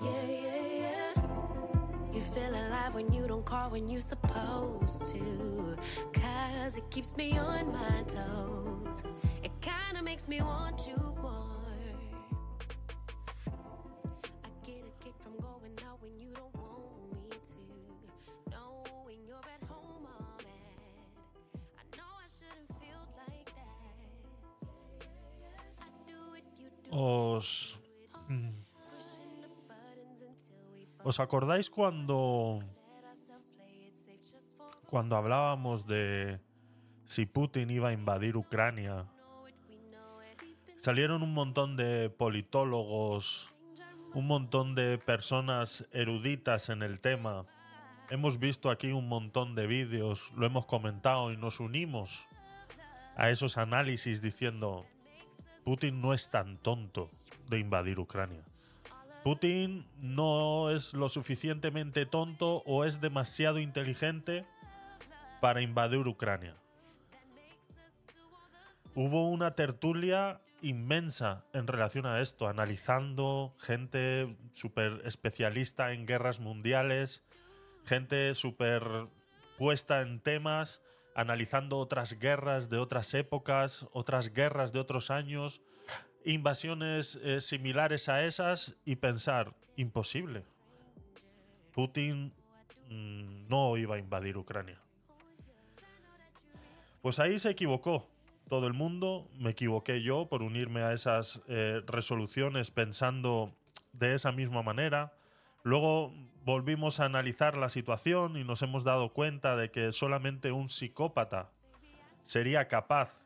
Yeah, yeah, yeah. You feel alive when you don't call when you're supposed to. Cause it keeps me on my toes. It kinda makes me want you more. ¿Os acordáis cuando. cuando hablábamos de si Putin iba a invadir Ucrania? Salieron un montón de politólogos, un montón de personas eruditas en el tema. Hemos visto aquí un montón de vídeos, lo hemos comentado y nos unimos a esos análisis diciendo Putin no es tan tonto de invadir Ucrania. Putin no es lo suficientemente tonto o es demasiado inteligente para invadir Ucrania. Hubo una tertulia inmensa en relación a esto, analizando gente súper especialista en guerras mundiales, gente súper puesta en temas, analizando otras guerras de otras épocas, otras guerras de otros años, invasiones eh, similares a esas y pensar, imposible. Putin mm, no iba a invadir Ucrania. Pues ahí se equivocó todo el mundo, me equivoqué yo por unirme a esas eh, resoluciones pensando de esa misma manera. Luego volvimos a analizar la situación y nos hemos dado cuenta de que solamente un psicópata sería capaz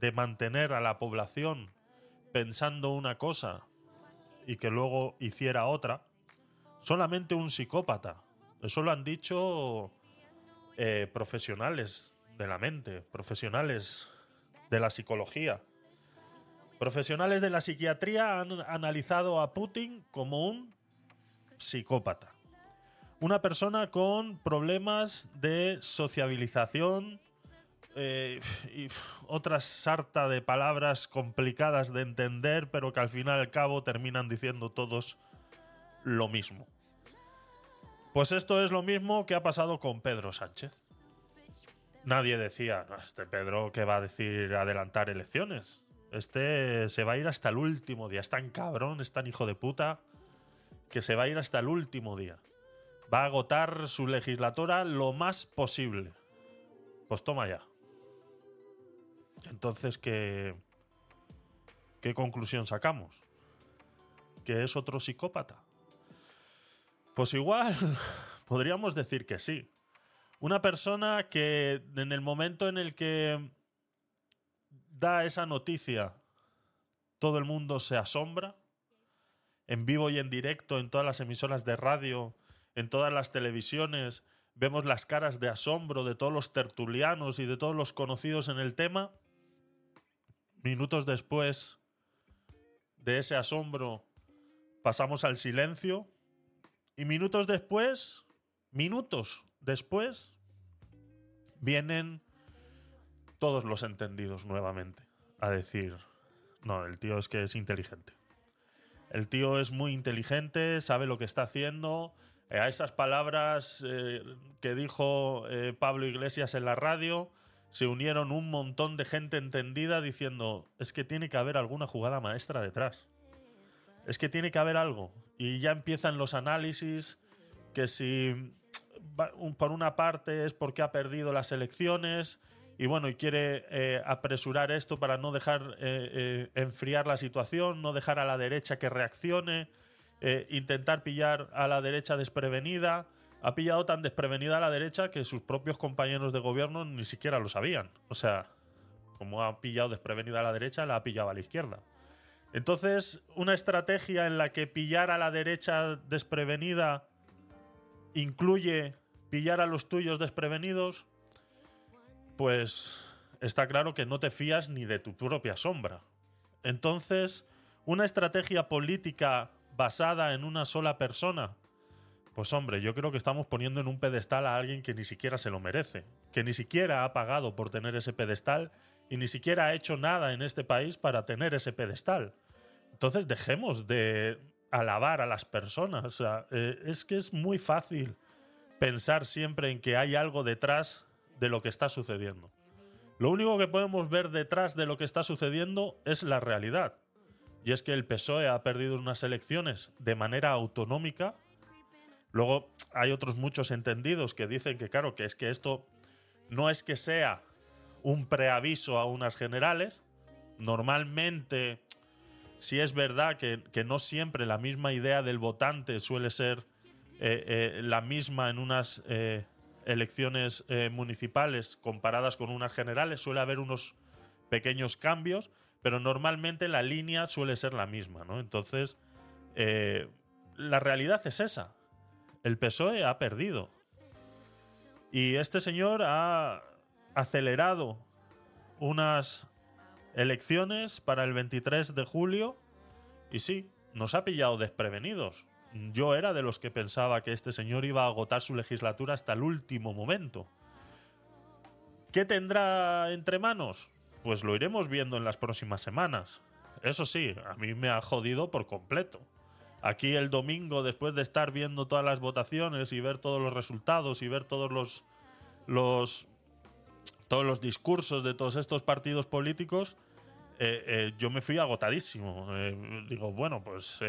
de mantener a la población pensando una cosa y que luego hiciera otra. Solamente un psicópata. Eso lo han dicho eh, profesionales de la mente, profesionales de la psicología. Profesionales de la psiquiatría han analizado a Putin como un psicópata. Una persona con problemas de sociabilización eh, y otra sarta de palabras complicadas de entender, pero que al fin y al cabo terminan diciendo todos lo mismo. Pues esto es lo mismo que ha pasado con Pedro Sánchez. Nadie decía, "No, este Pedro que va a decir adelantar elecciones. Este se va a ir hasta el último día. Es tan cabrón, es tan hijo de puta, que se va a ir hasta el último día. Va a agotar su legislatura lo más posible. Pues toma ya. Entonces, ¿qué, qué conclusión sacamos? ¿Que es otro psicópata? Pues igual, podríamos decir que sí. Una persona que en el momento en el que da esa noticia, todo el mundo se asombra, en vivo y en directo, en todas las emisoras de radio, en todas las televisiones, vemos las caras de asombro de todos los tertulianos y de todos los conocidos en el tema. Minutos después de ese asombro, pasamos al silencio. Y minutos después, minutos después, vienen todos los entendidos nuevamente a decir, no, el tío es que es inteligente. El tío es muy inteligente, sabe lo que está haciendo. Eh, a esas palabras eh, que dijo eh, Pablo Iglesias en la radio, se unieron un montón de gente entendida diciendo, es que tiene que haber alguna jugada maestra detrás. Es que tiene que haber algo. Y ya empiezan los análisis que si por una parte es porque ha perdido las elecciones y bueno, y quiere eh, apresurar esto para no dejar eh, eh, enfriar la situación, no dejar a la derecha que reaccione, intentar pillar a la derecha desprevenida. Ha pillado tan desprevenida a la derecha que sus propios compañeros de gobierno ni siquiera lo sabían. O sea, como ha pillado desprevenida a la derecha, la ha pillado a la izquierda. Entonces, una estrategia en la que pillar a la derecha desprevenida incluye pillar a los tuyos desprevenidos, pues está claro que no te fías ni de tu propia sombra. Entonces, una estrategia política basada en una sola persona, pues hombre, yo creo que estamos poniendo en un pedestal a alguien que ni siquiera se lo merece, que ni siquiera ha pagado por tener ese pedestal y ni siquiera ha hecho nada en este país para tener ese pedestal. Entonces dejemos de alabar a las personas. O sea, eh, es que es muy fácil pensar siempre en que hay algo detrás de lo que está sucediendo. Lo único que podemos ver detrás de lo que está sucediendo es la realidad. Y es que el PSOE ha perdido unas elecciones de manera autonómica. Luego hay otros muchos entendidos que dicen que, claro, que es que esto no es que sea un preaviso a unas generales. Normalmente, si es verdad que, no siempre la misma idea del votante suele ser eh, eh, la misma en unas eh, elecciones municipales comparadas con unas generales, suele haber unos pequeños cambios, pero normalmente la línea suele ser la misma, ¿no? Entonces, la realidad es esa. El PSOE ha perdido. Y este señor ha acelerado unas elecciones para el 23 de julio y sí, nos ha pillado desprevenidos. Yo era de los que pensaba que este señor iba a agotar su legislatura hasta el último momento. ¿Qué tendrá entre manos? Pues lo iremos viendo en las próximas semanas. Eso sí, a mí me ha jodido por completo. Aquí el domingo, después de estar viendo todas las votaciones y ver todos los resultados y ver todos los, los todos los discursos de todos estos partidos políticos, eh, eh, yo me fui agotadísimo. Eh, digo, bueno, pues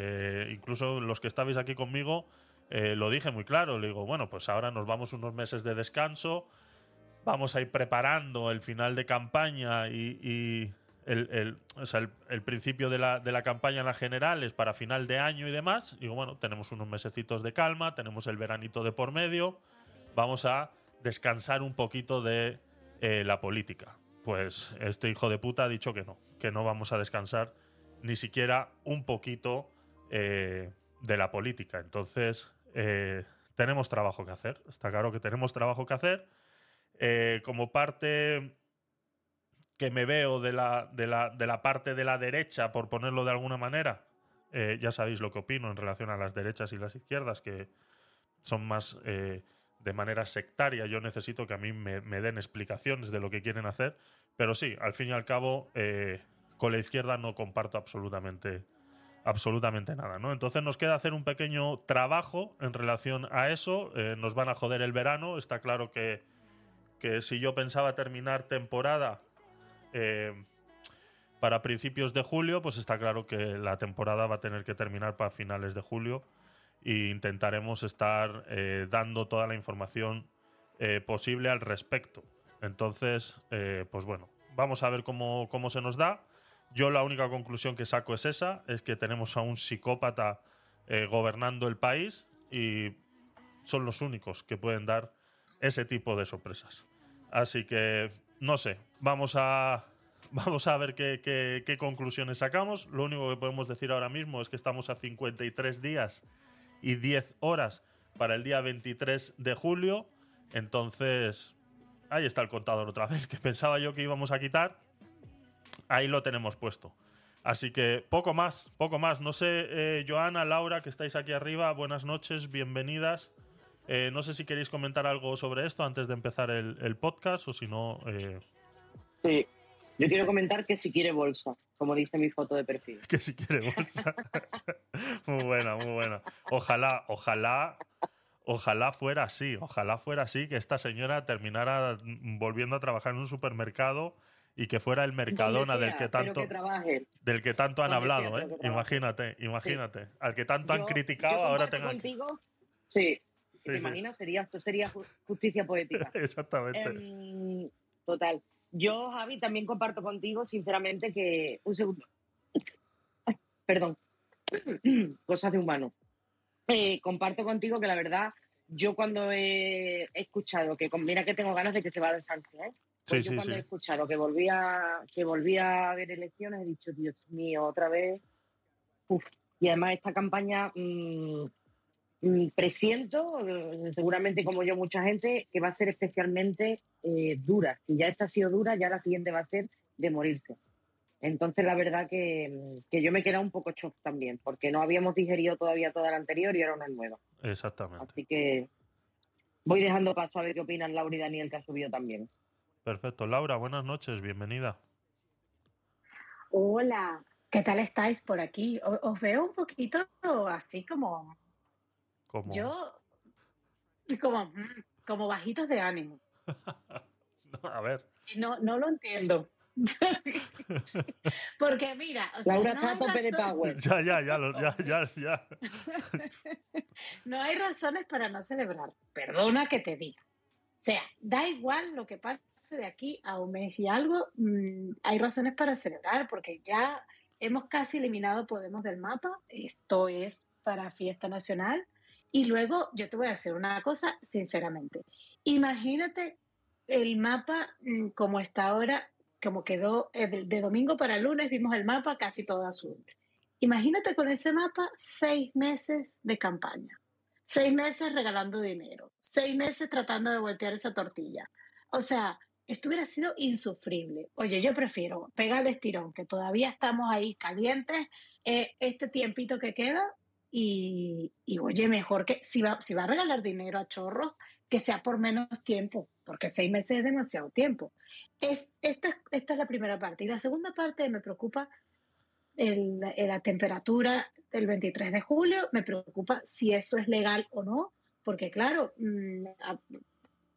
incluso los que estabais aquí conmigo, lo dije muy claro. Le digo, bueno, pues ahora nos vamos unos meses de descanso, vamos a ir preparando el final de campaña y, el, principio de la, de la, campaña en las generales para final de año y demás. Digo, bueno, tenemos unos mesecitos de calma, tenemos el veranito de por medio, vamos a descansar un poquito de eh, la política. Pues este hijo de puta ha dicho que no, que no vamos a descansar ni siquiera un poquito eh, de la política. Entonces, eh, tenemos trabajo que hacer. Está claro que tenemos trabajo que hacer. como parte que me veo de la, de, la, de la, parte de la derecha, por ponerlo de alguna manera, ya sabéis lo que opino en relación a las derechas y las izquierdas, que son más de manera sectaria. Yo necesito que a mí me, den explicaciones de lo que quieren hacer. Pero sí, al fin y al cabo, eh, con la izquierda no comparto absolutamente, absolutamente nada. ¿no? Entonces nos queda hacer un pequeño trabajo en relación a eso. Eh, nos van a joder el verano. Está claro que, que si yo pensaba terminar temporada eh, para principios de julio, pues está claro que la temporada va a tener que terminar para finales de julio e intentaremos estar eh, dando toda la información eh, posible al respecto. Entonces, eh, pues bueno, vamos a ver cómo, cómo, se nos da. Yo la única conclusión que saco es esa, es que tenemos a un psicópata gobernando el país y son los únicos que pueden dar ese tipo de sorpresas. Así que, no sé, vamos a, vamos a ver qué, conclusiones sacamos. Lo único que podemos decir ahora mismo es que estamos a 53 días y 10 horas para el día 23 de julio. Entonces, ahí está el contador otra vez, que pensaba yo que íbamos a quitar. Ahí lo tenemos puesto. Así que poco más, poco más. No sé, eh, Joana, Laura, que estáis aquí arriba, buenas noches, bienvenidas. Eh, no sé si queréis comentar algo sobre esto antes de empezar el, podcast o si no... Eh, sí, yo quiero comentar que si quiere bolsa, como dice mi foto de perfil. Que si quiere bolsa. muy buena, muy buena. Ojalá, ojalá, ojalá fuera así, ojalá fuera así, que esta señora terminara volviendo a trabajar en un supermercado y que fuera el Mercadona del que tanto del que tanto han hablado, ¿eh? Imagínate, imagínate, al que tanto han criticado ahora tengan contigo. Sí. ¿Te imaginas? Sería, esto sería justicia poética. Exactamente. Em, total. Yo, Javi, también comparto contigo, sinceramente, que. Un segundo. Perdón. Cosas de humano. Eh, comparto contigo que la verdad, yo cuando he escuchado que. Mira que tengo ganas de que se va a distancia, ¿eh? Pues yo cuando he escuchado que volvía, que volvía a haber elecciones, he dicho, Dios mío, otra vez. Uf. Y además esta campaña. Mm, presiento, eh, seguramente como yo mucha gente, que va a ser especialmente eh, dura. Si ya esta ha sido dura, ya la siguiente va a ser de morirse. Entonces, la verdad que, que yo me he quedado un poco shock también, porque no habíamos digerido todavía toda la anterior y era una nueva. Exactamente. Así que voy dejando paso a ver qué opinan Laura y Daniel, que ha subido también. Perfecto. Laura, buenas noches, bienvenida. Hola, ¿Qué tal estáis por aquí? Os veo un poquito así como Como... yo, como, mm, como bajitos de ánimo. No, a ver. No, no lo entiendo. Porque mira, o sea, Laura no está a hay tope de power. Ya, ya, ya, lo- ya, ya, ya. no hay razones para no celebrar. Perdona que te diga. O sea, da igual lo que pase de aquí a un mes y algo, mm, hay razones para celebrar porque ya hemos casi eliminado Podemos del mapa. Esto es para fiesta nacional. Y luego yo te voy a decir una cosa, sinceramente. Imagínate el mapa mm, como está ahora, como quedó eh, de, de domingo para lunes, vimos el mapa casi todo azul. Imagínate con ese mapa seis meses de campaña, seis meses regalando dinero, seis meses tratando de voltear esa tortilla. O sea, esto hubiera sido insufrible. Oye, yo prefiero pegar el estirón, que todavía estamos ahí calientes, eh, este tiempito que queda, y, oye, mejor que si va, si va a regalar dinero a chorros, que sea por menos tiempo, porque seis meses es demasiado tiempo. Es, esta, esta es la primera parte. Y la segunda parte me preocupa el- la temperatura del 23 de julio, me preocupa si eso es legal o no, porque claro, mm, a-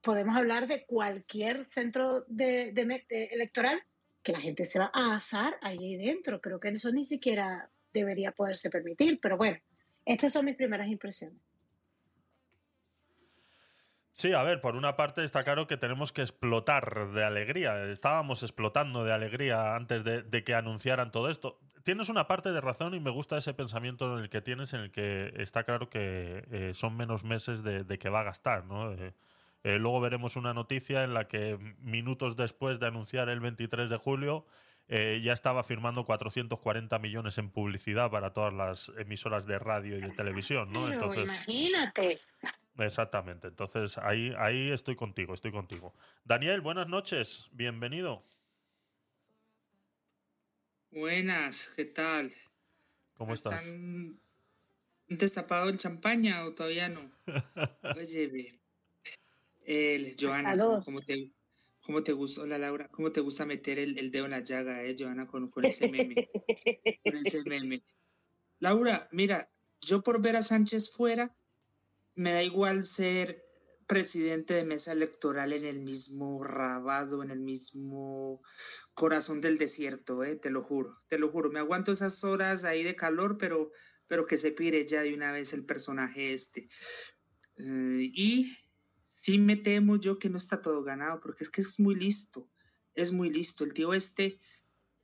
podemos hablar de cualquier centro de, de electoral que la gente se va a asar allí dentro. Creo que eso ni siquiera debería poderse permitir, pero bueno, estas son mis primeras impresiones. Sí, a ver, por una parte está claro que tenemos que explotar de alegría. Estábamos explotando de alegría antes de, que anunciaran todo esto. Tienes una parte de razón y me gusta ese pensamiento en el que tienes, en el que está claro que eh, son menos meses de, que va a gastar. Eh, eh, luego veremos una noticia en la que minutos después de anunciar el 23 de julio eh, ya estaba firmando 440 millones en publicidad para todas las emisoras de radio y de televisión, ¿no? Entonces, imagínate. Exactamente. Entonces, ahí, ahí estoy contigo, estoy contigo. Daniel, buenas noches, bienvenido. Buenas, ¿qué tal? ¿Cómo estás? ¿Están destapado el champaña o todavía no? Oye. El, Joana. ¿cómo te, cómo te gusta, hola Laura, cómo te gusta meter el, dedo en la llaga, eh, Joana, con, con ese meme? con ese meme. Laura, mira, yo por ver a Sánchez fuera, me da igual ser presidente de mesa electoral en el mismo rabado, en el mismo corazón del desierto, eh, te lo juro, te lo juro. Me aguanto esas horas ahí de calor, pero, pero que se pire ya de una vez el personaje este. Eh, y sí me temo yo que no está todo ganado, porque es que es muy listo, es muy listo. El tío este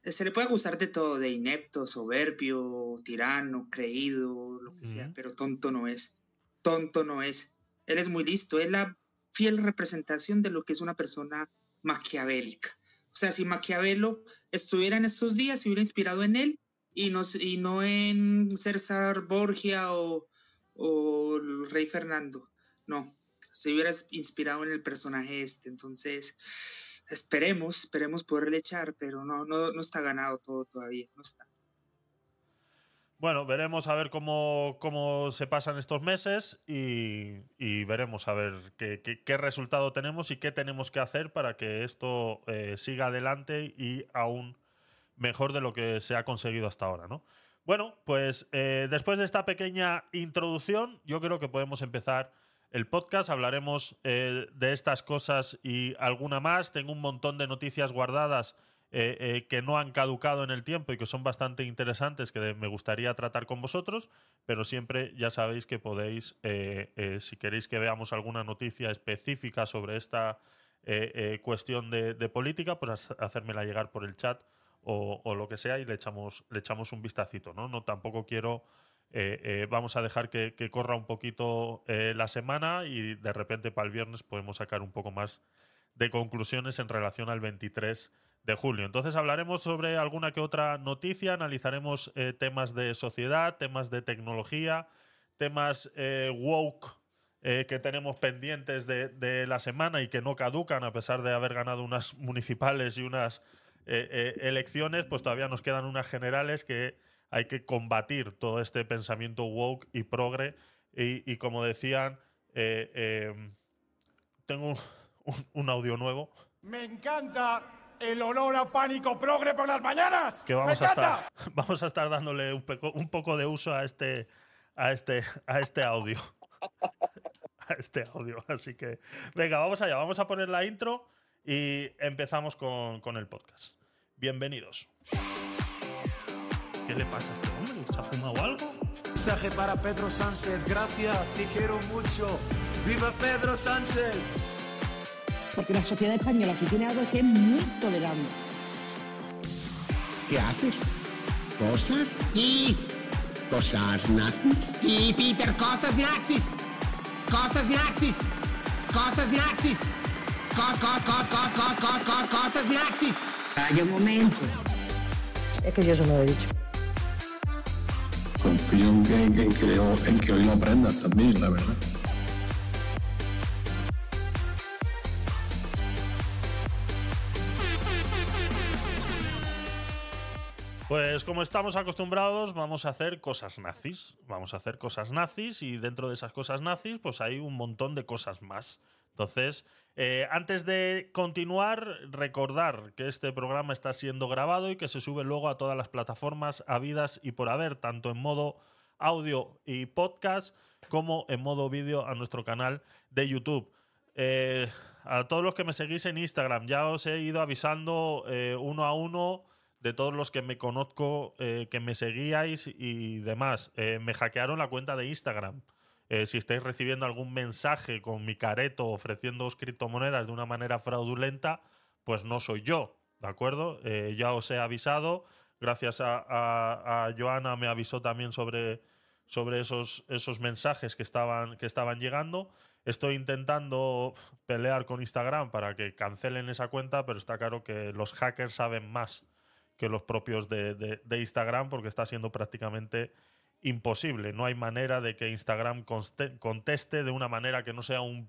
se le puede acusar de todo, de inepto, soberbio, tirano, creído, lo que sea, pero tonto no es. Tonto no es. Él es muy listo, es la fiel representación de lo que es una persona maquiavélica. O sea, si Maquiavelo estuviera en estos días, se hubiera inspirado en él y no, s- y no en César Borgia o, o el rey Fernando. No, se hubiera inspirado en el personaje este. Entonces, esperemos, esperemos poderle echar, pero no, no, no está ganado todo todavía, no está. Bueno, veremos a ver cómo, cómo se pasan estos meses y, veremos a ver qué resultado tenemos y qué tenemos que hacer para que esto eh, siga adelante y aún mejor de lo que se ha conseguido hasta ahora, ¿no? Bueno, pues eh, después de esta pequeña introducción, yo creo que podemos empezar el podcast. Hablaremos eh, de estas cosas y alguna más. Tengo un montón de noticias guardadas eh, eh, que no han caducado en el tiempo y que son bastante interesantes que me gustaría tratar con vosotros, pero siempre ya sabéis que podéis, si queréis que veamos alguna noticia específica sobre esta cuestión de, política, pues ha- hacérmela llegar por el chat o, o lo que sea y le echamos, le echamos un vistacito, ¿no? No tampoco quiero... eh, eh, vamos a dejar que, corra un poquito eh, la semana y de repente para el viernes podemos sacar un poco más de conclusiones en relación al 23 de julio. Entonces hablaremos sobre alguna que otra noticia, analizaremos temas de sociedad, temas de tecnología, temas woke que tenemos pendientes de, de la semana y que no caducan a pesar de haber ganado unas municipales y unas elecciones, pues todavía nos quedan unas generales que hay que combatir todo este pensamiento woke y progre. Y, y como decían, eh, eh, tengo un- un- un audio nuevo. Me encanta el olor a pánico progre por las mañanas. que vamos ¡Me a estar vamos a estar dándole un, peco- un poco de uso a este a este a este audio a este audio así que venga vamos allá vamos a poner la intro y empezamos con, con el podcast bienvenidos ¿qué le pasa a este hombre? ¿se ha fumado algo? Mensaje para Pedro Sánchez, gracias, te quiero mucho. ¡Viva Pedro Sánchez! Porque la sociedad española, si tiene algo, es que es muy tolerante. ¿Qué haces? ¿Cosas? Sí. ¿Cosas nazis? Sí, Peter, cosas nazis. Cosas nazis. Cosas nazis. Cos, cos, cos, cos, cos, cos, cos, cosas nazis. Calla un momento. Es que yo eso no lo he dicho. Confío en que, en que, hoy lo aprendas también, la verdad. Pues como estamos acostumbrados, vamos a hacer cosas nazis. Vamos a hacer cosas nazis y dentro de esas cosas nazis, pues hay un montón de cosas más. Entonces, eh, antes de continuar, recordar que este programa está siendo grabado y que se sube luego a todas las plataformas habidas y por haber, tanto en modo audio y podcast como en modo vídeo a nuestro canal de YouTube. Eh, a todos los que me seguís en Instagram, ya os he ido avisando eh, uno a uno de todos los que me conozco, que me seguíais y demás. Me hackearon la cuenta de Instagram. Eh, si estáis recibiendo algún mensaje con mi careto ofreciéndoos criptomonedas de una manera fraudulenta, pues no soy yo, ¿de acuerdo? Eh, ya os he avisado. Gracias a, a- Joana me avisó también sobre, sobre esos, esos mensajes que estaban, que estaban llegando. Estoy intentando pelear con Instagram para que cancelen esa cuenta, pero está claro que los hackers saben más que los propios de- de Instagram porque está siendo prácticamente imposible. No hay manera de que Instagram conteste de una manera que no sea un,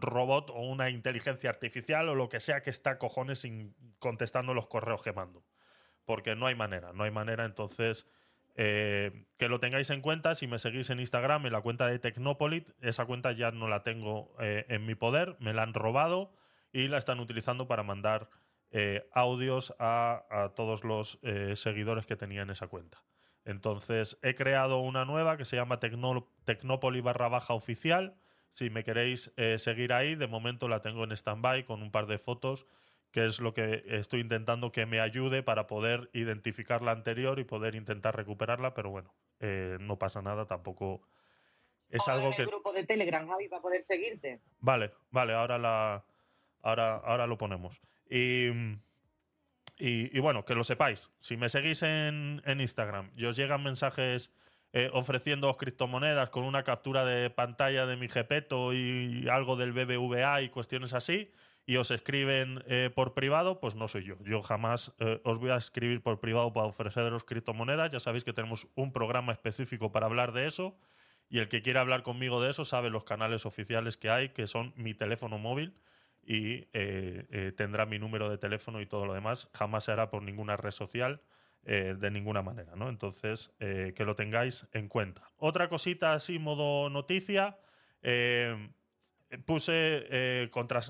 robot o una inteligencia artificial o lo que sea que está cojones contestando los correos que mando. Porque no hay manera, no hay manera. Entonces, eh, que lo tengáis en cuenta. Si me seguís en Instagram, en la cuenta de Tecnopolit, esa cuenta ya no la tengo eh, en mi poder, me la han robado y la están utilizando para mandar eh, audios a, a todos los seguidores que tenía en esa cuenta. Entonces, he creado una nueva que se llama Tecno- Tecnopoli barra baja oficial. Si me queréis eh, seguir ahí, de momento la tengo en stand-by con un par de fotos, que es lo que estoy intentando que me ayude para poder identificar la anterior y poder intentar recuperarla, pero bueno, eh, no pasa nada, tampoco es algo en que... grupo de Telegram, Javi, para poder seguirte. Vale, vale, ahora la ahora, ahora lo ponemos. Y, y, bueno, que lo sepáis. Si me seguís en, en Instagram y os llegan mensajes eh, ofreciendo criptomonedas con una captura de pantalla de mi Gepeto y algo del BBVA y cuestiones así, y os escriben eh, por privado, pues no soy yo. Yo jamás eh, os voy a escribir por privado para ofreceros criptomonedas. Ya sabéis que tenemos un programa específico para hablar de eso. Y el que quiera hablar conmigo de eso sabe los canales oficiales que hay, que son mi teléfono móvil y eh, eh, tendrá mi número de teléfono y todo lo demás. Jamás se hará por ninguna red social eh, de ninguna manera, ¿no? Entonces, eh, que lo tengáis en cuenta. Otra cosita así, modo noticia. eh, puse eh, contra...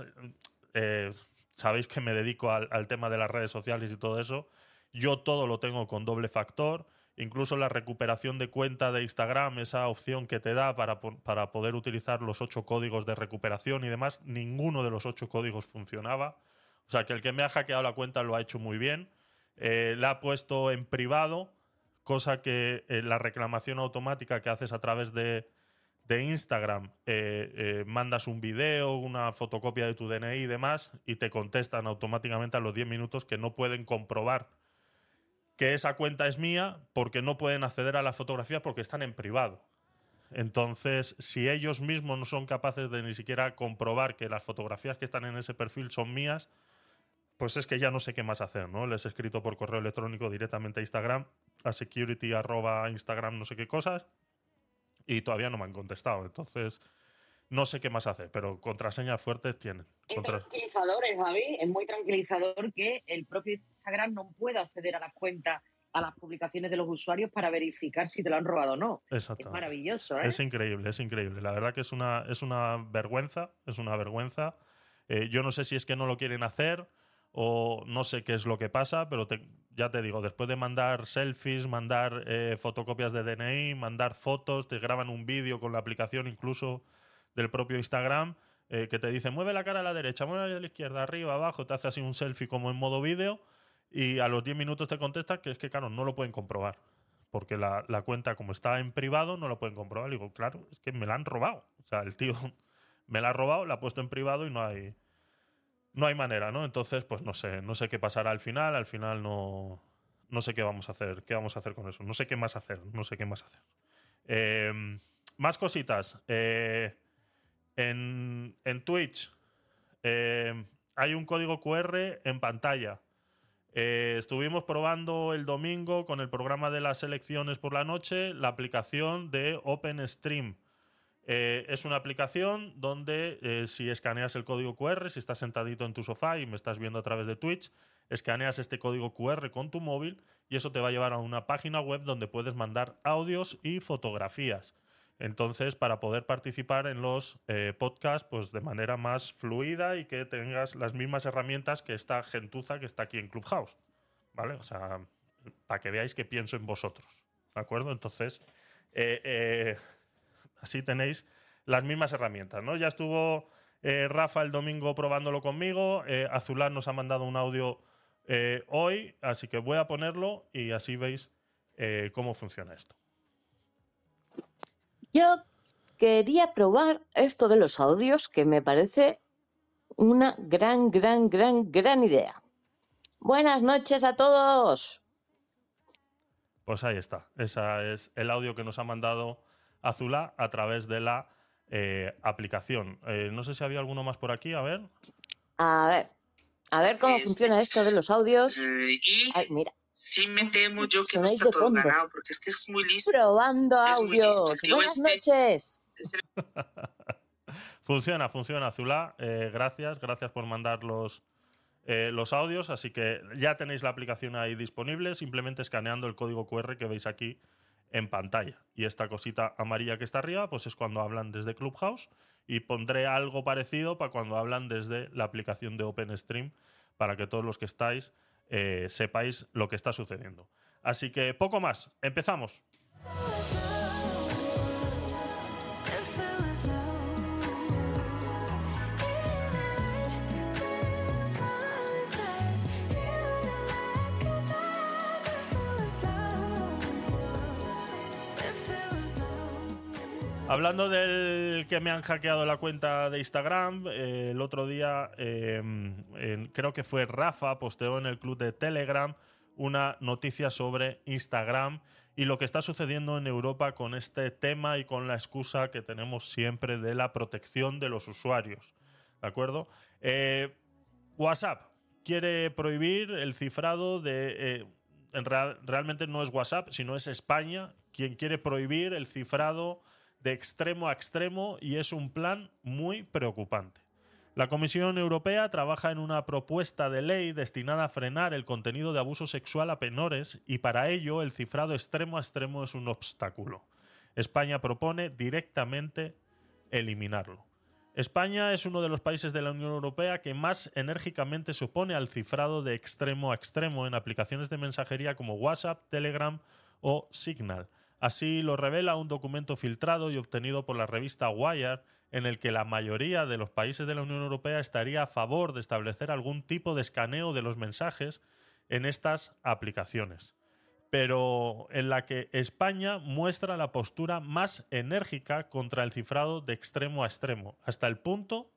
eh, Sabéis que me dedico al, al tema de las redes sociales y todo eso. Yo todo lo tengo con doble factor. Incluso la recuperación de cuenta de Instagram, esa opción que te da para, para poder utilizar los ocho códigos de recuperación y demás, ninguno de los ocho códigos funcionaba. O sea que el que me ha hackeado la cuenta lo ha hecho muy bien. Eh, la ha puesto en privado, cosa que eh, la reclamación automática que haces a través de, de Instagram, eh, eh, mandas un video, una fotocopia de tu DNI y demás, y te contestan automáticamente a los 10 minutos que no pueden comprobar que esa cuenta es mía porque no pueden acceder a las fotografías porque están en privado. Entonces, si ellos mismos no son capaces de ni siquiera comprobar que las fotografías que están en ese perfil son mías, pues es que ya no sé qué más hacer, ¿no? Les he escrito por correo electrónico directamente a Instagram, a security arroba Instagram no sé qué cosas, y todavía no me han contestado. Entonces, no sé qué más hacer, pero contraseñas fuertes tienen. Es Contra- tranquilizador, ¿eh, Javi. Es muy tranquilizador que el propio Instagram no pueda acceder a las cuentas, a las publicaciones de los usuarios para verificar si te lo han robado o no. Es Exactamente. maravilloso, ¿eh? Es increíble, es increíble. La verdad que es una, es una vergüenza, es una vergüenza. Eh, yo no sé si es que no lo quieren hacer o no sé qué es lo que pasa, pero te- ya te digo, después de mandar selfies, mandar eh, fotocopias de DNI, mandar fotos, te graban un vídeo con la aplicación incluso del propio Instagram, eh, que te dice mueve la cara a la derecha, mueve a la izquierda, arriba, abajo, te hace así un selfie como en modo vídeo y a los 10 minutos te contestan que es que, claro, no lo pueden comprobar. Porque la, cuenta, como está en privado, no lo pueden comprobar. Digo, claro, es que me la han robado. O sea, el tío me la ha robado, la ha puesto en privado y no hay, no hay manera, ¿no? Entonces, pues no sé, no sé qué pasará al final. Al final no, no sé qué vamos a hacer, qué vamos a hacer con eso. No sé qué más hacer, no sé qué más hacer. Eh, más cositas. Eh, en, Twitch eh, hay un código QR en pantalla. Eh, estuvimos probando el domingo con el programa de las elecciones por la noche la aplicación de OpenStream. Eh, es una aplicación donde eh, si escaneas el código QR, si estás sentadito en tu sofá y me estás viendo a través de Twitch, escaneas este código QR con tu móvil y eso te va a llevar a una página web donde puedes mandar audios y fotografías. Entonces, para poder participar en los eh, podcasts pues, de manera más fluida y que tengas las mismas herramientas que esta gentuza que está aquí en Clubhouse. ¿Vale? O sea, para que veáis que pienso en vosotros. ¿De acuerdo? Entonces, eh, eh, así tenéis las mismas herramientas, ¿no? Ya estuvo Rafa el domingo probándolo conmigo. Azulán nos ha mandado un audio hoy, así que voy a ponerlo y así veis cómo funciona esto. Yo quería probar esto de los audios, que me parece una gran, gran, gran, gran idea. Buenas noches a todos. Pues ahí está. Ese es el audio que nos ha mandado Azulá a través de la eh, aplicación. Eh, no sé si había alguno más por aquí, a ver. A ver, a ver cómo funciona esto de los audios. Eh, y Ay, mira, sí me temo yo que no está todo fondo. ganado, porque es que es muy listo. probando Es muy listo, audios. Buenas este. noches. Funciona, funciona, Azulá. Eh, gracias, gracias por mandar los, eh, los audios. Así que ya tenéis la aplicación ahí disponible, simplemente escaneando el código QR que veis aquí en pantalla. Y esta cosita amarilla que está arriba, pues es cuando hablan desde Clubhouse. Y pondré algo parecido para cuando hablan desde la aplicación de OpenStream, para que todos los que estáis eh, sepáis lo que está sucediendo. Así que poco más, empezamos. Hablando del que me han hackeado la cuenta de Instagram, el otro día en- creo que fue Rafa, posteó en el club de Telegram una noticia sobre Instagram y lo que está sucediendo en Europa con este tema y con la excusa que tenemos siempre de la protección de los usuarios. ¿De acuerdo? Eh, WhatsApp quiere prohibir el cifrado de... eh, en real- realmente no es WhatsApp, sino es España quien quiere prohibir el cifrado de extremo a extremo y es un plan muy preocupante. La Comisión Europea trabaja en una propuesta de ley destinada a frenar el contenido de abuso sexual a menores y para ello el cifrado extremo a extremo es un obstáculo. España propone directamente eliminarlo. España es uno de los países de la Unión Europea que más enérgicamente se opone al cifrado de extremo a extremo en aplicaciones de mensajería como WhatsApp, Telegram o Signal. Así lo revela un documento filtrado y obtenido por la revista Wired en el que la mayoría de los países de la Unión Europea estaría a favor de establecer algún tipo de escaneo de los mensajes en estas aplicaciones pero en la que España muestra la postura más enérgica contra el cifrado de extremo a extremo, hasta el punto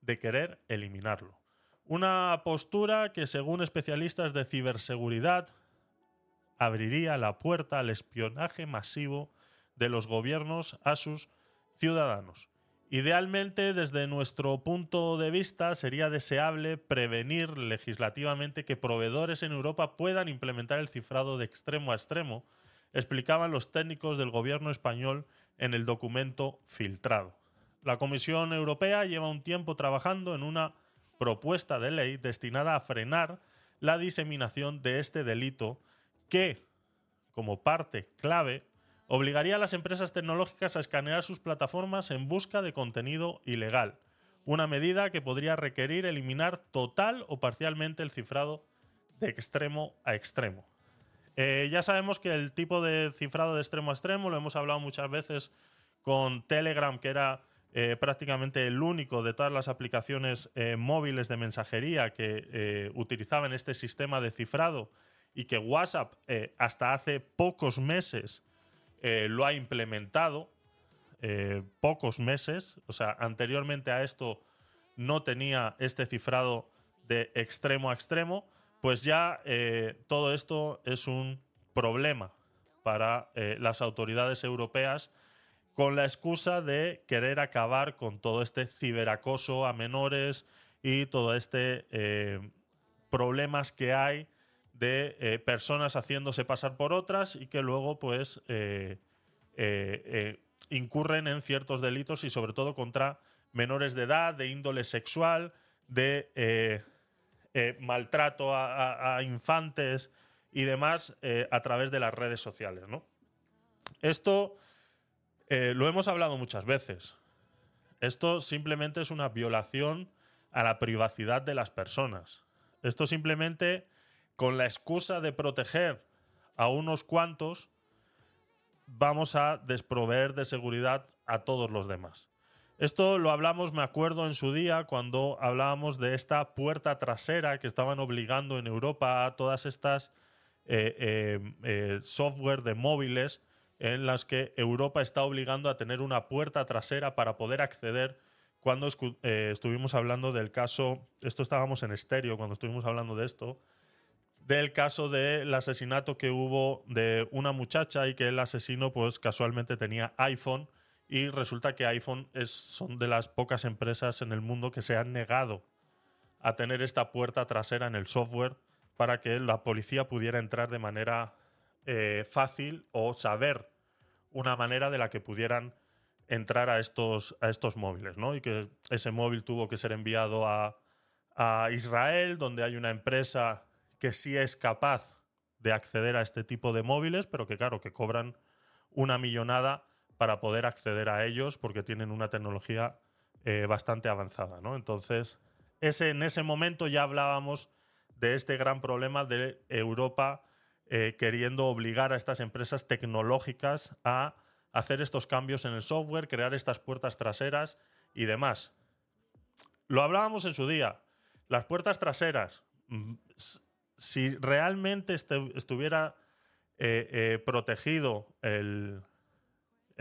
de querer eliminarlo. Una postura que, según especialistas de ciberseguridad, abriría la puerta al espionaje masivo de los gobiernos a sus ciudadanos. Idealmente, desde nuestro punto de vista, sería deseable prevenir legislativamente que proveedores en Europa puedan implementar el cifrado de extremo a extremo, explicaban los técnicos del gobierno español en el documento filtrado. La Comisión Europea lleva un tiempo trabajando en una propuesta de ley destinada a frenar la diseminación de este delito que, como parte clave, obligaría a las empresas tecnológicas a escanear sus plataformas en busca de contenido ilegal. una medida que podría requerir eliminar total o parcialmente el cifrado de extremo a extremo. Eh, ya sabemos que el tipo de cifrado de extremo a extremo lo hemos hablado muchas veces con Telegram, que era eh, prácticamente el único de todas las aplicaciones eh, móviles de mensajería que utilizaban este sistema de cifrado y que WhatsApp hasta hace pocos meses lo ha implementado. pocos meses, o sea, anteriormente a esto no tenía este cifrado de extremo a extremo pues ya eh, todo esto es un problema para eh, las autoridades europeas con la excusa de querer acabar con todo este ciberacoso a menores y todo este eh, problemas que hay de personas haciéndose pasar por otras y que luego pues incurren en ciertos delitos y sobre todo contra menores de edad, de índole sexual, de eh, maltrato a, infantes y demás eh, a través de las redes sociales. ¿no? Esto eh, lo hemos hablado muchas veces. Esto simplemente es una violación a la privacidad de las personas. Esto simplemente, con la excusa de proteger a unos cuantos, vamos a desproveer de seguridad a todos los demás. Esto lo hablamos, me acuerdo, en su día cuando hablábamos de esta puerta trasera que estaban obligando en Europa a todas estas eh, eh, eh, software de móviles en las que Europa está obligando a tener una puerta trasera para poder acceder. Cuando estuvimos hablando del caso, esto estábamos en estéreo cuando estuvimos hablando de esto, del caso del asesinato que hubo de una muchacha y que el asesino pues casualmente tenía iPhone y resulta que iPhone es, son de las pocas empresas en el mundo que se han negado a tener esta puerta trasera en el software para que la policía pudiera entrar de manera eh, fácil o saber una manera de la que pudieran entrar a estos, a estos móviles, ¿no? Y que ese móvil tuvo que ser enviado a, a Israel, donde hay una empresa que sí es capaz de acceder a este tipo de móviles, pero que claro, que cobran una millonada para poder acceder a ellos porque tienen una tecnología eh, bastante avanzada. Entonces, ese, en ese momento ya hablábamos de este gran problema de Europa eh, queriendo obligar a estas empresas tecnológicas a hacer estos cambios en el software, crear estas puertas traseras y demás. Lo hablábamos en su día. Las puertas traseras, mm, si realmente estuviera eh, protegido el,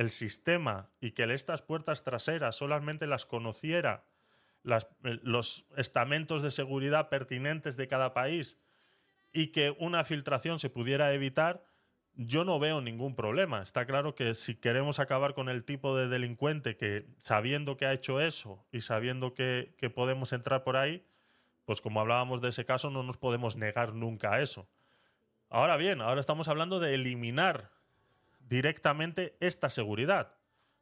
sistema y que estas puertas traseras solamente las conociera eh, los estamentos de seguridad pertinentes de cada país y que una filtración se pudiera evitar, yo no veo ningún problema. Está claro que si queremos acabar con el tipo de delincuente que sabiendo que ha hecho eso y sabiendo que podemos entrar por ahí, pues como hablábamos de ese caso, no nos podemos negar nunca a eso. Ahora bien, ahora estamos hablando de eliminar directamente esta seguridad.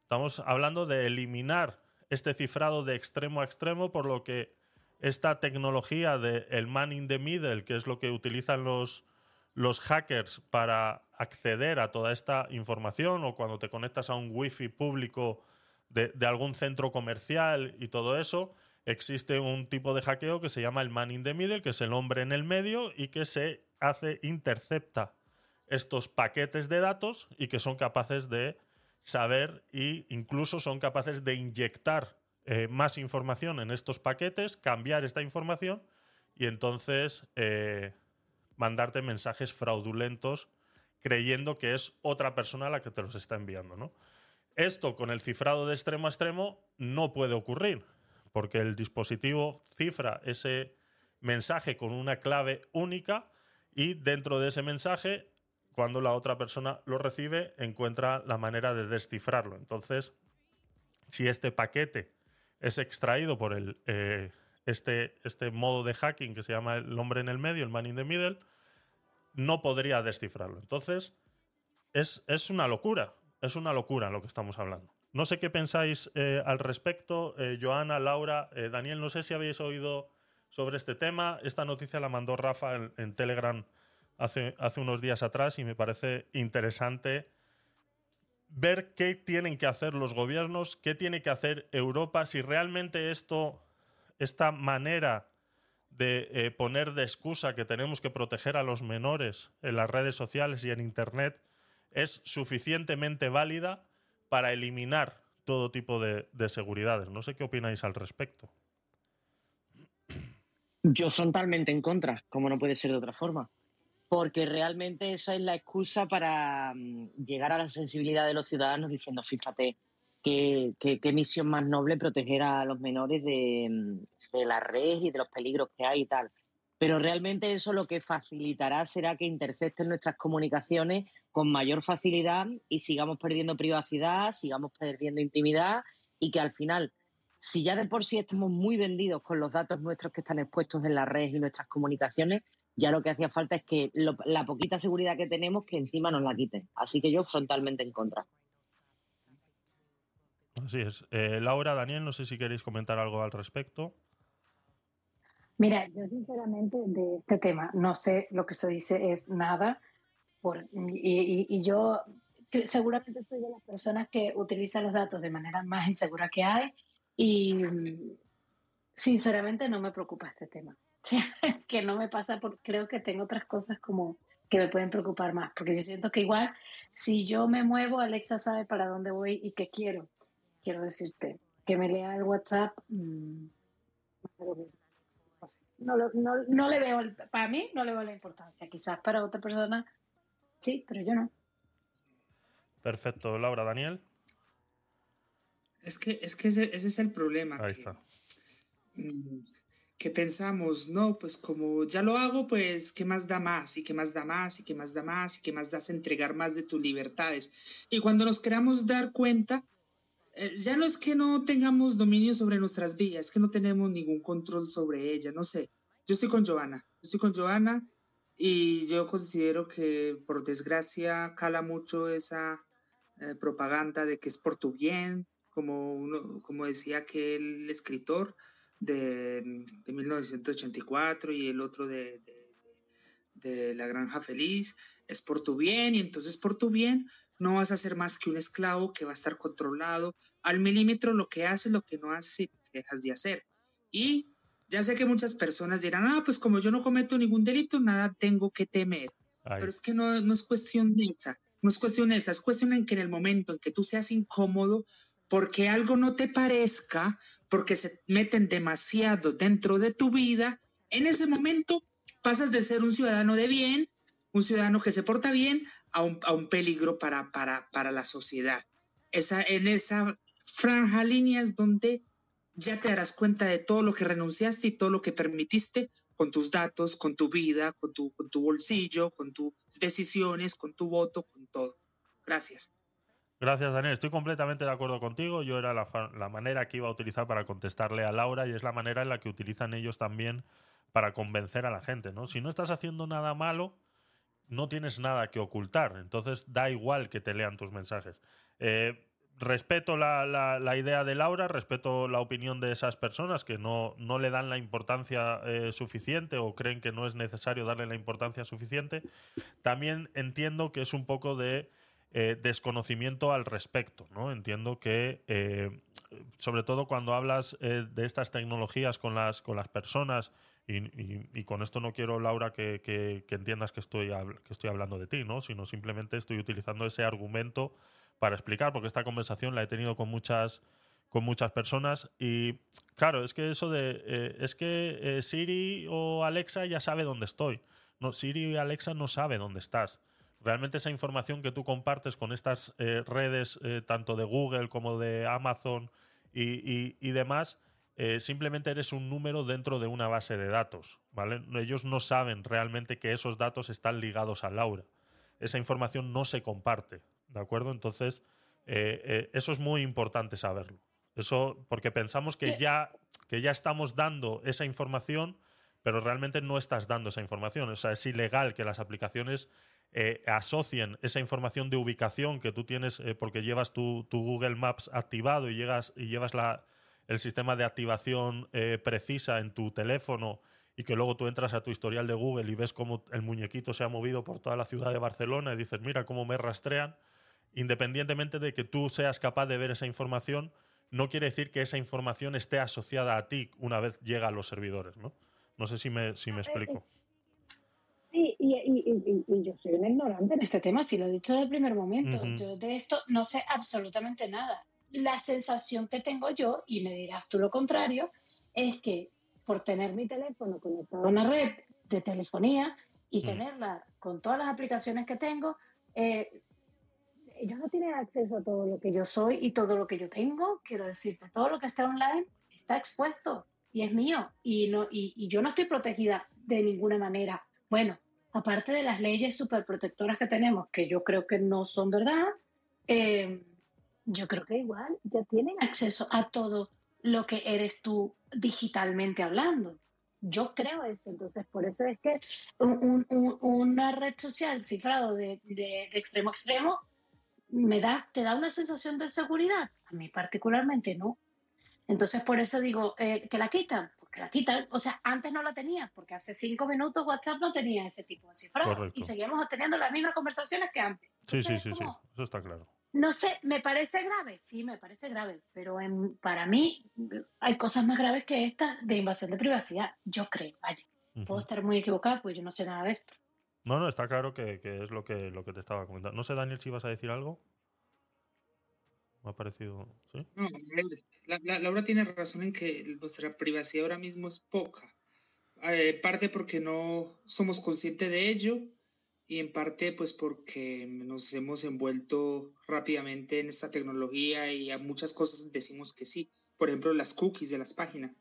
Estamos hablando de eliminar este cifrado de extremo a extremo, por lo que esta tecnología de el man in the middle, que es lo que utilizan los, los hackers para acceder a toda esta información o cuando te conectas a un wifi público de, de, algún centro comercial y todo eso, existe un tipo de hackeo que se llama el man in the middle, que es el hombre en el medio y que se hace, intercepta estos paquetes de datos y que son capaces de saber e incluso son capaces de inyectar eh, más información en estos paquetes, cambiar esta información y entonces eh, mandarte mensajes fraudulentos creyendo que es otra persona la que te los está enviando. ¿no? Esto con el cifrado de extremo a extremo no puede ocurrir, porque el dispositivo cifra ese mensaje con una clave única y dentro de ese mensaje cuando la otra persona lo recibe, encuentra la manera de descifrarlo. Entonces, si este paquete es extraído por el, eh, este, este modo de hacking que se llama el hombre en el medio, el man in the middle, no podría descifrarlo. Entonces, es, es una locura, es una locura lo que estamos hablando. No sé qué pensáis eh, al respecto, eh, Joana, Laura, Daniel, no sé si habéis oído sobre este tema. Esta noticia la mandó Rafa en Telegram hace, unos días atrás y me parece interesante ver qué tienen que hacer los gobiernos, qué tiene que hacer Europa, si realmente esto, esta manera de eh, poner de excusa que tenemos que proteger a los menores en las redes sociales y en Internet es suficientemente válida para eliminar todo tipo de, de seguridades. No sé qué opináis al respecto. Yo frontalmente en contra, como no puede ser de otra forma. Porque realmente esa es la excusa para mm, llegar a la sensibilidad de los ciudadanos diciendo, fíjate, qué, qué- qué misión más noble proteger a los menores de, mm, de la red y de los peligros que hay y tal. Pero realmente eso lo que facilitará será que intercepten nuestras comunicaciones con mayor facilidad y sigamos perdiendo privacidad, sigamos perdiendo intimidad y que al final, si ya de por sí estamos muy vendidos con los datos nuestros que están expuestos en las redes y nuestras comunicaciones, ya lo que hacía falta es que la poquita seguridad que tenemos, que encima nos la quiten. Así que yo frontalmente en contra. Así es. Eh, Laura, Daniel, no sé si queréis comentar algo al respecto. Mira, yo sinceramente de este tema no sé lo que se dice es nada por, y, yo seguramente soy de las personas que utilizan los datos de manera más insegura que hay y mm, sinceramente no me preocupa este tema. Que no me pasa porque creo que tengo otras cosas como que me pueden preocupar más, porque yo siento que igual si yo me muevo, Alexa sabe para dónde voy y qué quiero. Quiero decirte, que me lea el WhatsApp, mm, no, lo- no, no le veo, el- para mí no le veo la importancia, quizás para otra persona sí, pero yo no. Perfecto. Laura, Daniel. Es que, es que ese, ese es el problema. Ahí que, está. que pensamos, no, pues como ya lo hago, pues ¿qué más da más? ¿Y qué más da más? ¿Y qué más da más? ¿Y qué más das entregar más de tus libertades? Y cuando nos queramos dar cuenta, ya no es que no tengamos dominio sobre nuestras vidas, es que no tenemos ningún control sobre ellas, no sé. Yo estoy con Joana, yo estoy con Joana y yo considero que por desgracia cala mucho esa eh, propaganda de que es por tu bien, como, uno, como decía aquel escritor de, de 1984 y el otro de, de, de La Granja Feliz, es por tu bien y entonces por tu bien no vas a ser más que un esclavo que va a estar controlado al milímetro lo que haces, lo que no haces y dejas de hacer. Y ya sé que muchas personas dirán, ah, pues como yo no cometo ningún delito, nada tengo que temer. Ahí. Pero es que no, no es cuestión de esa, no es cuestión de esa, es cuestión en que en el momento en que tú seas incómodo porque algo no te parezca, porque se meten demasiado dentro de tu vida, en ese momento pasas de ser un ciudadano de bien, un ciudadano que se porta bien, a un, a un peligro para, para, para la sociedad. Esa, en esa franja línea es donde ya te darás cuenta de todo lo que renunciaste y todo lo que permitiste con tus datos, con tu vida, con tu, con tu bolsillo, con tus decisiones, con tu voto, con todo. Gracias. Gracias, Daniel. Estoy completamente de acuerdo contigo. Yo era la, la manera que iba a utilizar para contestarle a Laura y es la manera en la que utilizan ellos también para convencer a la gente, ¿no? Si no estás haciendo nada malo, no tienes nada que ocultar. Entonces da igual que te lean tus mensajes. Eh, respeto la, la- idea de Laura, respeto la opinión de esas personas que no, no le dan la importancia eh, suficiente o creen que no es necesario darle la importancia suficiente. También entiendo que es un poco de eh, desconocimiento al respecto, ¿no? Entiendo que, sobre todo cuando hablas de estas tecnologías con las, con las personas, y, y- y con esto no quiero, Laura, que, que- que entiendas que estoy, que estoy hablando de ti, ¿no? Sino simplemente estoy utilizando ese argumento para explicar, porque esta conversación la he tenido con muchas con muchas personas y claro, es que eso de eh, es que eh, Siri o Alexa ya sabe dónde estoy. No, Siri y Alexa no sabe dónde estás. Realmente esa información que tú compartes con estas eh, redes, eh, tanto de Google como de Amazon y- y demás, eh, simplemente eres un número dentro de una base de datos. ¿vale? Ellos no saben realmente que esos datos están ligados a Laura. Esa información no se comparte. ¿De acuerdo? Entonces, eh, eh, eso es muy importante saberlo. Eso, porque pensamos que ya, que ya estamos dando esa información, pero realmente no estás dando esa información. O sea, es ilegal que las aplicaciones eh, asocien esa información de ubicación que tú tienes eh, porque llevas tu, tu Google Maps activado y, llegas, y llevas la, el sistema de activación eh, precisa en tu teléfono y que luego tú entras a tu historial de Google y ves cómo el muñequito se ha movido por toda la ciudad de Barcelona y dices, mira cómo me rastrean. independientemente de que tú seas capaz de ver esa información, no quiere decir que esa información esté asociada a ti una vez llega a los servidores, ¿no? No sé si me, si me explico. Sí, y, y- y- y yo soy una ignorante en este tema, si lo he dicho desde el primer momento. Yo de esto no sé absolutamente nada. La sensación que tengo yo, y me dirás tú lo contrario, es que por tener mi teléfono conectado a una red de telefonía y Mm. tenerla con todas las aplicaciones que tengo, eh, ellos no tienen acceso a todo lo que yo soy y todo lo que yo tengo. Quiero decirte, todo lo que está online está expuesto y es mío. Y, no, y, y yo no estoy protegida de ninguna manera. Bueno, aparte de las leyes superprotectoras que tenemos, que yo creo que no son verdad, eh, yo creo que igual ya tienen acceso a todo lo que eres tú digitalmente hablando. Yo creo eso, entonces por eso es que un- un- un- una red social cifrado de, de- de extremo a extremo me da, te da una sensación de seguridad. A mí particularmente no. Entonces por eso digo, eh, ¿que la quitan? Pues que la quitan. O sea, antes no la tenía, porque hace cinco minutos WhatsApp no tenía ese tipo de cifrado. Correcto. Y seguíamos teniendo las mismas conversaciones que antes. Sí, sí, sí, sí. Eso está claro. No sé, ¿me parece grave? Sí, me parece grave, pero en- para mí hay cosas más graves que esta de invasión de privacidad, yo creo, vaya. Puedo Ujú. estar muy equivocada, pues yo no sé nada de esto. No, no, está claro que, que es lo que, lo que te estaba comentando. No sé, Daniel, si ibas a decir algo. Me ha parecido. ¿Sí? No, la- la- Laura tiene razón en que nuestra privacidad ahora mismo es poca. Eh, parte porque no somos conscientes de ello y en parte pues porque nos hemos envuelto rápidamente en esta tecnología y a muchas cosas decimos que sí. Por ejemplo, las cookies de las páginas.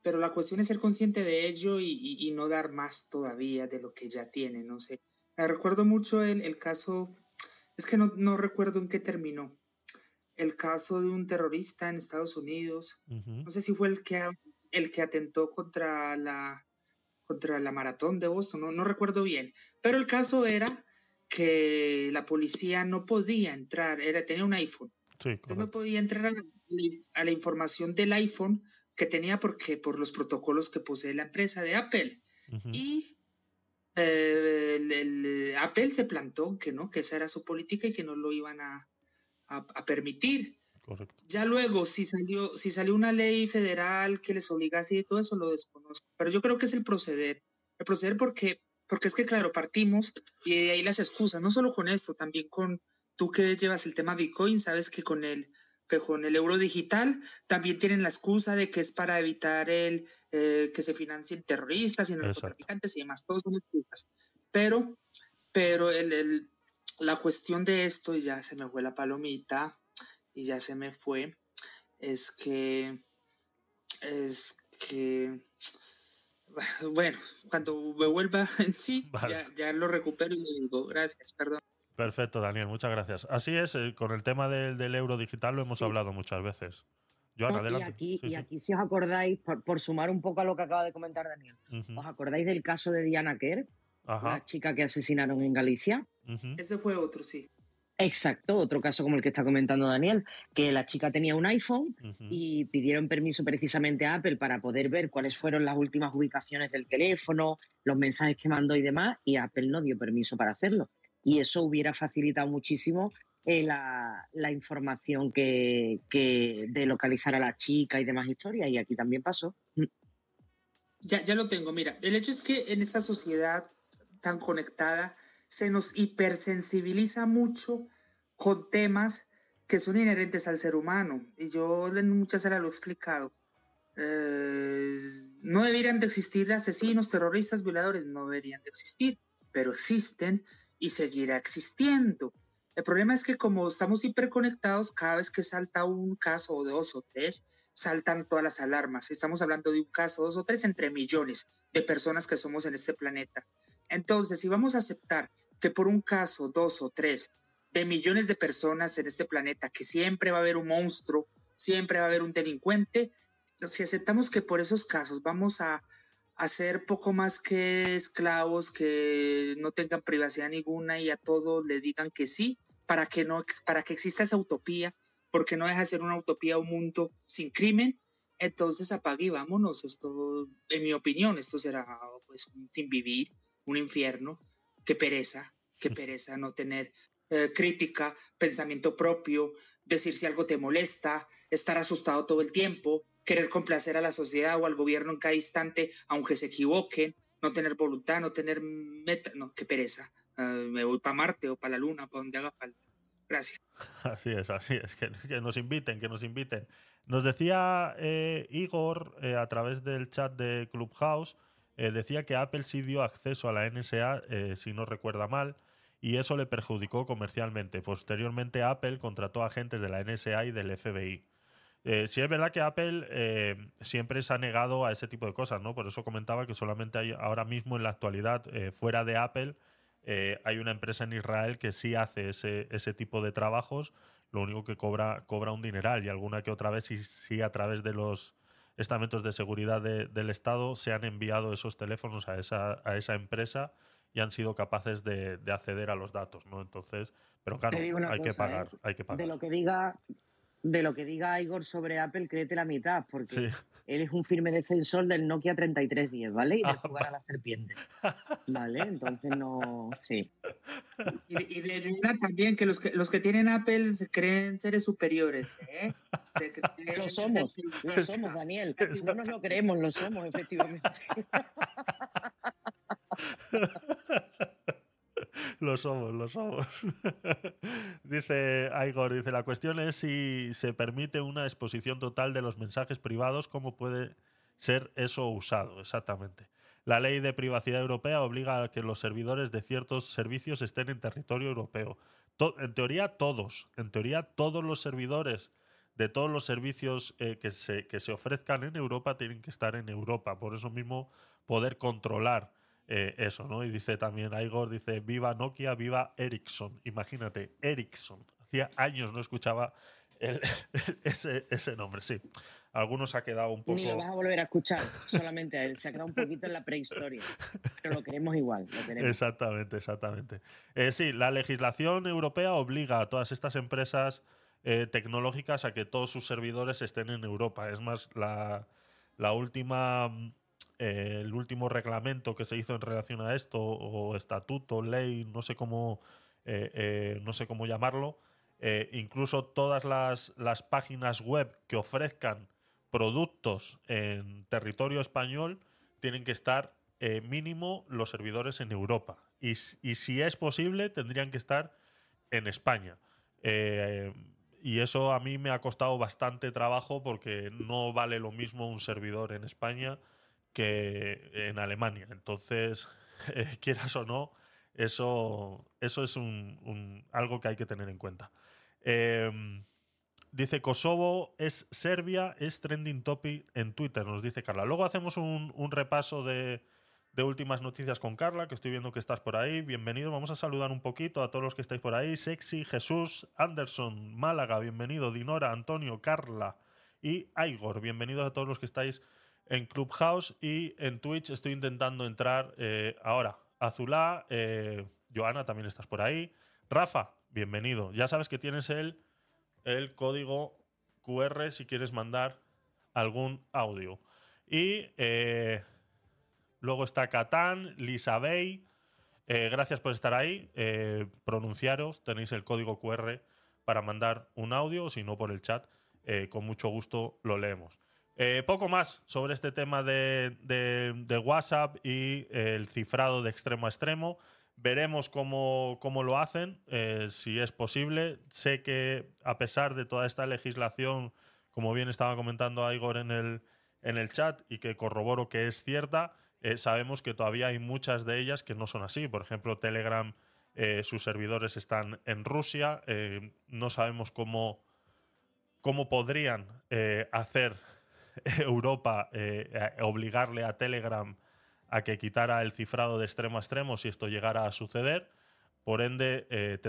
Pero la cuestión es ser consciente de ello y, y- y no dar más todavía de lo que ya tiene, no sé. Me recuerdo mucho el, el caso, es que no, no recuerdo en qué terminó el caso de un terrorista en Estados Unidos. Ujú. No sé si fue el que, el que atentó contra la, contra la maratón de Boston, no, no recuerdo bien. Pero el caso era que la policía no podía entrar, era, tenía un iPhone. Sí, Entonces no podía entrar a la, a la información del iPhone que tenía porque por los protocolos que posee la empresa de Apple. Y eh, el- el- Apple se plantó que no, que esa era su política y que no lo iban a, a- a permitir. Correcto. Ya luego, si salió, si salió una ley federal que les obligase y todo eso, lo desconozco. Pero yo creo que es el proceder. El proceder porque, porque es que, claro, partimos y de ahí las excusas, no solo con esto, también con tú que llevas el tema Bitcoin, sabes que con el, que con el euro digital también tienen la excusa de que es para evitar el eh, que se financien terroristas y narcotraficantes y demás, todos son excusas. Pero, pero el, el- la cuestión de esto, y ya se me fue la palomita, y ya se me fue, es que, es que, bueno, cuando me vuelva en sí, Vale. ya, ya lo recupero y le digo, gracias, perdón. Perfecto, Daniel, muchas gracias. Así es, eh, con el tema del, del euro digital lo hemos hablado muchas veces. Joan, No, y adelante. aquí, Sí, y sí. aquí si os acordáis, por, por sumar un poco a lo que acaba de comentar Daniel. ¿os acordáis del caso de Diana Kerr, Ajá. la chica que asesinaron en Galicia? Ese fue otro, sí. Exacto, otro caso como el que está comentando Daniel, que la chica tenía un iPhone y pidieron permiso precisamente a Apple para poder ver cuáles fueron las últimas ubicaciones del teléfono, los mensajes que mandó y demás, y Apple no dio permiso para hacerlo. Y eso hubiera facilitado muchísimo eh, la, la información que, que de localizar a la chica y demás historias, y aquí también pasó. Ya, ya lo tengo, mira, el hecho es que en esta sociedad tan conectada se nos hipersensibiliza mucho con temas que son inherentes al ser humano. Y yo en muchas horas lo he explicado. Eh, no deberían de existir asesinos, terroristas, violadores, no deberían de existir, pero existen y seguirá existiendo. El problema es que como estamos hiperconectados, cada vez que salta un caso o dos o tres, saltan todas las alarmas. Estamos hablando de un caso, dos o tres entre millones de personas que somos en este planeta. Entonces, si vamos a aceptar que por un caso, dos o tres de millones de personas en este planeta, que siempre va a haber un monstruo, siempre va a haber un delincuente, si aceptamos que por esos casos vamos a, a ser poco más que esclavos, que no tengan privacidad ninguna y a todo le digan que sí, para que, no, para que exista esa utopía, porque no deja de ser una utopía un mundo sin crimen, entonces apague y vámonos. Esto, en mi opinión, esto será pues sin vivir, un infierno. Qué pereza, qué pereza no tener eh, crítica, pensamiento propio, decir si algo te molesta, estar asustado todo el tiempo, querer complacer a la sociedad o al gobierno en cada instante, aunque se equivoquen, no tener voluntad, no tener meta, no, qué pereza. Ah, me voy para Marte o para la Luna, para donde haga falta. Gracias. Así es, así es, que, que nos inviten, que nos inviten. Nos decía eh, Igor eh, a través del chat de Clubhouse, eh, decía que Apple sí dio acceso a la NSA, eh, si no recuerda mal, y eso le perjudicó comercialmente. Posteriormente Apple contrató agentes de la NSA y del FBI. Eh, sí es verdad que Apple eh, siempre se ha negado a ese tipo de cosas, ¿no? Por eso comentaba que solamente hay ahora mismo en la actualidad, fuera de Apple, hay una empresa en Israel que sí hace ese, ese tipo de trabajos, lo único que cobra, cobra un dineral y alguna que otra vez sí, sí a través de los estamentos de seguridad de- del Estado se han enviado esos teléfonos a esa, a esa empresa y han sido capaces de, de acceder a los datos, ¿no? Entonces, pero claro, hay que cosa, pagar, ¿eh? hay que pagar. De lo que diga, de lo que diga Igor sobre Apple, créete la mitad, porque Sí. él es un firme defensor del Nokia 3310, ¿vale? Y de Ah, jugar a la serpiente. ¿Vale? Entonces no. Sí. Y, y de Luna también, que los, que los que tienen Apple se creen seres superiores, ¿eh? Se creen- Lo somos, lo somos, Daniel. No nos lo creemos, lo somos, efectivamente. Lo somos, lo somos. dice Igor, dice, la cuestión es si se permite una exposición total de los mensajes privados, cómo puede ser eso usado, exactamente. La ley de privacidad europea obliga a que los servidores de ciertos servicios estén en territorio europeo. En teoría todos, en teoría todos los servidores de todos los servicios eh, que, se, que se ofrezcan en Europa tienen que estar en Europa. Por eso mismo poder controlar eh, eso, ¿no? Y dice también Igor, dice, viva Nokia, viva Ericsson. Imagínate, Ericsson. Hacía años no escuchaba el- ese, ese nombre, sí. Algunos ha quedado un poco... Ni lo vas a volver a escuchar, solamente a él. Se ha quedado un poquito en la prehistoria. Pero lo queremos igual, lo queremos. Exactamente, exactamente. Eh, sí, la legislación europea obliga a todas estas empresas eh, tecnológicas a que todos sus servidores estén en Europa. Es más, la, la última, eh, el último reglamento que se hizo en relación a esto, o estatuto, ley, no sé cómo, eh, eh, no sé cómo llamarlo, incluso todas las, las páginas web que ofrezcan productos en territorio español tienen que estar mínimo los servidores en Europa. Y, y si es posible, tendrían que estar en España. Y eso a mí me ha costado bastante trabajo porque no vale lo mismo un servidor en España que en Alemania. Entonces, eh, quieras o no, eso, eso es un, algo que hay que tener en cuenta. Em, Dice Kosovo es Serbia, es trending topic en Twitter, nos dice Carla. Luego hacemos un, un repaso de, de últimas noticias con Carla, que estoy viendo que estás por ahí. Bienvenido, vamos a saludar un poquito a todos los que estáis por ahí. Sexy, Jesús, Anderson, Málaga, bienvenido. Dinora, Antonio, Carla y Igor, bienvenidos a todos los que estáis en Clubhouse y en Twitch. Estoy intentando entrar eh, ahora. Azulá, eh, Joana, también estás por ahí. Rafa, bienvenido. Ya sabes que tienes el el código QR si quieres mandar algún audio. Y eh, luego está Catán, Lisabey. Gracias por estar ahí. Pronunciaros, tenéis el código QR para mandar un audio, o si no por el chat, con mucho gusto lo leemos. Eh, poco más sobre este tema de, WhatsApp y eh, el cifrado de extremo a extremo. Veremos cómo, cómo lo hacen, eh, si es posible. Sé que a pesar de toda esta legislación, como bien estaba comentando Igor en el, en el chat y que corroboro que es cierta, sabemos que todavía hay muchas de ellas que no son así. Por ejemplo, Telegram, sus servidores están en Rusia. no sabemos cómo, cómo podrían hacer Europa, eh, obligarle a Telegram a que quitara el cifrado de extremo a extremo si esto llegara a suceder. Por ende, eh,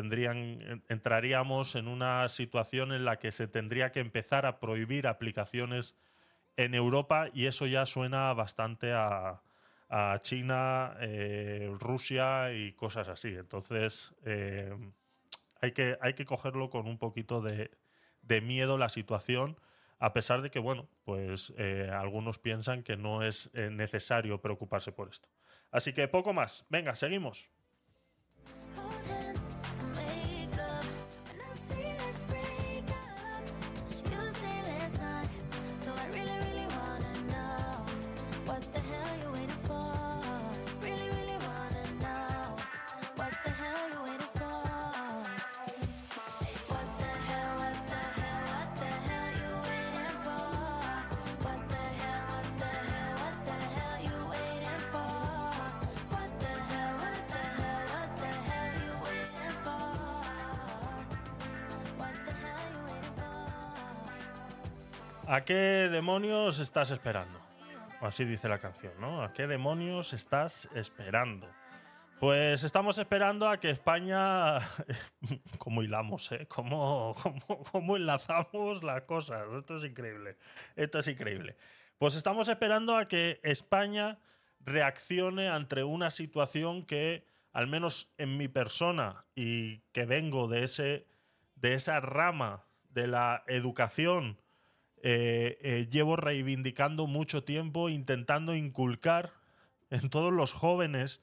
entraríamos en una situación en la que se tendría que empezar a prohibir aplicaciones en Europa y eso ya suena bastante a, China, eh, Rusia y cosas así. Entonces, eh, hay, que, hay que cogerlo con un poquito de miedo la situación, a pesar de que, bueno, pues eh, algunos piensan que no es eh, necesario preocuparse por esto. Así que poco más. Venga, seguimos. ¿A qué demonios estás esperando? Así dice la canción, ¿no? ¿A qué demonios estás esperando? Pues estamos esperando a que España. ¿Cómo hilamos, eh? ¿Cómo, cómo, cómo enlazamos las cosas? Esto es increíble. Esto es increíble. Pues estamos esperando a que España reaccione ante una situación que, al menos en mi persona, y que vengo de, ese, de esa rama de la educación, eh, eh, llevo reivindicando mucho tiempo, intentando inculcar en todos los jóvenes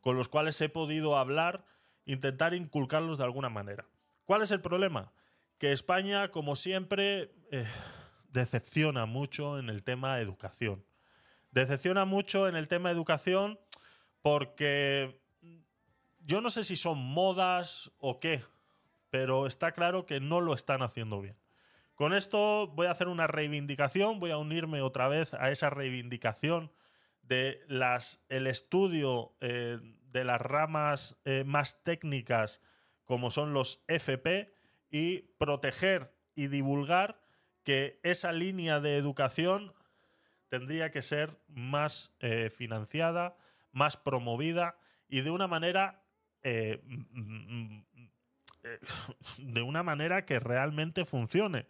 con los cuales he podido hablar, intentar inculcarlos de alguna manera. ¿Cuál es el problema? Que España, como siempre, eh, decepciona mucho en el tema educación. Decepciona mucho en el tema educación porque yo no sé si son modas o qué, pero está claro que no lo están haciendo bien. Con esto voy a hacer una reivindicación, voy a unirme otra vez a esa reivindicación de el estudio eh, de las ramas eh, más técnicas como son los FP y proteger y divulgar que esa línea de educación tendría que ser más eh, financiada, más promovida y de una manera de una manera que realmente funcione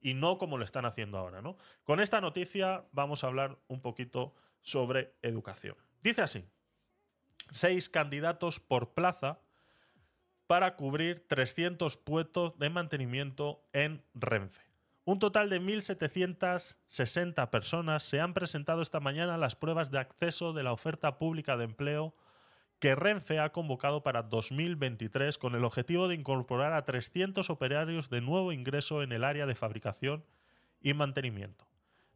y no como lo están haciendo ahora. ¿no? Con esta noticia vamos a hablar un poquito sobre educación. Dice así, seis candidatos por plaza para cubrir 300 puestos de mantenimiento en Renfe. Un total de 1.760 personas se han presentado esta mañana a las pruebas de acceso de la oferta pública de empleo que Renfe ha convocado para 2023 con el objetivo de incorporar a 300 operarios de nuevo ingreso en el área de fabricación y mantenimiento.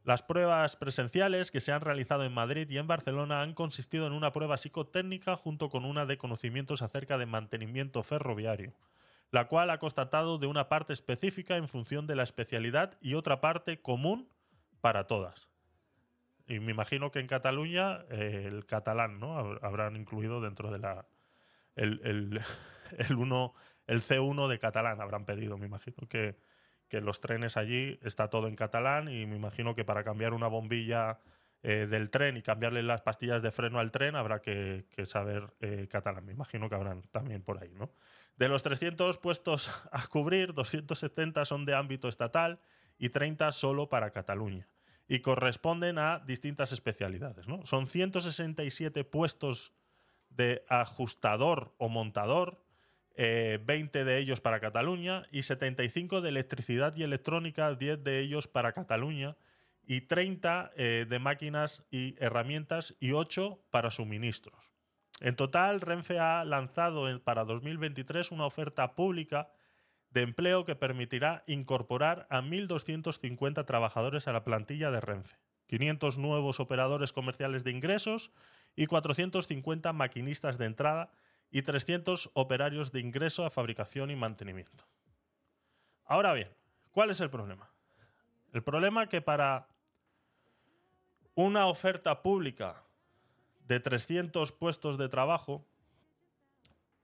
Las pruebas presenciales que se han realizado en Madrid y en Barcelona han consistido en una prueba psicotécnica junto con una de conocimientos acerca de mantenimiento ferroviario, la cual ha constatado de una parte específica en función de la especialidad y otra parte común para todas. Y me imagino que en Cataluña eh, el catalán, ¿no? Habrán incluido dentro de la. El, el, el, uno, el C1 de catalán habrán pedido, me imagino que que los trenes allí está todo en catalán y me imagino que para cambiar una bombilla eh, del tren y cambiarle las pastillas de freno al tren habrá que, saber eh, catalán. Me imagino que habrán también por ahí, ¿no? De los 300 puestos a cubrir, 270 son de ámbito estatal y 30 solo para Cataluña. Y corresponden a distintas especialidades, ¿no? Son 167 puestos de ajustador o montador, 20 eh, de ellos para Cataluña y 75 de electricidad y electrónica, 10 de ellos para Cataluña y 30 eh, de máquinas y herramientas y 8 para suministros. En total, Renfe ha lanzado para 2023 una oferta pública de empleo que permitirá incorporar a 1.250 trabajadores a la plantilla de Renfe, 500 nuevos operadores comerciales de ingresos y 450 maquinistas de entrada y 300 operarios de ingreso a fabricación y mantenimiento. Ahora bien, ¿cuál es el problema? El problema es que para una oferta pública de 300 puestos de trabajo,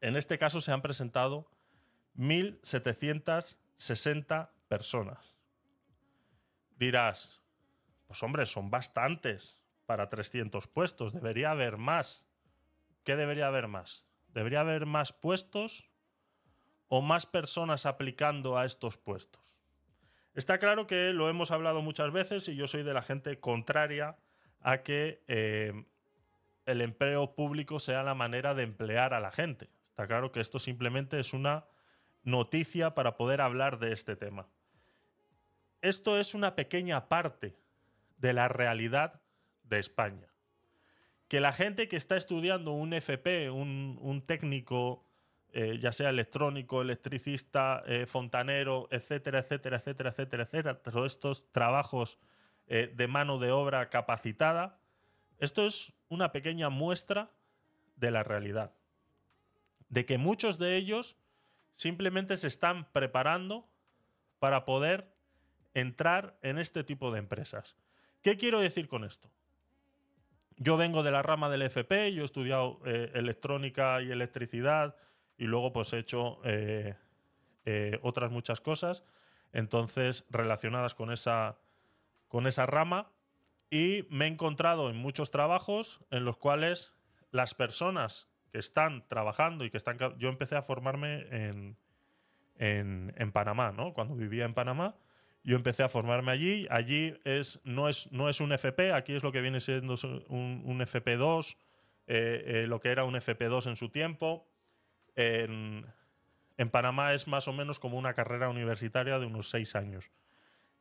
en este caso se han presentado 1.760 personas. Dirás, pues hombre, son bastantes para 300 puestos, debería haber más. ¿Qué debería haber más? ¿Debería haber más puestos o más personas aplicando a estos puestos? Está claro que lo hemos hablado muchas veces y yo soy de la gente contraria a que eh, el empleo público sea la manera de emplear a la gente. Está claro que esto simplemente es una noticia para poder hablar de este tema. Esto es una pequeña parte de la realidad de España que la gente que está estudiando un FP, un, técnico, eh, ya sea electrónico, electricista, eh, fontanero, etcétera, etcétera, etcétera, etcétera, etcétera, todos estos trabajos eh, de mano de obra capacitada, esto es una pequeña muestra de la realidad. De que muchos de ellos simplemente se están preparando para poder entrar en este tipo de empresas. ¿Qué quiero decir con esto? Yo vengo de la rama del FP, yo he estudiado eh, electrónica y electricidad y luego pues he hecho eh, eh, otras muchas cosas, entonces relacionadas con esa, con esa rama y me he encontrado en muchos trabajos en los cuales las personas que están trabajando y que están... Yo empecé a formarme en, en, en Panamá, ¿no? Cuando vivía en Panamá, yo empecé a formarme allí. Allí es, no, es, no es un FP, aquí es lo que viene siendo un, un FP2, eh, eh, lo que era un FP2 en su tiempo. En, en Panamá es más o menos como una carrera universitaria de unos seis años,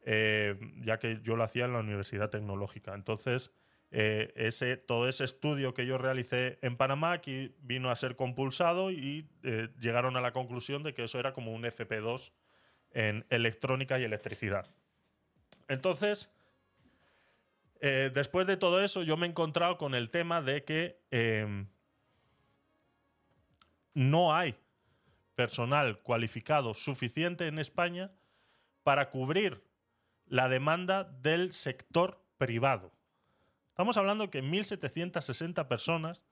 eh, ya que yo lo hacía en la Universidad Tecnológica. Entonces, eh, todo ese estudio que yo realicé en Panamá aquí vino a ser compulsado y eh, llegaron a la conclusión de que eso era como un FP2 en electrónica y electricidad. Entonces, eh, después de todo eso, yo me he encontrado con el tema de que eh, no hay personal cualificado suficiente en España para cubrir la demanda del sector privado. Estamos hablando que 1.760 personas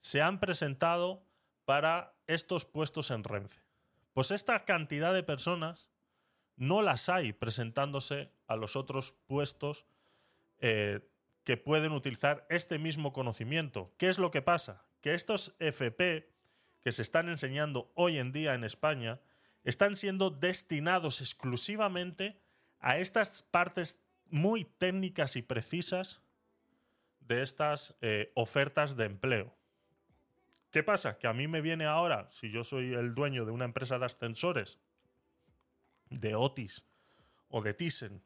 se han presentado para estos puestos en Renfe. Pues esta cantidad de personas no las hay presentándose a los otros puestos eh, que pueden utilizar este mismo conocimiento. ¿Qué es lo que pasa? Que estos FP que se están enseñando hoy en día en España están siendo destinados exclusivamente a estas partes muy técnicas y precisas de estas eh, ofertas de empleo. ¿Qué pasa? Que a mí me viene ahora, si yo soy el dueño de una empresa de ascensores, de Otis o de Thyssen,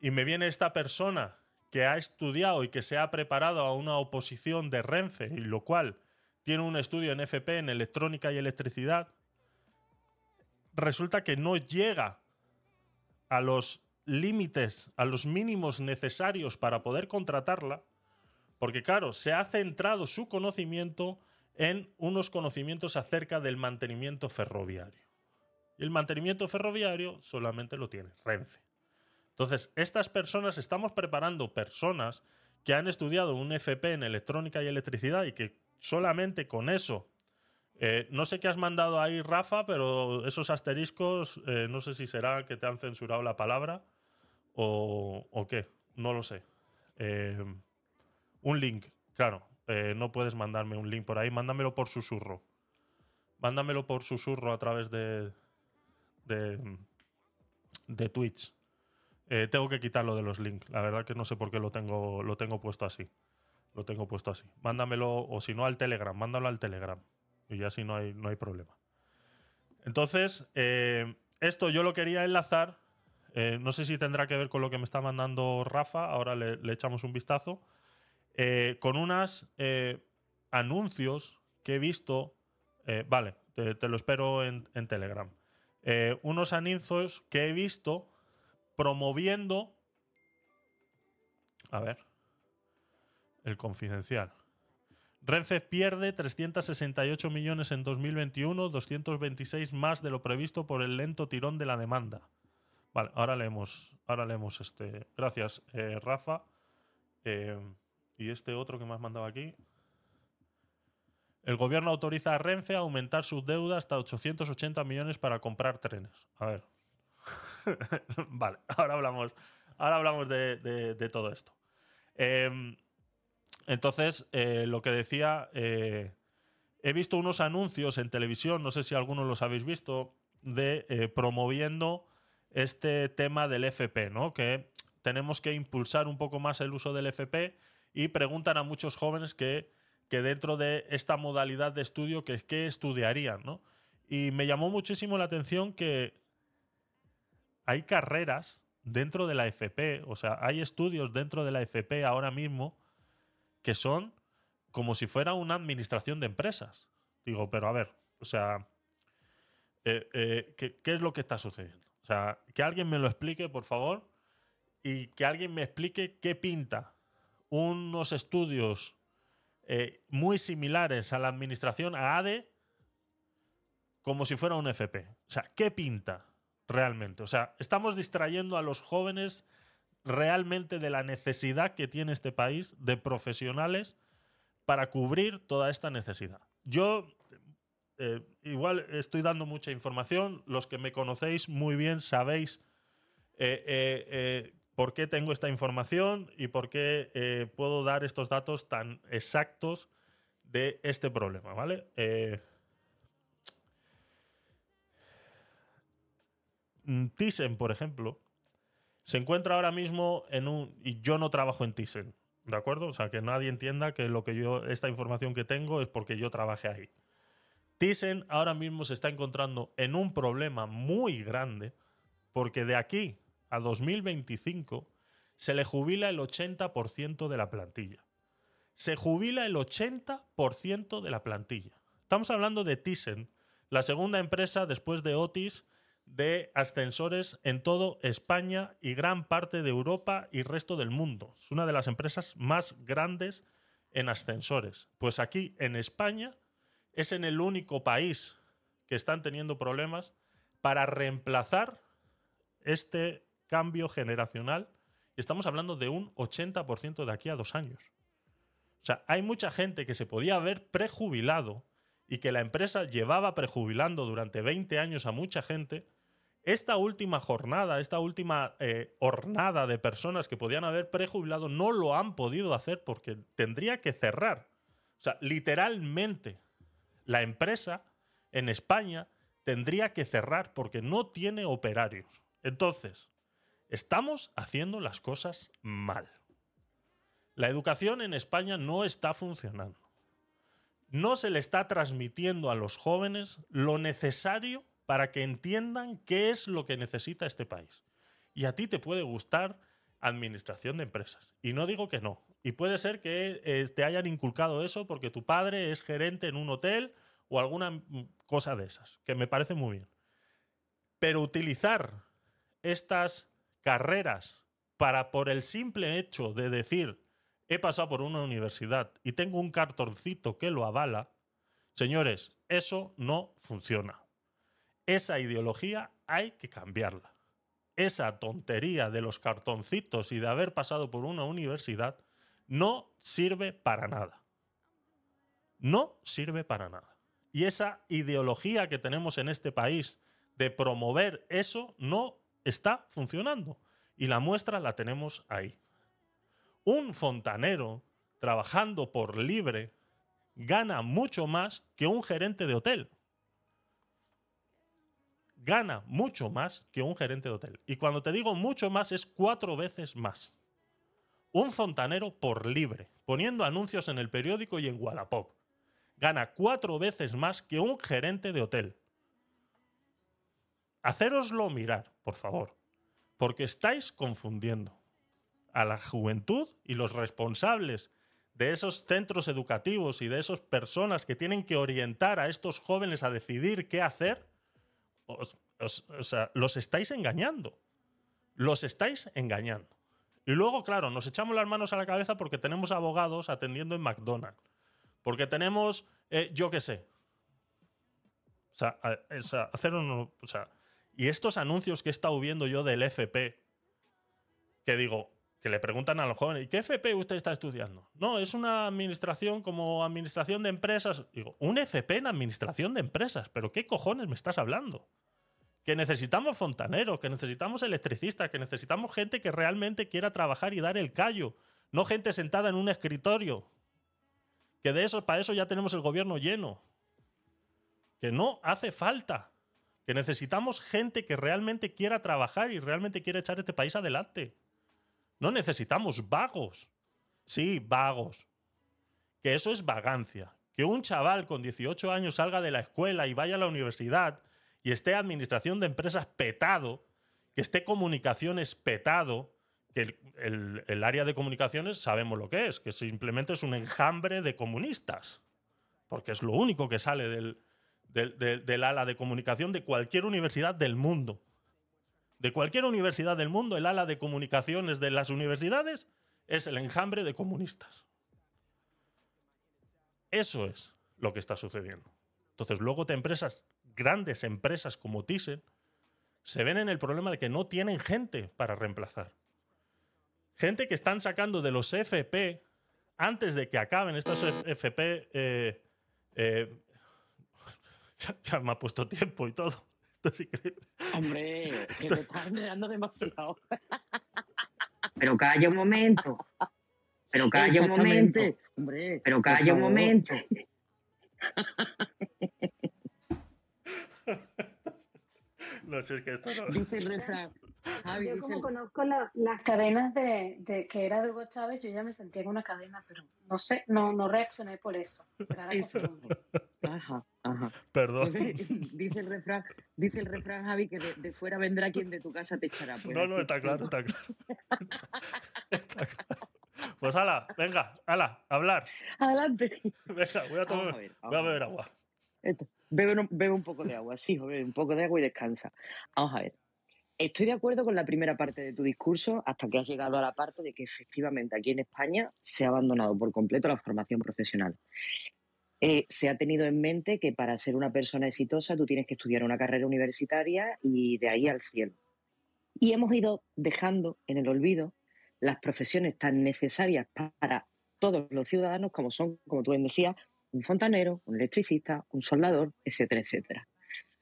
y me viene esta persona que ha estudiado y que se ha preparado a una oposición de Renfe, y lo cual tiene un estudio en FP en electrónica y electricidad, resulta que no llega a los límites, a los mínimos necesarios para poder contratarla, porque claro, se ha centrado su conocimiento en unos conocimientos acerca del mantenimiento ferroviario. Y el mantenimiento ferroviario solamente lo tiene Renfe. Entonces, estas personas, estamos preparando personas que han estudiado un FP en electrónica y electricidad y que solamente con eso, eh, no sé qué has mandado ahí, Rafa, pero esos asteriscos, eh, no sé si será que te han censurado la palabra o, qué, no lo sé. Eh, un link, claro, eh, no puedes mandarme un link por ahí, mándamelo por susurro. Mándamelo por susurro a través de, de, Twitch. Eh, tengo que quitarlo de los links. La verdad que no sé por qué lo tengo, lo tengo puesto así. Lo tengo puesto así. Mándamelo, o si no, al Telegram. Mándalo al Telegram. Y ya así no hay, no hay problema. Entonces, eh, esto yo lo quería enlazar. no sé si tendrá que ver con lo que me está mandando Rafa. Ahora le echamos un vistazo. Eh, con unos anuncios que he visto. eh, vale, te, lo espero en, Telegram. Eh, unos anuncios que he visto promoviendo. A ver. El confidencial. Renfe pierde 368 millones en 2021, 226 más de lo previsto por el lento tirón de la demanda. Vale, ahora leemos, ahora leemos este. Gracias, eh, Rafa. Eh, y este otro que me has mandado aquí. El gobierno autoriza a Renfe a aumentar su deuda hasta 880 millones para comprar trenes. A ver. vale, ahora hablamos, ahora hablamos de, todo esto. Em, entonces, eh, lo que decía, eh, he visto unos anuncios en televisión, no sé si algunos los habéis visto, de eh, promoviendo este tema del FP, ¿no? Que tenemos que impulsar un poco más el uso del FP y preguntan a muchos jóvenes que, que dentro de esta modalidad de estudio, que qué estudiarían, ¿no? Y me llamó muchísimo la atención que hay carreras dentro de la FP, o sea, hay estudios dentro de la FP ahora mismo que son como si fuera una administración de empresas. Digo, pero a ver, o sea, eh, eh, ¿qué, qué es lo que está sucediendo? O sea, que alguien me lo explique, por favor, y que alguien me explique qué pinta unos estudios eh, muy similares a la administración, ADE, como si fuera un FP. O sea, ¿qué pinta realmente? O sea, estamos distrayendo a los jóvenes realmente de la necesidad que tiene este país de profesionales para cubrir toda esta necesidad. Yo eh, igual estoy dando mucha información, los que me conocéis muy bien sabéis eh, por qué tengo esta información y por qué eh, puedo dar estos datos tan exactos de este problema, ¿vale? Eh, mm, Thyssen, por ejemplo, se encuentra ahora mismo en un... Y yo no trabajo en Thyssen, ¿de acuerdo? O sea, que nadie entienda que lo que yo, esta información que tengo es porque yo trabajé ahí. Thyssen ahora mismo se está encontrando en un problema muy grande porque de aquí a 2025 se le jubila el 80% de la plantilla. Se jubila el 80% de la plantilla. Estamos hablando de Thyssen, la segunda empresa después de Otis de ascensores en todo España y gran parte de Europa y resto del mundo. Es una de las empresas más grandes en ascensores. Pues aquí en España es en el único país que están teniendo problemas para reemplazar este cambio generacional. Estamos hablando de un 80% de aquí a dos años. O sea, hay mucha gente que se podía haber prejubilado y que la empresa llevaba prejubilando durante 20 años a mucha gente, esta última jornada, esta última eh, hornada de personas que podían haber prejubilado no lo han podido hacer porque tendría que cerrar. O sea, literalmente, la empresa en España tendría que cerrar porque no tiene operarios. Entonces, estamos haciendo las cosas mal. La educación en España no está funcionando. No se le está transmitiendo a los jóvenes lo necesario para que entiendan qué es lo que necesita este país. Y a ti te puede gustar administración de empresas. Y no digo que no. Y puede ser que eh, te hayan inculcado eso porque tu padre es gerente en un hotel o alguna mm, cosa de esas, que me parece muy bien. Pero utilizar estas carreras para, por el simple hecho de decir, he pasado por una universidad y tengo un cartoncito que lo avala, señores, eso no funciona. Esa ideología hay que cambiarla. Esa tontería de los cartoncitos y de haber pasado por una universidad no sirve para nada. No sirve para nada. Y esa ideología que tenemos en este país de promover eso no está funcionando. Y la muestra la tenemos ahí. Un fontanero trabajando por libre gana mucho más que un gerente de hotel. Gana mucho más que un gerente de hotel. Y cuando te digo mucho más es cuatro veces más. Un fontanero por libre, poniendo anuncios en el periódico y en Wallapop, gana cuatro veces más que un gerente de hotel. Hacéroslo mirar, por favor, porque estáis confundiendo a la juventud y los responsables de esos centros educativos y de esas personas que tienen que orientar a estos jóvenes a decidir qué hacer, o sea, los estáis engañando. Los estáis engañando. Y luego, claro, nos echamos las manos a la cabeza porque tenemos abogados atendiendo en McDonald's. Porque tenemos, eh, yo qué sé. O sea, hacer un, o sea, y estos anuncios que he estado viendo yo del FP, que digo, que le preguntan a los jóvenes, ¿y qué FP usted está estudiando? No, es una administración como administración de empresas. Digo, un FP en administración de empresas, pero ¿qué cojones me estás hablando? Que necesitamos fontaneros, que necesitamos electricistas, que necesitamos gente que realmente quiera trabajar y dar el callo, no gente sentada en un escritorio. Que de eso, para eso ya tenemos el gobierno lleno. Que no hace falta que necesitamos gente que realmente quiera trabajar y realmente quiera echar este país adelante. No necesitamos vagos. Sí, vagos. Que eso es vagancia. Que un chaval con 18 años salga de la escuela y vaya a la universidad y esté administración de empresas petado, que esté comunicaciones petado, que el, el área de comunicaciones sabemos lo que es, que simplemente es un enjambre de comunistas, porque es lo único que sale del, del, ala de comunicación de cualquier universidad del mundo. De cualquier universidad del mundo, el ala de comunicaciones de las universidades es el enjambre de comunistas. Eso es lo que está sucediendo. Entonces, luego te empresas, grandes empresas como Thyssen, se ven en el problema de que no tienen gente para reemplazar. Gente que están sacando de los FP antes de que acaben estos FP eh, eh, ya, me ha puesto tiempo y todo. Hombre, que me estás generando demasiado. pero calla un momento. Pero calla un momento. Hombre, Pero calla un momento. No sé, es que esto no... Dice el refrán. Javi, Yo como el- conozco la- las cadenas de, de que era de Hugo Chávez, yo ya me sentía en una cadena, pero no sé, no, no reaccioné por eso. Será la costumbre. Ajá, ajá. Perdón. dice el refrán, dice el refrán, Javi, que de, de fuera vendrá quien de tu casa te echará. Pues No, no, está claro, está claro. Está claro. Pues ala, venga, ala, hablar. Adelante. Venga, voy a, tomar, Vamos a ver, voy a beber agua. Esto, Bebe, un- bebe un poco de agua, sí, bebe un poco de agua y descansa. Vamos a ver. Estoy de acuerdo con la primera parte de tu discurso hasta que has llegado a la parte de que efectivamente aquí en España se ha abandonado por completo la formación profesional. Eh, se ha tenido en mente que para ser una persona exitosa tú tienes que estudiar una carrera universitaria y de ahí al cielo. Y hemos ido dejando en el olvido las profesiones tan necesarias para todos los ciudadanos como son, como tú bien decías, un fontanero, un electricista, un soldador, etcétera, etcétera.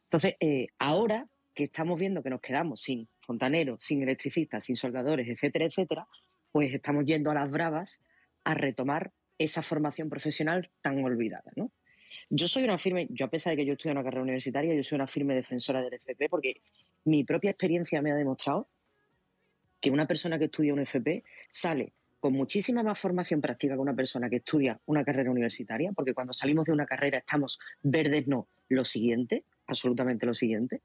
Entonces, eh, ahora que estamos viendo que nos quedamos sin fontaneros, sin electricistas, sin soldadores, etcétera, etcétera, pues estamos yendo a las bravas a retomar esa formación profesional tan olvidada. Yo soy una firme, yo a pesar de que yo estudié una carrera universitaria, yo soy una firme defensora del FP porque mi propia experiencia me ha demostrado que una persona que estudia un FP sale con muchísima más formación práctica que una persona que estudia una carrera universitaria, porque cuando salimos de una carrera estamos verdes, no, lo siguiente, absolutamente lo siguiente.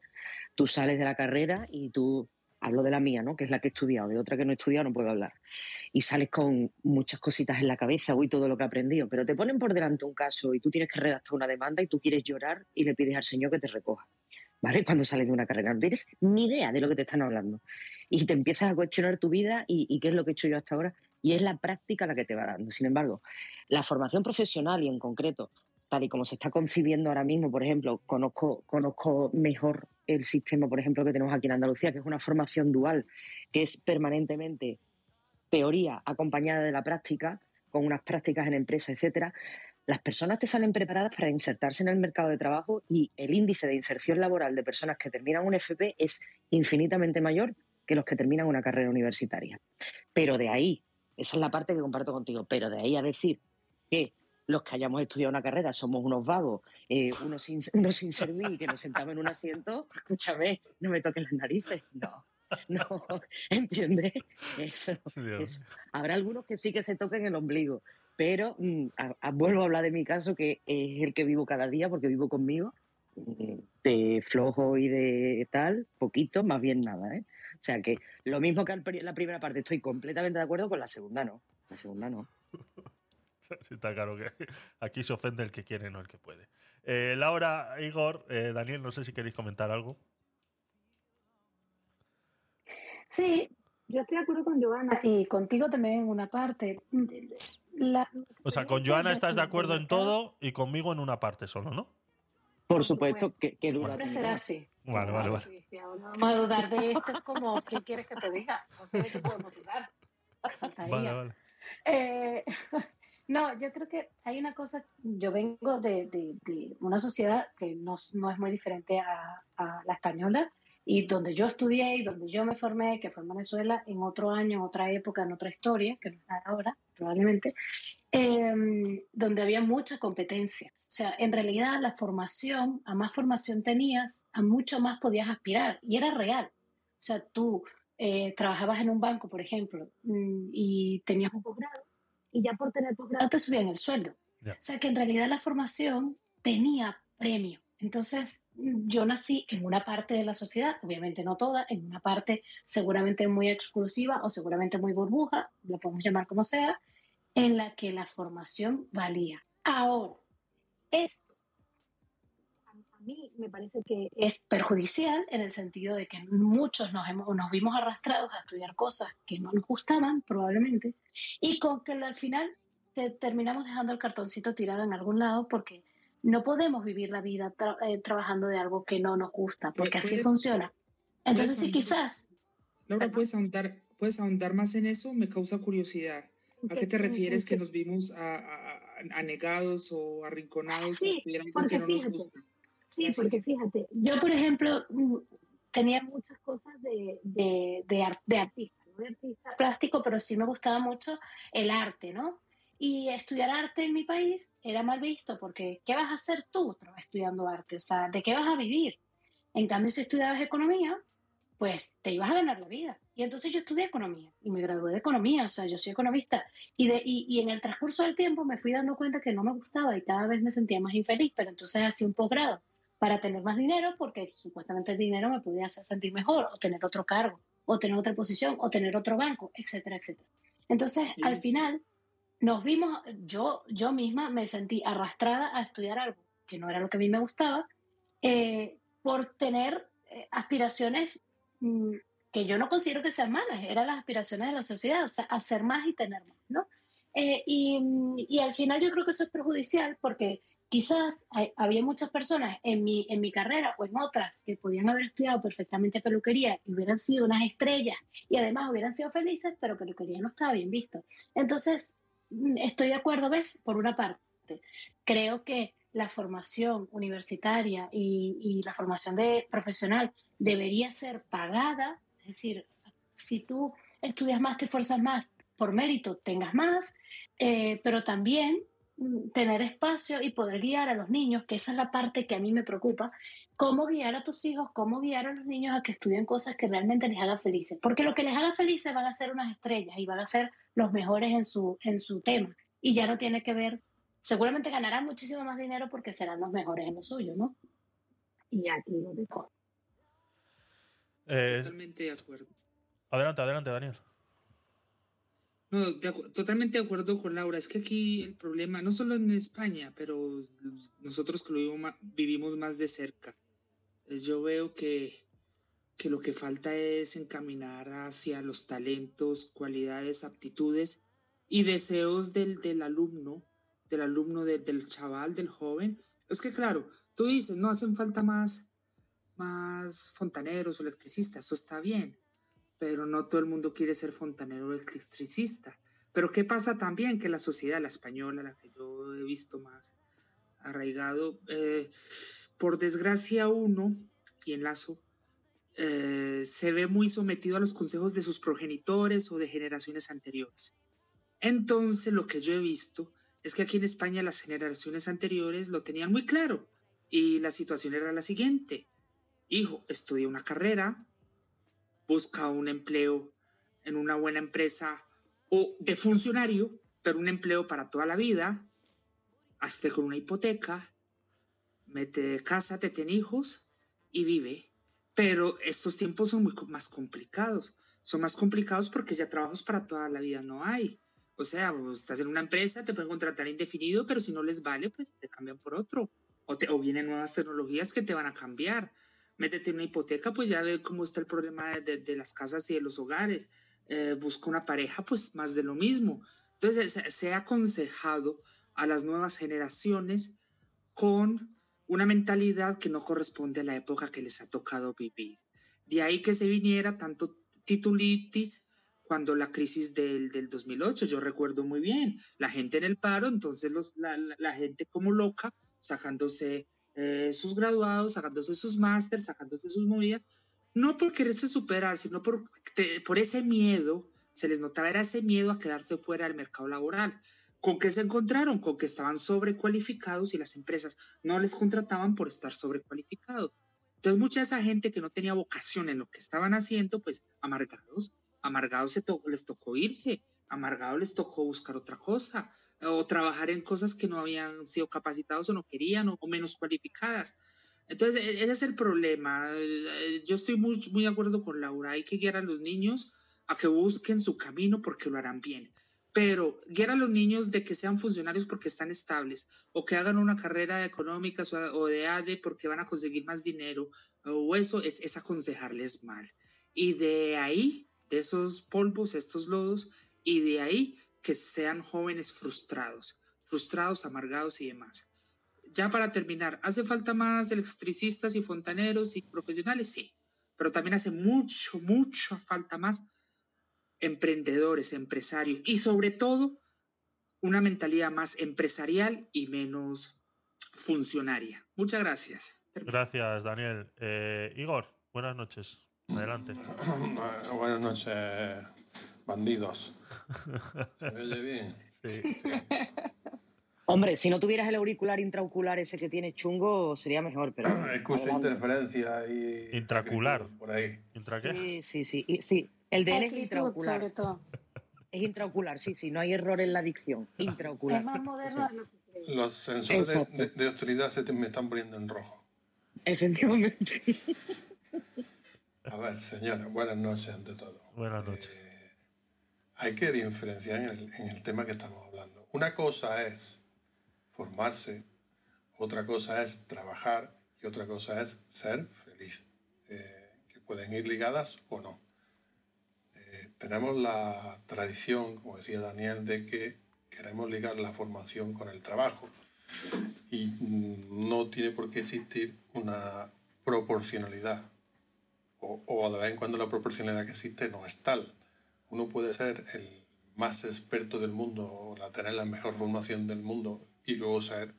Tú sales de la carrera y tú, hablo de la mía, ¿no? que es la que he estudiado, de otra que no he estudiado no puedo hablar, y sales con muchas cositas en la cabeza, uy, todo lo que he aprendido, pero te ponen por delante un caso y tú tienes que redactar una demanda y tú quieres llorar y le pides al Señor que te recoja. ¿Vale? Cuando sales de una carrera, no tienes ni idea de lo que te están hablando. Y te empiezas a cuestionar tu vida y, y qué es lo que he hecho yo hasta ahora y es la práctica la que te va dando. Sin embargo, la formación profesional y en concreto, tal y como se está concibiendo ahora mismo, por ejemplo, conozco, mejor el sistema, por ejemplo, que tenemos aquí en Andalucía, que es una formación dual, que es permanentemente teoría acompañada de la práctica, con unas prácticas en empresas, etcétera. Las personas te salen preparadas para insertarse en el mercado de trabajo y el índice de inserción laboral de personas que terminan un FP es infinitamente mayor que los que terminan una carrera universitaria. Pero de ahí, esa es la parte que comparto contigo, pero de ahí a decir que los que hayamos estudiado una carrera somos unos vagos, eh, unos, sin, unos sin servir, que nos sentamos en un asiento, escúchame, no me toques las narices. No, no, ¿entiendes? Eso, eso. Habrá algunos que sí que se toquen el ombligo, pero mm, a- a- vuelvo a hablar de mi caso, que es el que vivo cada día, porque vivo conmigo, mm, de flojo y de tal, poquito, más bien nada, ¿eh? O sea que lo mismo que la primera parte, estoy completamente de acuerdo con la segunda, no. La segunda no. Sí, está claro que aquí se ofende el que quiere, no el que puede. Eh, Laura, Igor, eh, Daniel, no sé si queréis comentar algo. Sí, yo estoy de acuerdo con Joana y contigo también en una parte. La- O sea, con Joana estás de acuerdo en todo y conmigo en una parte solo, ¿no? Por supuesto que, que Bueno. Siempre será así. Vale, vale, vale. Sí, no vamos a dudar de esto, es como, ¿qué quieres que te diga? No sé de qué podemos dudar. Vale, vale. Eh, no, yo creo que hay una cosa, yo vengo de, de- una sociedad que no, no es muy diferente a, la española y donde yo estudié y donde yo me formé, que fue en Venezuela, en otro año, en otra época, en otra historia, que no es ahora, probablemente, eh, donde había mucha competencia. O sea, en realidad la formación, a más formación tenías, a mucho más podías aspirar y era real. O sea, tú eh, trabajabas en un banco, por ejemplo, mm, y tenías un posgrado, y ya por tener posgrado te subían el sueldo. Ya. O sea que en realidad la formación tenía premio. Entonces, yo nací en una parte de la sociedad, obviamente no toda, en una parte seguramente muy exclusiva o seguramente muy burbuja, lo podemos llamar como sea, en la que la formación valía. Ahora, esto a mí me parece que es perjudicial en el sentido de que muchos nos, hemos, nos vimos arrastrados a estudiar cosas que no nos gustaban probablemente y con que al final te- terminamos dejando el cartoncito tirado en algún lado porque no podemos vivir la vida tra- eh, trabajando de algo que no nos gusta porque así ¿Puedes- funciona. Entonces sí, quizás Laura, ¿puedes ahondar, ¿puedes ahondar más en eso? Me causa curiosidad. ¿A qué te ¿En qué- refieres que nos vimos a- a- a- anegados o arrinconados Sí, a porque que no nos fíjate, gusta? Sí, porque fíjate, yo por ejemplo mm, tenía muchas cosas de, de, de, de artista, soy artista plástico, pero sí me gustaba mucho el arte, ¿no? Y estudiar arte en mi país era mal visto porque ¿qué vas a hacer tú estudiando arte? O sea, ¿de qué vas a vivir? En cambio, si estudiabas economía, pues te ibas a ganar la vida. Y entonces yo estudié economía y me gradué de economía, o sea, yo soy economista. Y, de, y, y en el transcurso del tiempo me fui dando cuenta que no me gustaba y cada vez me sentía más infeliz, pero entonces hacía un posgrado para tener más dinero porque supuestamente el dinero me podía hacer sentir mejor o tener otro cargo o tener otra posición o tener otro banco, etcétera, etcétera. Entonces, al final nos vimos, yo, yo misma me sentí arrastrada a estudiar algo que no era lo que a mí me gustaba, eh, por tener eh, aspiraciones mm, que yo no considero que sean malas, eran las aspiraciones de la sociedad, o sea, hacer más y tener más, ¿no? Eh, y, y, al final yo creo que eso es perjudicial porque quizás hay, había muchas personas en mi, en mi carrera o en otras que podían haber estudiado perfectamente peluquería y hubieran sido unas estrellas y además hubieran sido felices, pero peluquería no estaba bien visto. Entonces, mm, estoy de acuerdo, ¿ves? Por una parte, creo que la formación universitaria y, y la formación de profesional debería ser pagada, es decir, si tú estudias más, te esfuerzas más, por mérito tengas más, eh, pero también tener espacio y poder guiar a los niños, que esa es la parte que a mí me preocupa, cómo guiar a tus hijos, cómo guiar a los niños a que estudien cosas que realmente les hagan felices, porque lo que les haga felices van a ser unas estrellas y van a ser los mejores en su, en su tema, y ya no tiene que ver seguramente ganarán muchísimo más dinero porque serán los mejores en lo suyo, ¿no? Y aquí lo dejo. Eh, Totalmente de acuerdo. adelante, adelante, Daniel. No, de totalmente de acuerdo con Laura. Es que aquí el problema, no solo en España, pero nosotros que lo vivimos vivimos más de cerca, eh, yo veo que, que lo que falta es encaminar hacia los talentos, cualidades, aptitudes y deseos del, del alumno, del alumno, de- del chaval, del joven. Es que claro, tú dices, no hacen falta más, más fontaneros o electricistas, eso está bien pero no todo el mundo quiere ser fontanero o electricista. Pero ¿qué pasa también? Que la sociedad, la española, la que yo he visto más arraigado, eh, por desgracia uno, y enlazo, eh, se ve muy sometido a los consejos de sus progenitores o de generaciones anteriores. Entonces, lo que yo he visto es que aquí en España las generaciones anteriores lo tenían muy claro y la situación era la siguiente. Hijo, estudia una carrera, busca un empleo en una buena empresa o de funcionario, pero un empleo para toda la vida, hazte con una hipoteca, mete casa, te ten hijos y vive. Pero estos tiempos son muy más complicados. Son más complicados porque ya trabajos para toda la vida no hay. O sea, vos estás en una empresa, te pueden contratar indefinido, pero si no les vale, pues te cambian por otro. O, te, o vienen nuevas tecnologías que te van a cambiar métete en una hipoteca, pues ya ve cómo está el problema de, de- las casas y de los hogares. Eh, busca una pareja, pues más de lo mismo. Entonces, se, se ha aconsejado a las nuevas generaciones con una mentalidad que no corresponde a la época que les ha tocado vivir. De ahí que se viniera tanto titulitis cuando la crisis del, del 2008, yo recuerdo muy bien, la gente en el paro, entonces los, la, la- la gente como loca, sacándose eh, sus graduados, sacándose sus másters, sacándose sus movidas, no por quererse superar, sino por, te- por ese miedo, se les notaba era ese miedo a quedarse fuera del mercado laboral. ¿Con qué se encontraron? Con que estaban sobrecualificados y las empresas no les contrataban por estar sobrecualificados. Entonces mucha de esa gente que no tenía vocación en lo que estaban haciendo, pues amargados, amargados to- les tocó irse, amargados les tocó buscar otra cosa o trabajar en cosas que no habían sido capacitados o no querían o, menos cualificadas. Entonces, e- ese es el problema. Eh, Yo estoy muy, muy de acuerdo con Laura. Hay que guiar a los niños a que busquen su camino porque lo harán bien. Pero guiar a los niños de que sean funcionarios porque están estables o que hagan una carrera de económicas o de ADE porque van a conseguir más dinero o eso es, es aconsejarles mal. Y de ahí, de esos polvos, estos lodos, y de ahí que sean jóvenes frustrados, frustrados, amargados y demás. Ya para terminar, ¿hace falta más electricistas y fontaneros y profesionales? Sí, pero también hace mucho, mucho falta más emprendedores, empresarios y sobre todo una mentalidad más empresarial y menos funcionaria. Muchas gracias. Gracias, Daniel. Eh, Igor, buenas noches. Adelante. Buenas noches, bandidos. ¿Se me oye bien? Sí. Hombre, si no tuvieras el auricular intraocular ese que tiene chungo, sería mejor, pero... Adelante. interferencia y... Intracular. Por ahí. ¿Intra qué? Sí, sí, sí. y- sí. El de él es intraocular. sobre todo. Es intraocular, sí, sí. No hay error en la dicción. Intraocular. Es más moderno de lo que creía. Los sensores de, de- de hostilidad se te- me están poniendo en rojo. Efectivamente. A ver, señora, buenas noches ante todo. Buenas noches. Eh, hay que diferenciar en el, tema que estamos hablando. Una cosa es formarse, otra cosa es trabajar y otra cosa es ser feliz, eh, que pueden ir ligadas o no. Eh, tenemos la tradición, como decía Daniel, de que queremos ligar la formación con el trabajo y no tiene por qué existir una proporcionalidad o de vez en cuando la proporcionalidad que existe no es tal. Uno puede ser el más experto del mundo o la, tener la mejor formación del mundo y luego ser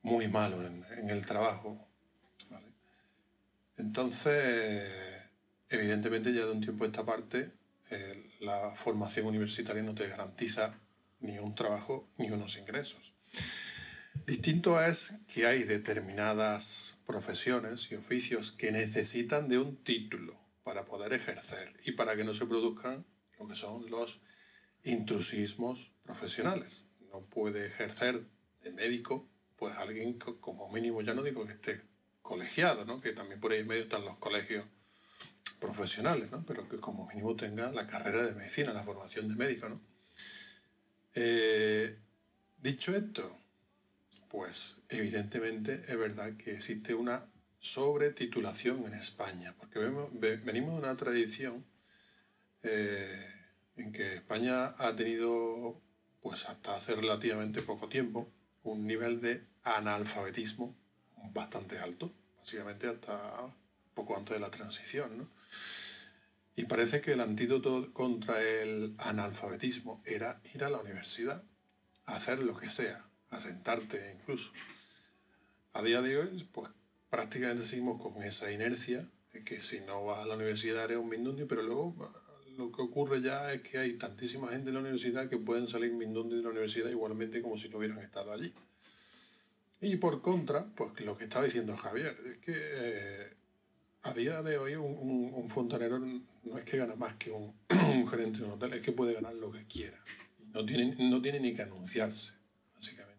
muy malo en, el trabajo. Entonces, evidentemente ya de un tiempo a esta parte, eh, la formación universitaria no te garantiza ni un trabajo ni unos ingresos. Distinto es que hay determinadas profesiones y oficios que necesitan de un título para poder ejercer y para que no se produzcan lo que son los intrusismos profesionales. No puede ejercer de médico pues alguien como mínimo, ya no digo que esté colegiado, ¿no? que también por ahí en medio están los colegios profesionales, ¿no? pero que como mínimo tenga la carrera de medicina, la formación de médico. ¿no? Eh, dicho esto, pues evidentemente es verdad que existe una sobretitulación en España, porque venimos de una tradición eh, en que España ha tenido, pues hasta hace relativamente poco tiempo, un nivel de analfabetismo bastante alto, básicamente hasta poco antes de la transición, ¿no? Y parece que el antídoto contra el analfabetismo era ir a la universidad, hacer lo que sea, a sentarte incluso. A día de hoy, pues prácticamente seguimos con esa inercia de que si no vas a la universidad eres un mindundi, pero luego lo que ocurre ya es que hay tantísima gente en la universidad que pueden salir mindundi de la universidad igualmente como si no hubieran estado allí. Y por contra, pues lo que estaba diciendo Javier, es que eh, a día de hoy un, fontanero no es que gana más que un, un gerente de un hotel, es que puede ganar lo que quiera. No tiene, no tiene ni que anunciarse, básicamente.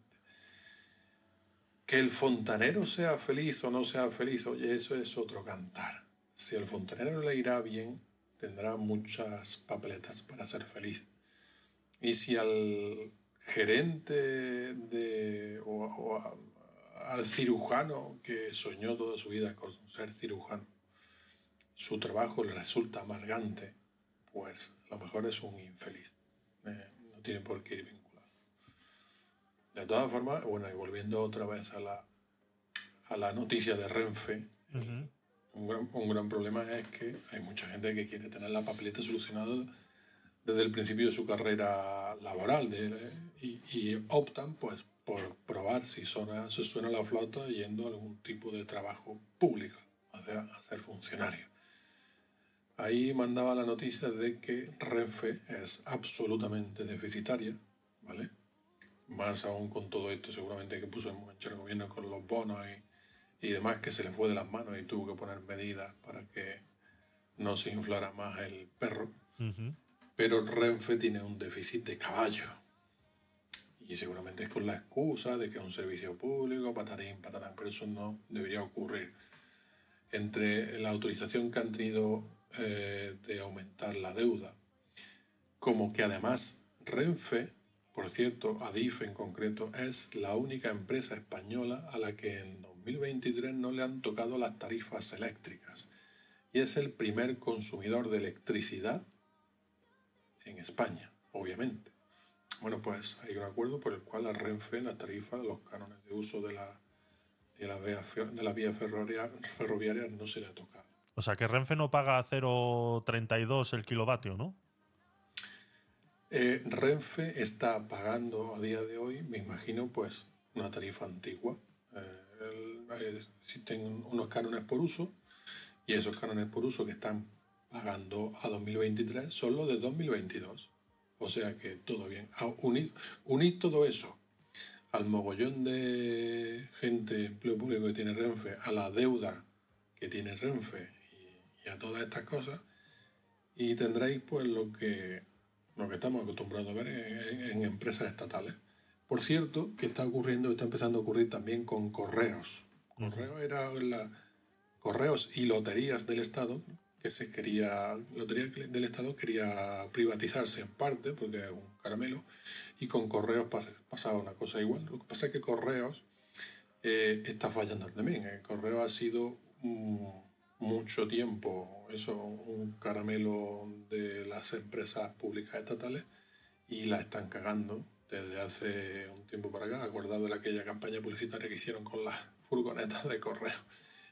Que el fontanero sea feliz o no sea feliz, oye, eso es otro cantar. Si al fontanero le irá bien, tendrá muchas papeletas para ser feliz. Y si al gerente de, o, al cirujano que soñó toda su vida con ser cirujano, su trabajo le resulta amargante, pues a lo mejor es un infeliz. Eh, no tiene por qué ir vinculado. De todas formas, bueno, y volviendo otra vez a la, a la noticia de Renfe, un gran, un gran problema es que hay mucha gente que quiere tener la papeleta solucionada desde el principio de su carrera laboral de- y, y optan pues por probar si suena, se suena la flauta yendo a algún tipo de trabajo público, o sea, a ser funcionario. Ahí mandaba la noticia de que Renfe es absolutamente deficitaria, ¿vale? Más aún con todo esto seguramente que puso en marcha el gobierno con los bonos y, y demás que se le fue de las manos y tuvo que poner medidas para que no se inflara más el perro. Ujú. Pero Renfe tiene un déficit de caballo. Y seguramente es con la excusa de que es un servicio público, patarín, patarán, pero eso no debería ocurrir. Entre la autorización que han tenido eh, de aumentar la deuda, como que además Renfe, por cierto, Adif en concreto, es la única empresa española a la que en 2023 no le han tocado las tarifas eléctricas. Y es el primer consumidor de electricidad en España, obviamente. Bueno, pues hay un acuerdo por el cual la Renfe, la tarifa, los cánones de uso de la, de la vía, de la vía ferroviaria, no se le ha tocado. O sea, que Renfe no paga a 0,32 el kilovatio, ¿no? Eh, Renfe está pagando a día de hoy, me imagino, pues una tarifa antigua. Eh, el- eh, existen unos cánones por uso y esos cánones por uso que están pagando a 2023 solo de 2022. O sea que todo bien. Unir, unir todo eso al mogollón de gente, empleo público que tiene Renfe, a la deuda que tiene Renfe y, a todas estas cosas, y tendréis pues lo que, lo que estamos acostumbrados a ver en, empresas estatales. Por cierto, que está ocurriendo, está empezando a ocurrir también con correos. Correos era la, correos y loterías del Estado, que se quería, Lotería del Estado quería privatizarse en parte, porque es un caramelo, y con Correos pasaba una cosa igual. Lo que pasa es que Correos eh, está fallando también. ¿eh? Correos ha sido mucho tiempo eso, un caramelo de las empresas públicas estatales y la están cagando desde hace un tiempo para acá, acordado de aquella campaña publicitaria que hicieron con las furgonetas de correo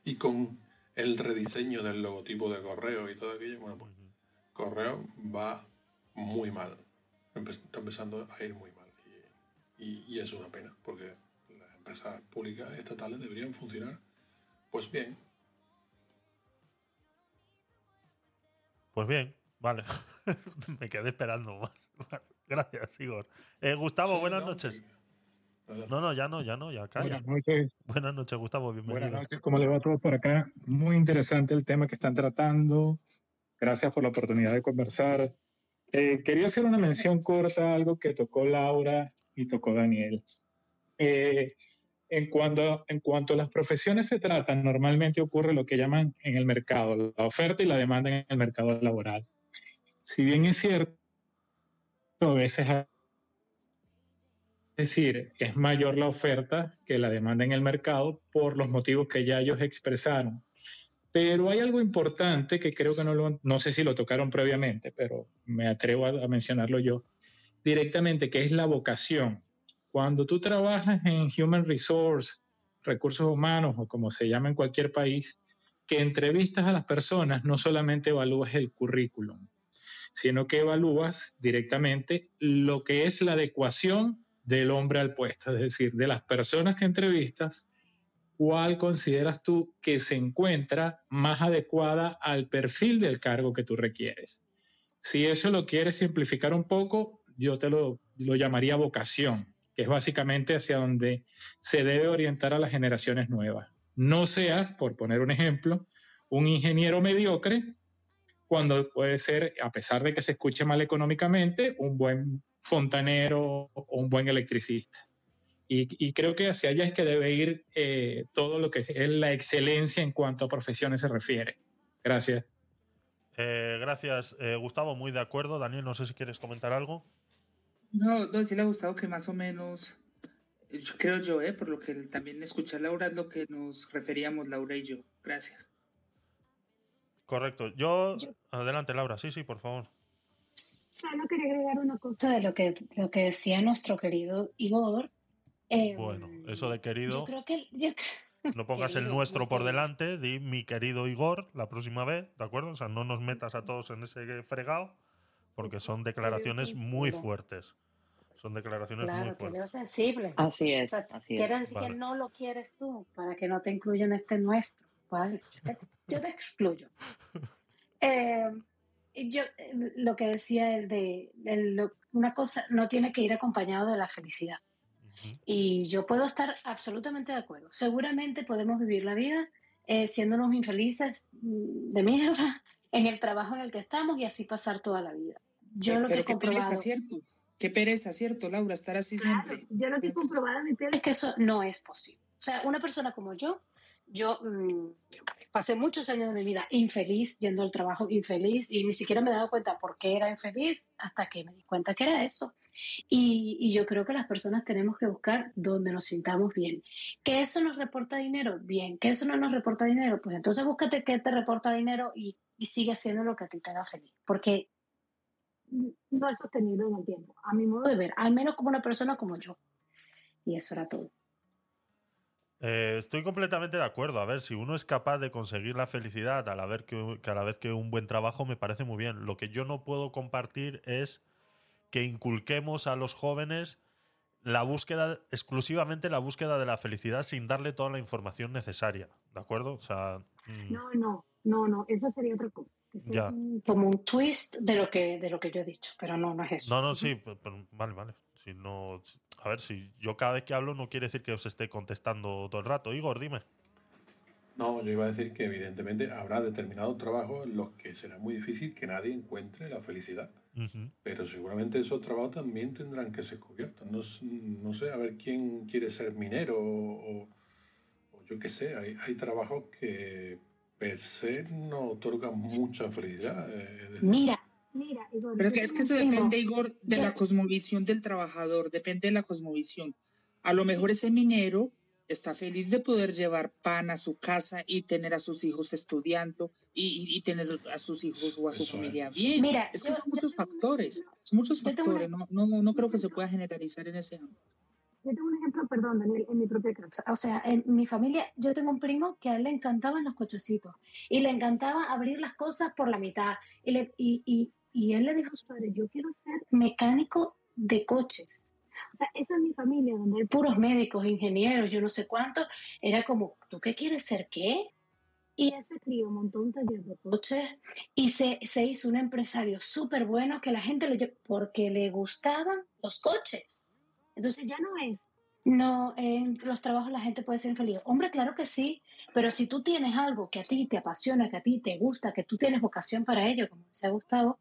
y con el rediseño del logotipo de correo y todo aquello, bueno, pues correo va muy mal. Está empezando a ir muy mal. Y, es una pena, porque las empresas públicas estatales deberían funcionar pues bien. Pues bien, vale. Me quedé esperando más. Gracias, Igor. Eh, Gustavo, buenas noches. No, no, ya no, ya no, ya calla. Buenas noches. Buenas noches, Gustavo, bienvenido. Buenas noches, ¿cómo le va a todos por acá? Muy interesante el tema que están tratando. Gracias por la oportunidad de conversar. Eh, quería hacer una mención corta a algo que tocó Laura y tocó Daniel. Eh, en, cuanto, a las profesiones se tratan, normalmente ocurre lo que llaman en el mercado, la oferta y la demanda en el mercado laboral. Si bien es cierto, a veces es decir, es mayor la oferta que la demanda en el mercado por los motivos que ya ellos expresaron. Pero hay algo importante que creo que no lo, no sé si lo tocaron previamente, pero me atrevo a, mencionarlo yo directamente, que es la vocación. Cuando tú trabajas en Human Resource, recursos humanos o como se llama en cualquier país, que entrevistas a las personas, no solamente evalúas el currículum, sino que evalúas directamente lo que es la adecuación del hombre al puesto, es decir, de las personas que entrevistas, ¿cuál consideras tú que se encuentra más adecuada al perfil del cargo que tú requieres? Si eso lo quieres simplificar un poco, yo te lo, lo llamaría vocación, es básicamente hacia donde se debe orientar a las generaciones nuevas. No seas, por poner un ejemplo, un ingeniero mediocre cuando puede ser, a pesar de que se escuche mal económicamente, un buen fontanero o un buen electricista. Y, creo que hacia allá es que debe ir eh, todo lo que es la excelencia en cuanto a profesiones se refiere. Gracias. Eh, gracias, eh, Gustavo, muy de acuerdo. Daniel, no sé si quieres comentar algo. No, no, sí le ha gustado que más o menos, creo yo, eh, por lo que también escuché a Laura, es lo que nos referíamos Laura y yo. Gracias. Correcto. Yo, adelante, Laura. Sí, sí, por favor. Solo quería agregar una cosa de lo que, lo que decía nuestro querido Igor. Em, bueno, eso de querido. Yo creo que. no pongas el nuestro por delante, di mi querido Igor la próxima vez, ¿de acuerdo? O sea, no nos metas a todos en ese fregado, porque son declaraciones muy fuertes. Son declaraciones muy fuertes. Claro, sensible. Así es. quiere decir que no lo quieres tú, para que no te incluyan este nuestro. ¿vale? Yo te, excluyo. eh, yo eh, lo que decía el de, una cosa no tiene que ir acompañado de la felicidad. Y yo puedo estar absolutamente de acuerdo. Seguramente podemos vivir la vida eh, siéndonos infelices mm, de mierda en el trabajo en el que estamos y así pasar toda la vida. Yo lo que he qué pereza, ¿cierto? Qué pereza, ¿cierto, Laura? Estar así siempre. Yo lo que he comprobado en mi piel es que eso no es posible. O sea, una persona como yo yo mm, pasé muchos años de mi vida infeliz, yendo al trabajo infeliz y ni siquiera me he dado cuenta por qué era infeliz hasta que me di cuenta que era eso. Y, yo creo que las personas tenemos que buscar donde nos sintamos bien. ¿Que eso nos reporta dinero? Bien. ¿Que eso no nos reporta dinero? Pues entonces búscate qué te reporta dinero y, y sigue haciendo lo que a ti te haga feliz. Porque no es sostenible en el tiempo, a mi modo de ver, al menos como una persona como yo. Y eso era todo. Eh, estoy completamente de acuerdo. A ver, si uno es capaz de conseguir la felicidad a la, vez que, a la vez que un buen trabajo, me parece muy bien. Lo que yo no puedo compartir es que inculquemos a los jóvenes la búsqueda, exclusivamente la búsqueda de la felicidad sin darle toda la información necesaria. ¿De acuerdo? O sea. Mm. No, no. No, no, esa sería otra cosa. Ya. un- como un twist de lo que de lo que yo he dicho, pero no, no es eso. No, no, sí, pe- pero vale, vale. Si no, a ver, si yo cada vez que hablo no quiere decir que os esté contestando todo el rato. Igor, dime. No, yo iba a decir que evidentemente habrá determinados trabajos en los que será muy difícil que nadie encuentre la felicidad. Ujú. Pero seguramente esos trabajos también tendrán que ser cubiertos. No, no sé, a ver quién quiere ser minero o, o yo qué sé. Hay, hay trabajos que per se no otorgan mucha felicidad. eh, Mira, mira, Igor, Pero que, es que eso depende, Igor, de la cosmovisión del trabajador, depende de la cosmovisión. A lo mejor ese minero está feliz de poder llevar pan a su casa y tener a sus hijos estudiando y, y- tener a sus hijos o a su Eso familia es. bien. Mira, es que yo- son muchos tengo factores, son muchos factores, no, no, no creo que se pueda generalizar en ese ámbito. Yo tengo un ejemplo, perdón, Daniel, en mi propia casa. O sea, en mi familia, yo tengo un primo que a él le encantaban los cochecitos y le encantaba abrir las cosas por la mitad. Y, le, y, y, y él le dijo a su padre, yo quiero ser mecánico de coches. O sea, esa es mi familia, donde hay puros médicos, ingenieros, yo no sé cuántos. Era como, ¿tú qué quieres ser qué? Y ese crío montó un taller de coches y se, se hizo un empresario súper bueno que la gente le porque le gustaban los coches. Entonces ya no es, no, en los trabajos la gente puede ser infeliz. Hombre, claro que sí, pero si tú tienes algo que a ti te apasiona, que a ti te gusta, que tú tienes vocación para ello, como decía Gustavo,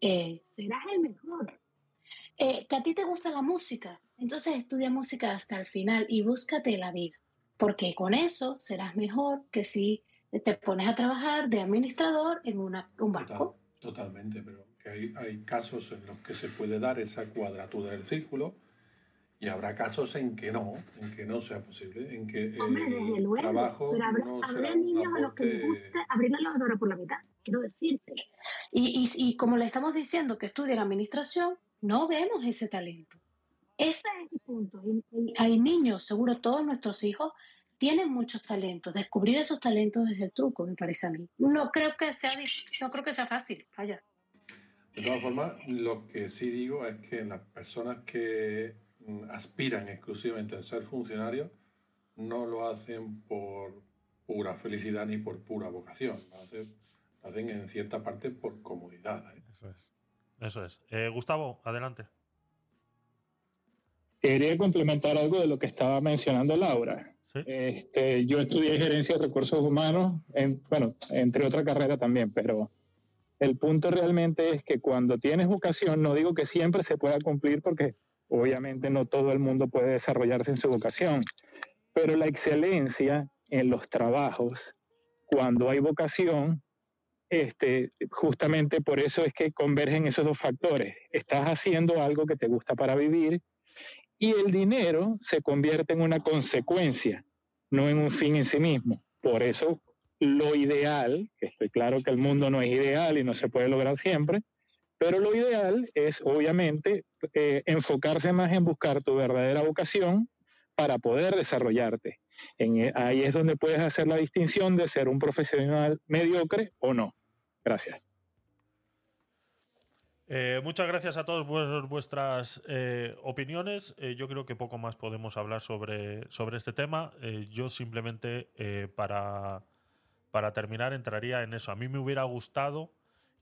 eh, serás el mejor. Eh, que a ti te gusta la música, entonces estudia música hasta el final y búscate la vida, porque con eso serás mejor que si te pones a trabajar de administrador en una, un total- banco. totalmente, pero hay, hay casos en los que se puede dar esa cuadratura del círculo y habrá casos en que no, en que no sea posible, en que Hombre, desde el luego, trabajo pero habrá, no habrá será niños a los que les gusta abrir la lavadora por la mitad, quiero decirte. Y, y, y como le estamos diciendo que estudien administración, no vemos ese talento. Ese es el punto. Hay niños, seguro todos nuestros hijos tienen muchos talentos. Descubrir esos talentos es el truco, me parece a mí. No creo que sea, no creo que sea fácil, vaya. De todas formas, lo que sí digo es que las personas que aspiran exclusivamente a ser funcionarios no lo hacen por pura felicidad ni por pura vocación. Lo hacen, lo hacen en cierta parte por comodidad. ¿eh? Eso es. Eso es. Eh, Gustavo, adelante. Quería complementar algo de lo que estaba mencionando Laura. Sí. Este, yo estudié gerencia de recursos humanos, en, bueno, entre otra carrera también, pero el punto realmente es que cuando tienes vocación, no digo que siempre se pueda cumplir porque obviamente no todo el mundo puede desarrollarse en su vocación, pero la excelencia en los trabajos, cuando hay vocación, este, justamente por eso es que convergen esos dos factores. Estás haciendo algo que te gusta para vivir y el dinero se convierte en una consecuencia, no en un fin en sí mismo. Por eso lo ideal, que estoy claro que el mundo no es ideal y no se puede lograr siempre, pero lo ideal es obviamente eh, enfocarse más en buscar tu verdadera vocación para poder desarrollarte. En, eh, ahí es donde puedes hacer la distinción de ser un profesional mediocre o no. Gracias. Eh, muchas gracias a todos por vuestras eh, opiniones. Eh, yo creo que poco más podemos hablar sobre, sobre este tema. Eh, yo simplemente eh, para, para terminar entraría en eso. A mí me hubiera gustado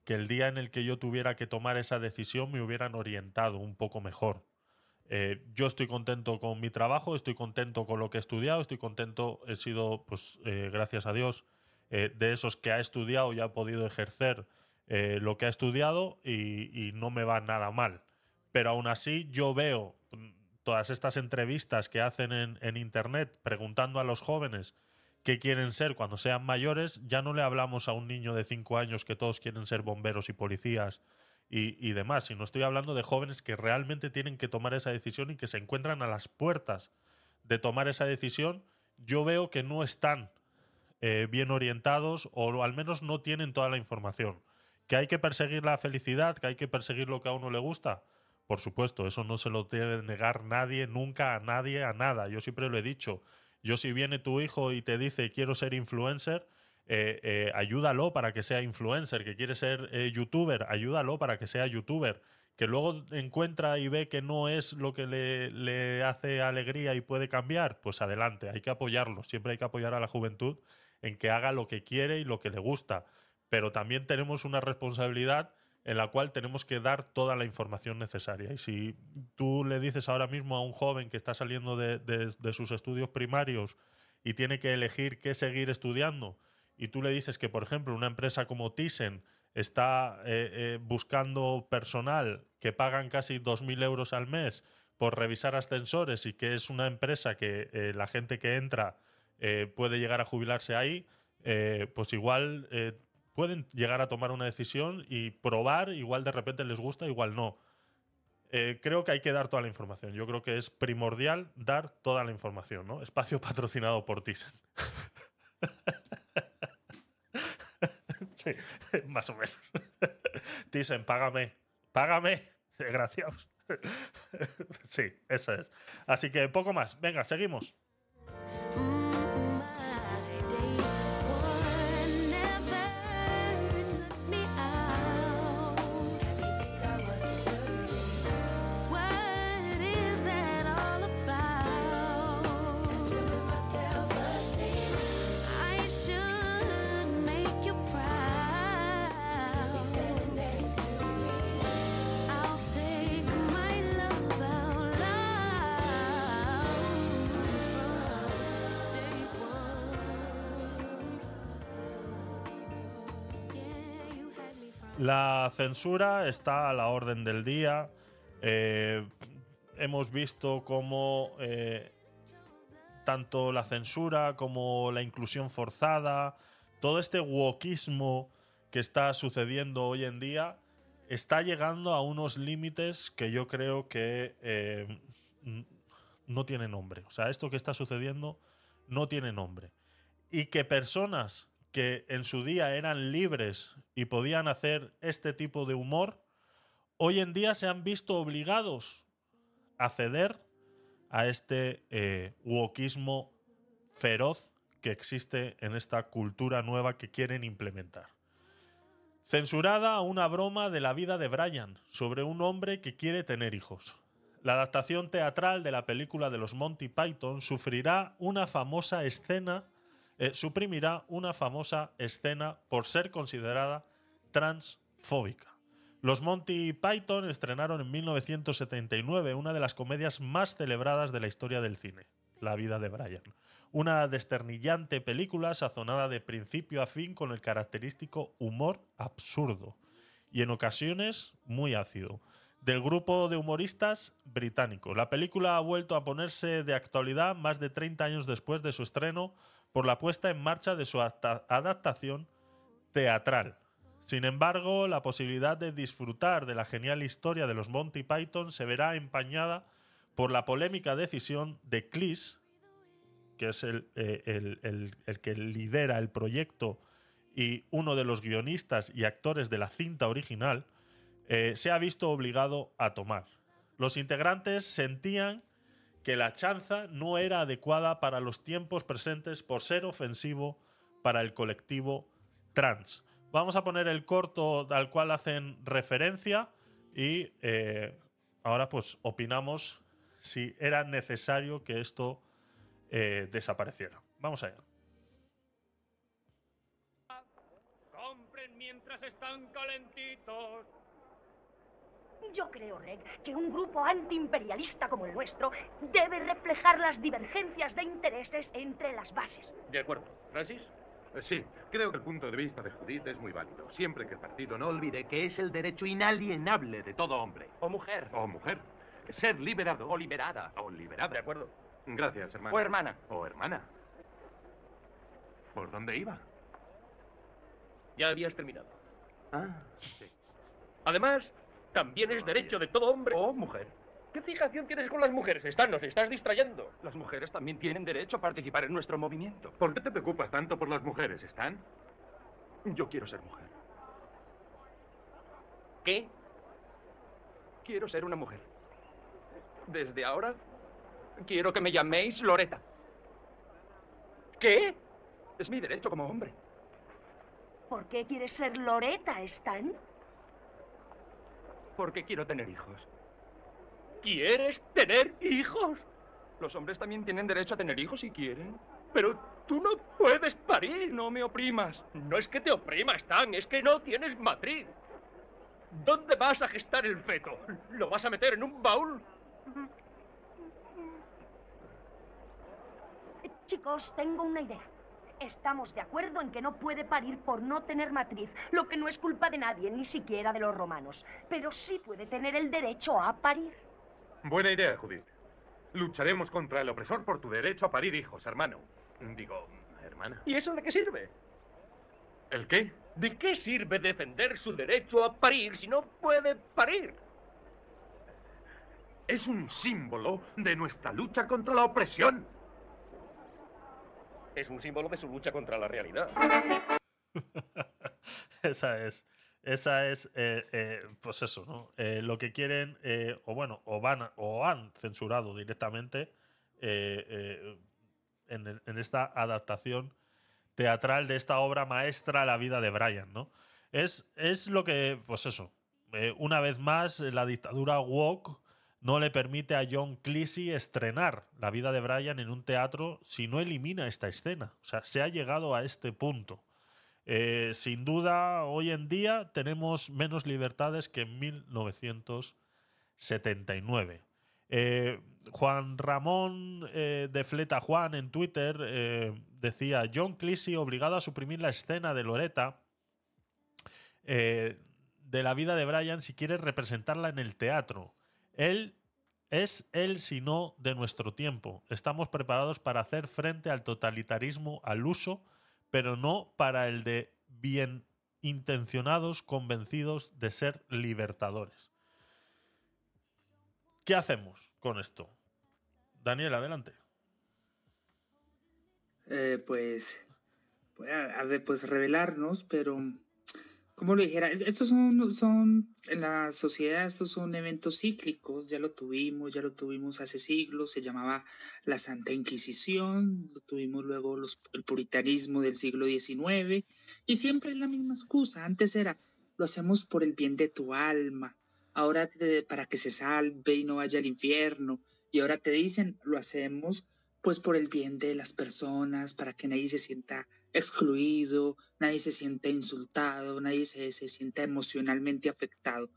que el día en el que yo tuviera que tomar esa decisión me hubieran orientado un poco mejor. Eh, yo estoy contento con mi trabajo, estoy contento con lo que he estudiado, estoy contento, he sido, pues, eh, gracias a Dios, eh, de esos que ha estudiado y ha podido ejercer lo que ha estudiado y, no me va nada mal. Pero aún así yo veo mm, todas estas entrevistas que hacen en, en Internet preguntando a los jóvenes qué quieren ser cuando sean mayores, ya no le hablamos a un niño de 5 años que todos quieren ser bomberos y policías y, y demás, sino estoy hablando de jóvenes que realmente tienen que tomar esa decisión y que se encuentran a las puertas de tomar esa decisión. Yo veo que no están eh, bien orientados o al menos no tienen toda la información. ¿Que hay que perseguir la felicidad? ¿Que hay que perseguir lo que a uno le gusta? Por supuesto, eso no se lo debe negar nadie, nunca a nadie, a nada. Yo siempre lo he dicho. Yo si viene tu hijo y te dice quiero ser influencer, eh, eh, ayúdalo para que sea influencer, que quiere ser eh, youtuber, ayúdalo para que sea youtuber, que luego encuentra y ve que no es lo que le, le hace alegría y puede cambiar, pues adelante, hay que apoyarlo, siempre hay que apoyar a la juventud en que haga lo que quiere y lo que le gusta. Pero también tenemos una responsabilidad en la cual tenemos que dar toda la información necesaria. Y si tú le dices ahora mismo a un joven que está saliendo de, de- sus estudios primarios y tiene que elegir qué seguir estudiando, y tú le dices que, por ejemplo, una empresa como Thyssen está eh, eh, buscando personal que pagan casi 2.000 euros al mes por revisar ascensores y que es una empresa que eh, la gente que entra puede llegar a jubilarse ahí, pues igual pueden llegar a tomar una decisión y probar, igual de repente les gusta, igual no. Eh, creo que hay que dar toda la información. Yo creo que es primordial dar toda la información, ¿no? Espacio patrocinado por Thyssen. sí, más o menos. Thyssen, págame. Págame, desgraciados. sí, eso es. Así que poco más. Venga, seguimos. La censura está a la orden del día. Eh, hemos visto cómo eh, tanto la censura como la inclusión forzada, todo este wokismo que está sucediendo hoy en día, está llegando a unos límites que yo creo que eh, no tiene nombre. O sea, esto que está sucediendo no tiene nombre. Y que personas que en su día eran libres y podían hacer este tipo de humor, hoy en día se han visto obligados a ceder a este eh, wokismo feroz que existe en esta cultura nueva que quieren implementar. Censurada una broma de la vida de Brian sobre un hombre que quiere tener hijos. La adaptación teatral de la película de los Monty Python sufrirá una famosa escena, eh, suprimirá una famosa escena por ser considerada transfóbica. Los Monty Python estrenaron en 1979 una de las comedias más celebradas de la historia del cine, La vida de Brian. Una desternillante película sazonada de principio a fin con el característico humor absurdo y en ocasiones muy ácido del grupo de humoristas británico. La película ha vuelto a ponerse de actualidad más de 30 años después de su estreno por la puesta en marcha de su adapta- adaptación teatral. Sin embargo, la posibilidad de disfrutar de la genial historia de los Monty Python se verá empañada por la polémica decisión de Cleese, que es el, eh, el que lidera el proyecto y uno de los guionistas y actores de la cinta original, eh, se ha visto obligado a tomar. Los integrantes sentían que la chanza no era adecuada para los tiempos presentes por ser ofensivo para el colectivo trans. Vamos a poner el corto al cual hacen referencia y eh, ahora pues opinamos si era necesario que esto eh, desapareciera. Vamos allá. Compren mientras están calentitos. Yo creo, Reg, que un grupo antiimperialista como el nuestro debe reflejar las divergencias de intereses entre las bases. De acuerdo. Francis. Eh, Sí, creo que el punto de vista de Judith es muy válido, siempre que el partido no olvide que es el derecho inalienable de todo hombre. O mujer. O mujer. Ser liberado. O liberada. O liberada. De acuerdo. Gracias, hermano. O hermana. O hermana. ¿Por dónde iba? Ya habías terminado. Ah, sí. Además, también es derecho de todo hombre. O mujer. ¿Qué fijación tienes con las mujeres? Están, nos estás distrayendo. Las mujeres también tienen derecho a participar en nuestro movimiento. ¿Por qué te preocupas tanto por las mujeres, Stan? Yo quiero ser mujer. ¿Qué? Quiero ser una mujer. Desde ahora, quiero que me llaméis Loreta. ¿Qué? Es mi derecho como hombre. ¿Por qué quieres ser Loreta, Stan? Porque quiero tener hijos. ¿Quieres tener hijos? Los hombres también tienen derecho a tener hijos si quieren. Pero Tú no puedes parir. No me oprimas. No es que te oprima, Stan, es que no tienes matriz. ¿Dónde vas a gestar el feto? ¿Lo vas a meter en un baúl? Chicos, tengo una idea. Estamos de acuerdo en que no puede parir por no tener matriz, lo que no es culpa de nadie, ni siquiera de los romanos. Pero sí puede tener el derecho a parir. Buena idea, Judith. Lucharemos contra el opresor por tu derecho a parir hijos, hermano. Digo, hermana. ¿Y eso de qué sirve? ¿El qué? ¿De qué sirve defender su derecho a parir si no puede parir? Es un símbolo de nuestra lucha contra la opresión. Es un símbolo de su lucha contra la realidad. esa es. Esa es, eh, eh, pues eso, ¿no? Eh, lo que quieren, o bueno, o van o han censurado directamente en, en esta adaptación teatral de esta obra maestra, La vida de Brian, ¿no? Es, es lo que, pues eso, una vez más, la dictadura woke no le permite a John Cleese estrenar La vida de Brian en un teatro si no elimina esta escena. O sea, se ha llegado a este punto. Eh, sin duda, hoy en día tenemos menos libertades que en 1979. Eh, Juan Ramón eh, de Fleta Juan en Twitter eh, decía, John Cleese obligado a suprimir la escena de Loreta de la vida de Brian si quiere representarla en el teatro. Él es el sino de nuestro tiempo. Estamos preparados para hacer frente al totalitarismo al uso, pero no para el de bien intencionados convencidos de ser libertadores. ¿Qué hacemos con esto? Daniel, adelante. Eh, pues, pues, a pues revelarnos, pero como lo dijera, es- estos son, son, en la sociedad, estos son eventos cíclicos, ya lo tuvimos, ya lo tuvimos hace siglos, se llamaba la Santa Inquisición, tuvimos luego el puritanismo del siglo XIX, y siempre es la misma excusa, antes era, lo hacemos por el bien de tu alma, ahora te- para que se salve y no vaya al infierno, y ahora te dicen, lo hacemos pues por el bien de las personas, para que nadie se sienta excluido, nadie se sienta insultado, nadie se, se sienta emocionalmente afectado.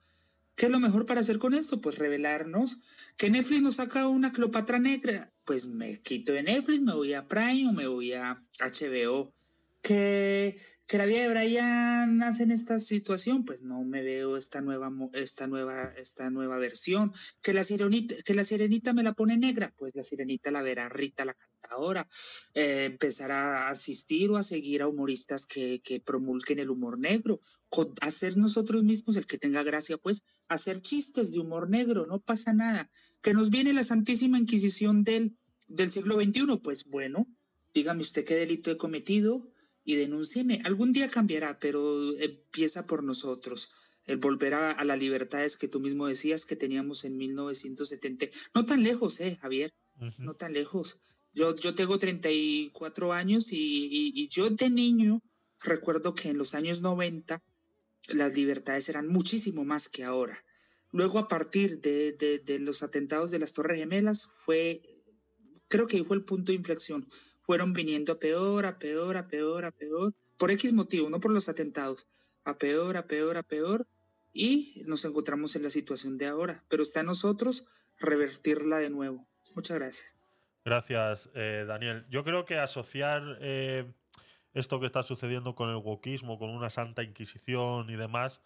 ¿Qué es lo mejor para hacer con esto? Pues revelarnos que Netflix nos saca una Cleopatra negra. Pues me quito de Netflix, me voy a Prime o me voy a HBO. Que, que la vida de Brian nace en esta situación, pues no me veo esta nueva, esta nueva, esta nueva versión. Que la sirenita, que la sirenita me la pone negra, pues la sirenita la verá Rita la cantadora. Eh, empezar a asistir o a seguir a humoristas que, que promulguen el humor negro. Con- hacer nosotros mismos el que tenga gracia, pues hacer chistes de humor negro, no pasa nada. Que nos viene la Santísima Inquisición del, del siglo XXI, pues bueno, dígame usted qué delito he cometido y denúncieme. Algún día cambiará, pero empieza por nosotros. El volver a, a las libertades que tú mismo decías que teníamos en 1970. No tan lejos, eh, Javier, no tan lejos. Yo, yo tengo 34 años y, y- y yo de niño recuerdo que en los años 90 las libertades eran muchísimo más que ahora. Luego, a partir de, de- de los atentados de las Torres Gemelas, fue, creo que ahí fue el punto de inflexión. Fueron viniendo a peor, a peor, a peor, a peor, por X motivo, no por los atentados, a peor, a peor, a peor, y nos encontramos en la situación de ahora. Pero está en nosotros revertirla de nuevo. Muchas gracias. Gracias, eh, Daniel. Yo creo que asociar eh, esto que está sucediendo con el wokismo, con una santa inquisición y demás.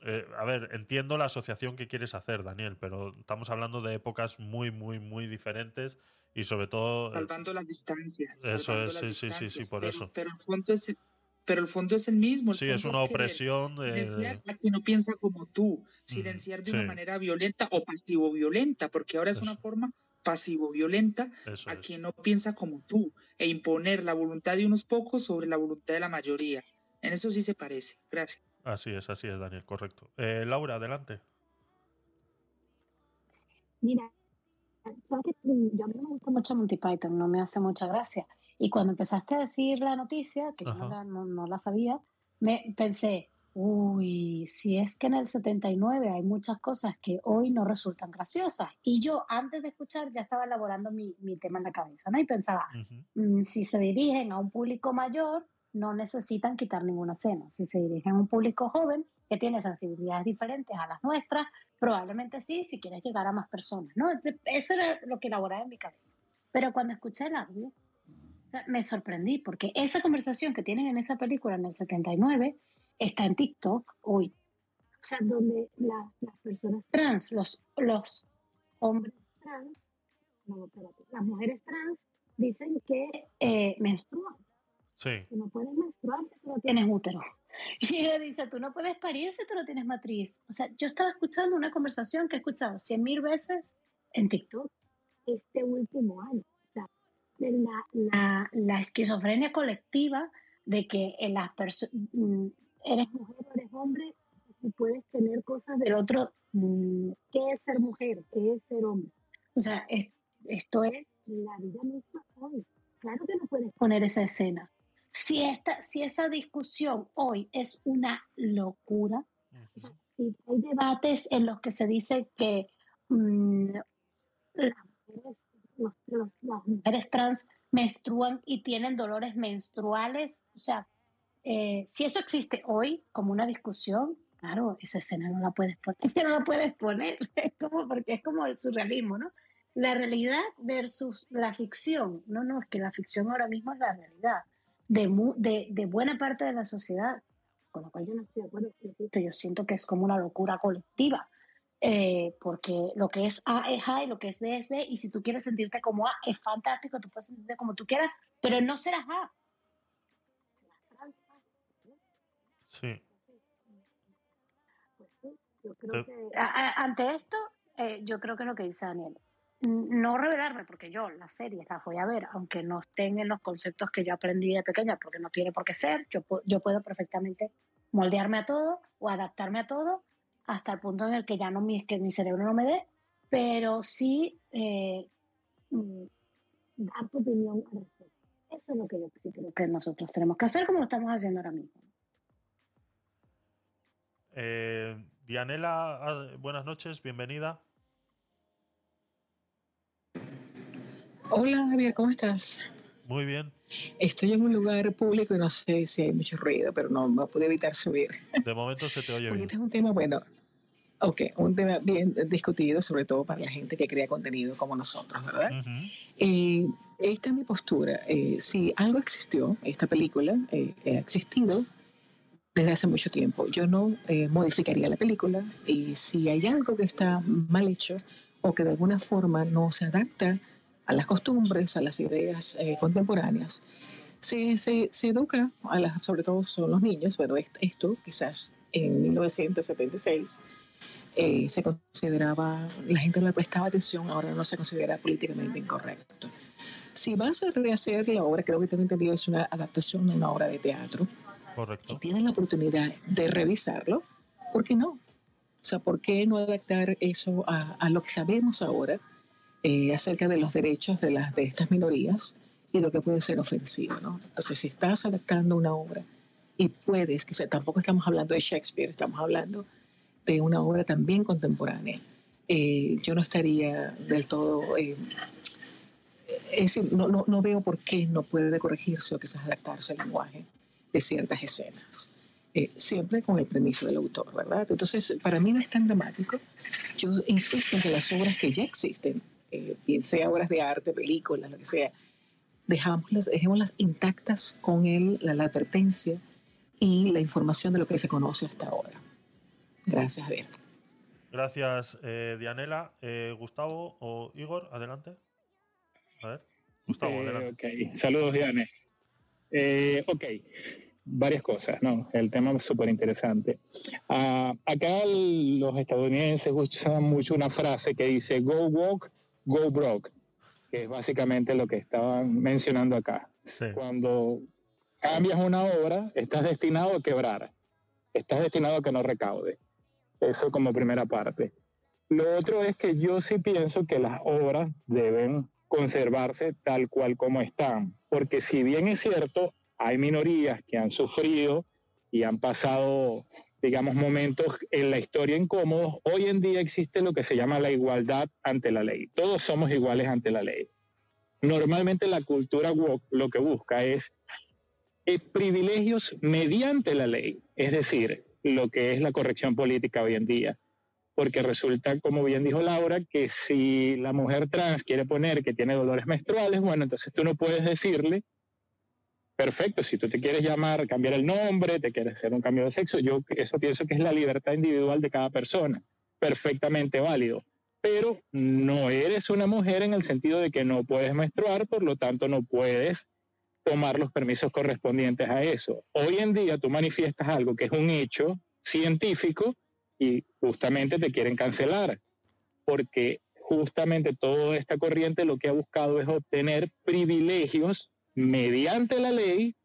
eh, a ver, entiendo la asociación que quieres hacer, Daniel, pero estamos hablando de épocas muy, muy, muy diferentes y sobre todo. eh, Salvando las distancias. Eso es, sí, sí, sí, sí, por pero- eso. Pero el fondo es, pero el, fondo es el mismo. el Sí, es una que opresión de- silenciar a quien no piensa como tú, silenciar de sí. una manera violenta o pasivo-violenta, porque ahora es una forma pasivo-violenta Eso a es. quien no piensa como tú e imponer la voluntad de unos pocos sobre la voluntad de la mayoría. En eso sí se parece. Gracias. Así es, así es, Daniel, correcto. Eh, Laura, adelante. Mira, ¿sabes qué? Mm, Yo a mí no me gusta mucho Monty Python, no me hace mucha gracia. Y cuando empezaste a decir la noticia, que yo no Ajá. la, no, no la sabía, me pensé, uy, si es que en el 79 hay muchas cosas que hoy no resultan graciosas. Y yo antes de escuchar ya estaba elaborando mi, mi tema en la cabeza, ¿no? Y pensaba, mm, si se dirigen a un público mayor, no necesitan quitar ninguna escena. Si se dirigen a un público joven que tiene sensibilidades diferentes a las nuestras, probablemente sí, si quieres llegar a más personas, ¿no? Eso era lo que elaboraba en mi cabeza. Pero cuando escuché el audio, o sea, me sorprendí porque esa conversación que tienen en esa película en el 79 está en TikTok hoy. O sea, donde la- las personas trans, los, los hombres trans, no, espérate, las mujeres trans dicen que eh, menstruan, Sí. que no puedes menstruar si tú no tienes útero. Y ella dice, tú no puedes parir si tú no tienes matriz. O sea, yo estaba escuchando una conversación que he escuchado cien mil veces en TikTok este último año. O sea, la, la, la esquizofrenia colectiva de que en las personas, eres mujer o eres hombre, y puedes tener cosas del otro, mm, ¿qué es ser mujer? ¿Qué es ser hombre? O sea, es- esto es la vida misma hoy. Claro que no puedes poner esa escena. Si, esta, si esa discusión hoy es una locura, o sea, si hay debates en los que se dice que mm, las, mujeres, los- los- las mujeres trans menstruan y tienen dolores menstruales, o sea, eh, si eso existe hoy como una discusión, claro, esa escena no la puedes poner. Es que no la puedes poner, es como porque es como el surrealismo, ¿no? La realidad versus la ficción. No, no, es que la ficción ahora mismo es la realidad de, de, de buena parte de la sociedad, con lo cual yo no estoy de acuerdo. Yo siento que es como una locura colectiva, eh, porque lo que es A es A y lo que es B es B, y si tú quieres sentirte como A, es fantástico, tú puedes sentirte como tú quieras, pero no serás A. Sí. Yo creo que, a- a- ante esto, eh, yo creo que es lo que dice Daniel. No revelarme, porque yo las series las voy a ver, aunque no estén en los conceptos que yo aprendí de pequeña, porque no tiene por qué ser. Yo, yo puedo perfectamente moldearme a todo o adaptarme a todo hasta el punto en el que ya no mi, que mi cerebro no me dé, pero sí eh, mm, dar tu opinión al respecto. Eso es lo que yo sí creo que nosotros tenemos que hacer, como lo estamos haciendo ahora mismo. Eh, Dianela, ah, buenas noches, bienvenida. Hola Javier, ¿cómo estás? Muy bien. Estoy en un lugar público y no sé si hay mucho ruido, pero no, no pude evitar subir. De momento se te oye bien. este es un tema, bueno, ok, un tema bien discutido, sobre todo para la gente que crea contenido como nosotros, ¿verdad? Eh, esta es mi postura. Eh, si algo existió, esta película eh, ha existido desde hace mucho tiempo. Yo no eh, modificaría la película y si hay algo que está mal hecho o que de alguna forma no se adapta a las costumbres, a las ideas eh, contemporáneas, se, se, se educa, a las, sobre todo son los niños, pero est- esto quizás en 1976 eh, se consideraba, la gente no le prestaba atención, ahora no se considera políticamente incorrecto. Si vas a rehacer la obra, creo que tengo entendido es una adaptación de una obra de teatro, Correcto. tienes la oportunidad de revisarlo, ¿por qué no? O sea, ¿por qué no adaptar eso a, a lo que sabemos ahora eh, acerca de los derechos de, las, de estas minorías y lo que puede ser ofensivo, ¿no? Entonces, si estás adaptando una obra y puedes, que tampoco estamos hablando de Shakespeare, estamos hablando de una obra también contemporánea, eh, yo no estaría del todo... eh, es decir, no, no, no veo por qué no puede corregirse o quizás adaptarse al lenguaje de ciertas escenas. Siempre con el permiso del autor, ¿verdad? Entonces, para mí no es tan dramático. Yo insisto en que las obras que ya existen, eh, bien sea obras de arte, películas, lo que sea, dejámoslas, dejémoslas intactas con el, la, la advertencia y la información de lo que se conoce hasta ahora. Gracias, Javier. Gracias, eh, Dianela. Eh, Gustavo o Igor, adelante. A ver. Gustavo, Eh, adelante. ok, saludos, Diane. Eh, ok, varias cosas, ¿no? El tema es súper interesante. Ah, acá el- los estadounidenses usan mucho una frase que dice go walk, go broke, que es básicamente lo que estaban mencionando acá. Cuando cambias una obra, estás destinado a quebrar, estás destinado a que no recaude. Eso como primera parte. Lo otro es que yo sí pienso que las obras deben conservarse tal cual como están, porque si bien es cierto, hay minorías que han sufrido y han pasado digamos, momentos en la historia incómodos, hoy en día existe lo que se llama la igualdad ante la ley. Todos somos iguales ante la ley. Normalmente la cultura woke lo que busca es eh, privilegios mediante la ley, es decir, lo que es la corrección política hoy en día. Porque resulta, como bien dijo Laura, que si la mujer trans quiere poner que tiene dolores menstruales, bueno, entonces tú no puedes decirle, perfecto, si tú te quieres llamar, cambiar el nombre, te quieres hacer un cambio de sexo, yo eso pienso que es la libertad individual de cada persona, perfectamente válido. Pero no eres una mujer en el sentido de que no puedes menstruar, por lo tanto no puedes tomar los permisos correspondientes a eso. Hoy en día tú manifiestas algo que es un hecho científico y justamente te quieren cancelar, porque justamente toda esta corriente lo que ha buscado es obtener privilegios mediante la ley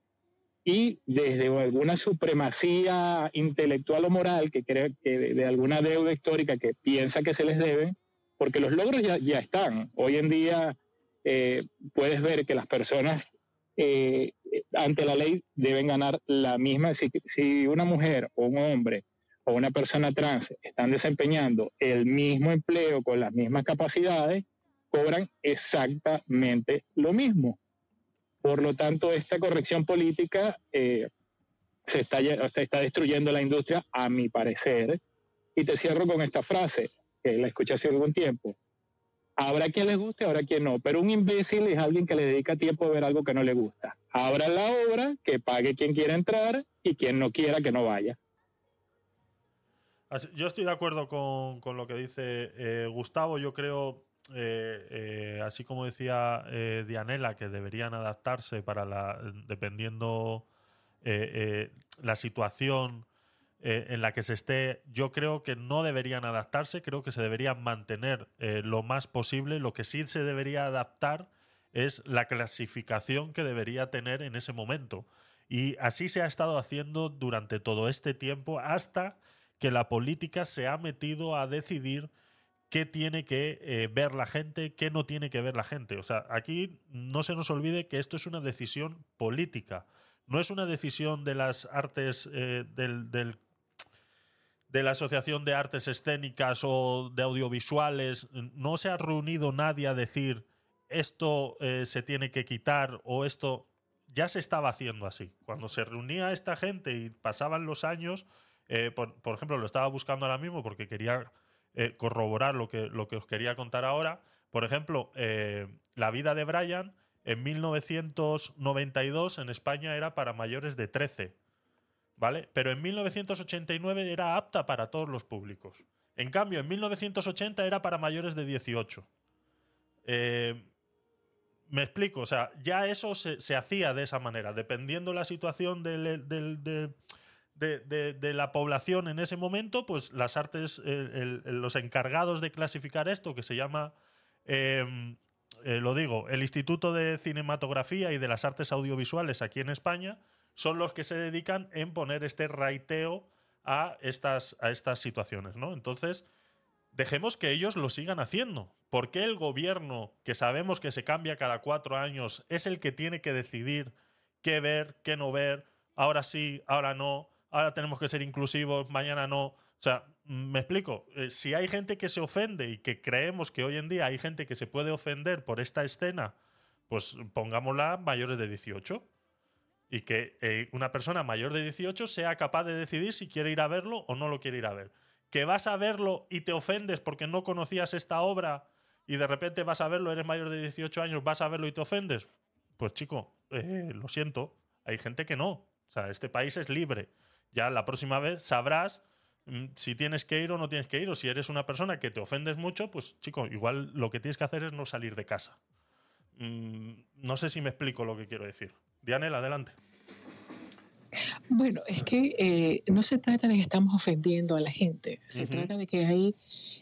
y desde alguna supremacía intelectual o moral que cree que de, alguna deuda histórica que piensa que se les debe, porque los logros ya, ya están. Hoy en día eh, puedes ver que las personas eh, ante la ley deben ganar la misma. Si, si una mujer o un hombre o una persona trans están desempeñando el mismo empleo con las mismas capacidades, cobran exactamente lo mismo. Por lo tanto, esta corrección política eh, se está, está destruyendo la industria, a mi parecer. Y te cierro con esta frase, que la escuché hace algún tiempo. Habrá quien les guste, habrá quien no, pero un imbécil es alguien que le dedica tiempo a ver algo que no le gusta. Abra la obra, que pague quien quiera entrar y quien no quiera que no vaya. Yo estoy de acuerdo con, lo que dice eh, Gustavo. Yo creo, eh, eh, así como decía Dianela, que deberían adaptarse para la, dependiendo la situación eh, en la que se esté, yo creo que no deberían adaptarse, creo que se deberían mantener eh, lo más posible. Lo que sí se debería adaptar es la clasificación que debería tener en ese momento. Y así se ha estado haciendo durante todo este tiempo hasta que la política se ha metido a decidir qué tiene que eh, ver la gente, qué no tiene que ver la gente. O sea, aquí no se nos olvide que esto es una decisión política. No es una decisión de las artes del, del, de la Asociación de Artes Escénicas o de Audiovisuales, no se ha reunido nadie a decir esto eh, se tiene que quitar o esto ya se estaba haciendo así. Cuando se reunía esta gente y pasaban los años, eh, por, ejemplo, lo estaba buscando ahora mismo porque quería eh, corroborar lo que, lo que os quería contar ahora. Por ejemplo, la vida de Brian en 1992 en España era para mayores de 13. ¿vale? Pero en 1989 era apta para todos los públicos. En cambio, en 1980 era para mayores de 18. Eh, me explico, o sea, ya eso se, hacía de esa manera, dependiendo la situación de, la población en ese momento, pues las artes, los encargados de clasificar esto, que se llama, em, eh, lo digo, el Instituto de Cinematografía y de las Artes Audiovisuales aquí en España, son los que se dedican en poner este raiteo a estas, a estas situaciones, ¿no? Entonces, dejemos que ellos lo sigan haciendo. ¿Por qué el gobierno, que sabemos que se cambia cada cuatro años, es el que tiene que decidir qué ver, qué no ver? Ahora sí, ahora no, ahora tenemos que ser inclusivos, mañana no. O sea, me explico, eh, si hay gente que se ofende y que creemos que hoy en día hay gente que se puede ofender por esta escena, pues pongámosla mayores de 18 y que eh, una persona mayor de 18 sea capaz de decidir si quiere ir a verlo o no lo quiere ir a ver. Que vas a verlo y te ofendes porque no conocías esta obra y de repente vas a verlo, eres mayor de 18 años, vas a verlo y te ofendes. Pues chico, eh, lo siento, hay gente que no. O sea, este país es libre. Ya la próxima vez sabrás mm, si tienes que ir o no tienes que ir, o si eres una persona que te ofendes mucho, pues chico, igual lo que tienes que hacer es no salir de casa. Mm, no sé si me explico lo que quiero decir. Dianel, adelante. Bueno, es que eh, no se trata de que estamos ofendiendo a la gente, se trata de que hay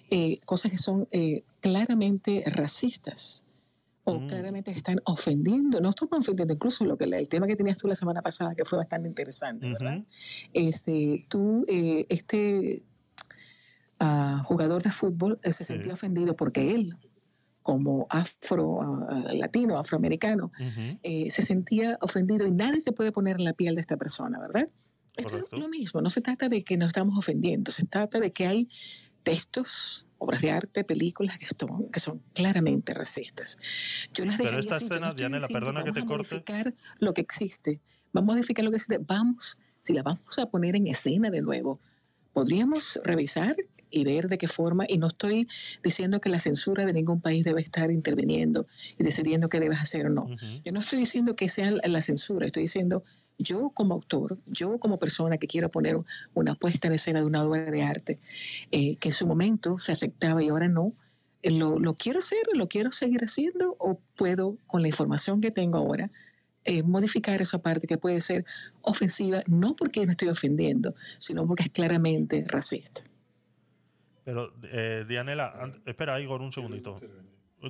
eh, cosas que son eh, claramente racistas o mm. claramente están ofendiendo, no estamos ofendiendo, incluso lo que el tema que tenías tú la semana pasada, que fue bastante interesante, ¿verdad? Este, tú, este ah, jugador de fútbol, se sentía ofendido porque él como afro ah, latino, afroamericano, eh, se sentía ofendido y nadie se puede poner en la piel de esta persona, ¿verdad? Esto es lo mismo, no se trata de que nos estamos ofendiendo, se trata de que hay textos, obras de arte, películas que son, que son claramente racistas. Yo las Pero esta escena, Dianela, perdona que te vamos a corte. modificar lo que existe, vamos a modificar lo que existe, vamos, si la vamos a poner en escena de nuevo, podríamos revisar y ver de qué forma, y no estoy diciendo que la censura de ningún país debe estar interviniendo y decidiendo qué debes hacer o no. Yo no estoy diciendo que sea la censura, estoy diciendo yo como autor, yo como persona que quiero poner una puesta en escena de una obra de arte, eh, que en su momento se aceptaba y ahora no, eh, lo, lo quiero hacer, lo quiero seguir haciendo o puedo, con la información que tengo ahora, eh, modificar esa parte que puede ser ofensiva, no porque me estoy ofendiendo, sino porque es claramente racista. Pero, eh, Dianela, an- espera, Igor, un segundito.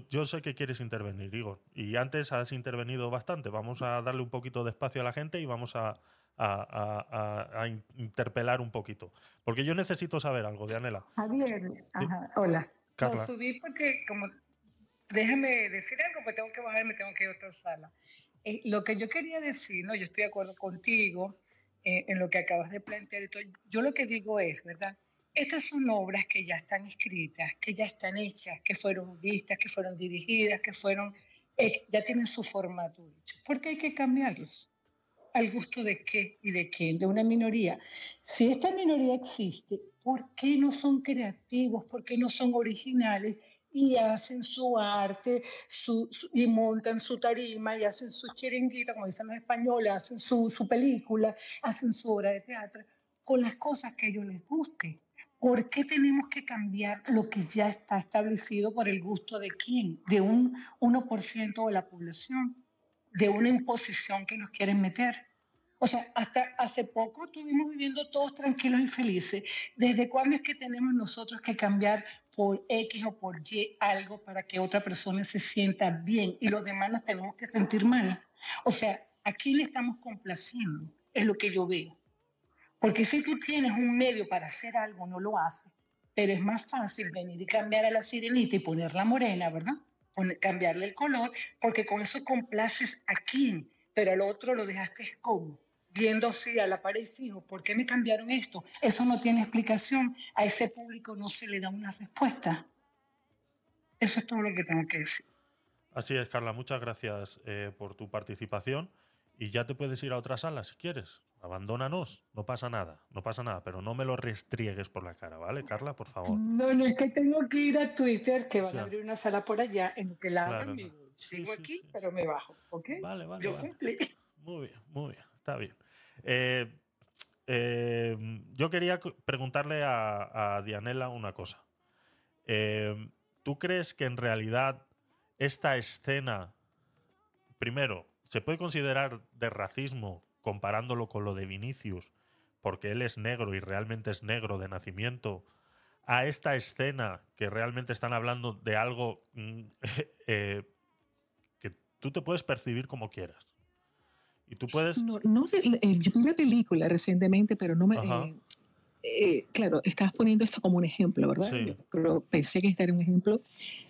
Yo sé que quieres intervenir, Igor. Y antes has intervenido bastante. Vamos a darle un poquito de espacio a la gente y vamos a, a- a- a- a in- interpelar un poquito. Porque yo necesito saber algo, Dianela. Javier, ajá, hola. Carla. Lo subí porque como, déjame decir algo, pues tengo que bajar, me tengo que ir a otra sala. Eh, lo que yo quería decir, no, yo estoy de acuerdo contigo eh, en lo que acabas de plantear. y todo. Yo lo que digo es, ¿verdad? Estas son obras que ya están escritas, que ya están hechas, que fueron vistas, que fueron dirigidas, que fueron, eh, ya tienen su formato hecho. ¿Por qué hay que cambiarlos? ¿Al gusto de qué y de quién? De una minoría. Si esta minoría existe, ¿por qué no son creativos? ¿Por qué no son originales? Y hacen su arte su, y montan su tarima y hacen su chiringuita, como dicen los españoles, hacen su, su película, hacen su obra de teatro, con las cosas que a ellos les guste. ¿Por qué tenemos que cambiar lo que ya está establecido por el gusto de quién? De un 1% de la población, de una imposición que nos quieren meter. O sea, hasta hace poco estuvimos viviendo todos tranquilos y felices. ¿Desde cuándo es que tenemos nosotros que cambiar por X o por Y algo para que otra persona se sienta bien y los demás nos tenemos que sentir mal? O sea, ¿a quién le estamos complaciendo? Es lo que yo veo. Porque si tú tienes un medio para hacer algo, no lo haces. Pero es más fácil venir y cambiar a la sirenita y ponerla morena, ¿verdad? Pone- cambiarle el color, porque con eso complaces a quién, pero al otro lo dejaste como, viendo así a la pared fijo, ¿por qué me cambiaron esto? Eso no tiene explicación. A ese público no se le da una respuesta. Eso es todo lo que tengo que decir. Así es, Carla. Muchas gracias eh, por tu participación. Y ya te puedes ir a otra sala si quieres. Abandónanos. No pasa nada. No pasa nada. Pero no me lo restriegues por la cara, ¿vale, Carla? Por favor. No, no, es que tengo que ir a Twitter, que van a abrir una sala por allá, en que la Claro, abran, me voy. Sigo aquí, pero me bajo, ¿ok? Vale, vale, Yo vale. cumplí. Muy bien, muy bien. Está bien. Eh, eh, yo quería preguntarle a, a Dianela una cosa. Eh, ¿Tú crees que en realidad esta escena, primero, se puede considerar de racismo comparándolo con lo de Vinicius, porque él es negro y realmente es negro de nacimiento, a esta escena que realmente están hablando de algo mm, eh, que tú te puedes percibir como quieras? Y tú puedes... No, no eh, yo vi una película recientemente, pero no me... Eh, eh, claro, estabas poniendo esto como un ejemplo, ¿verdad? Sí. Yo creo- pensé que este era un ejemplo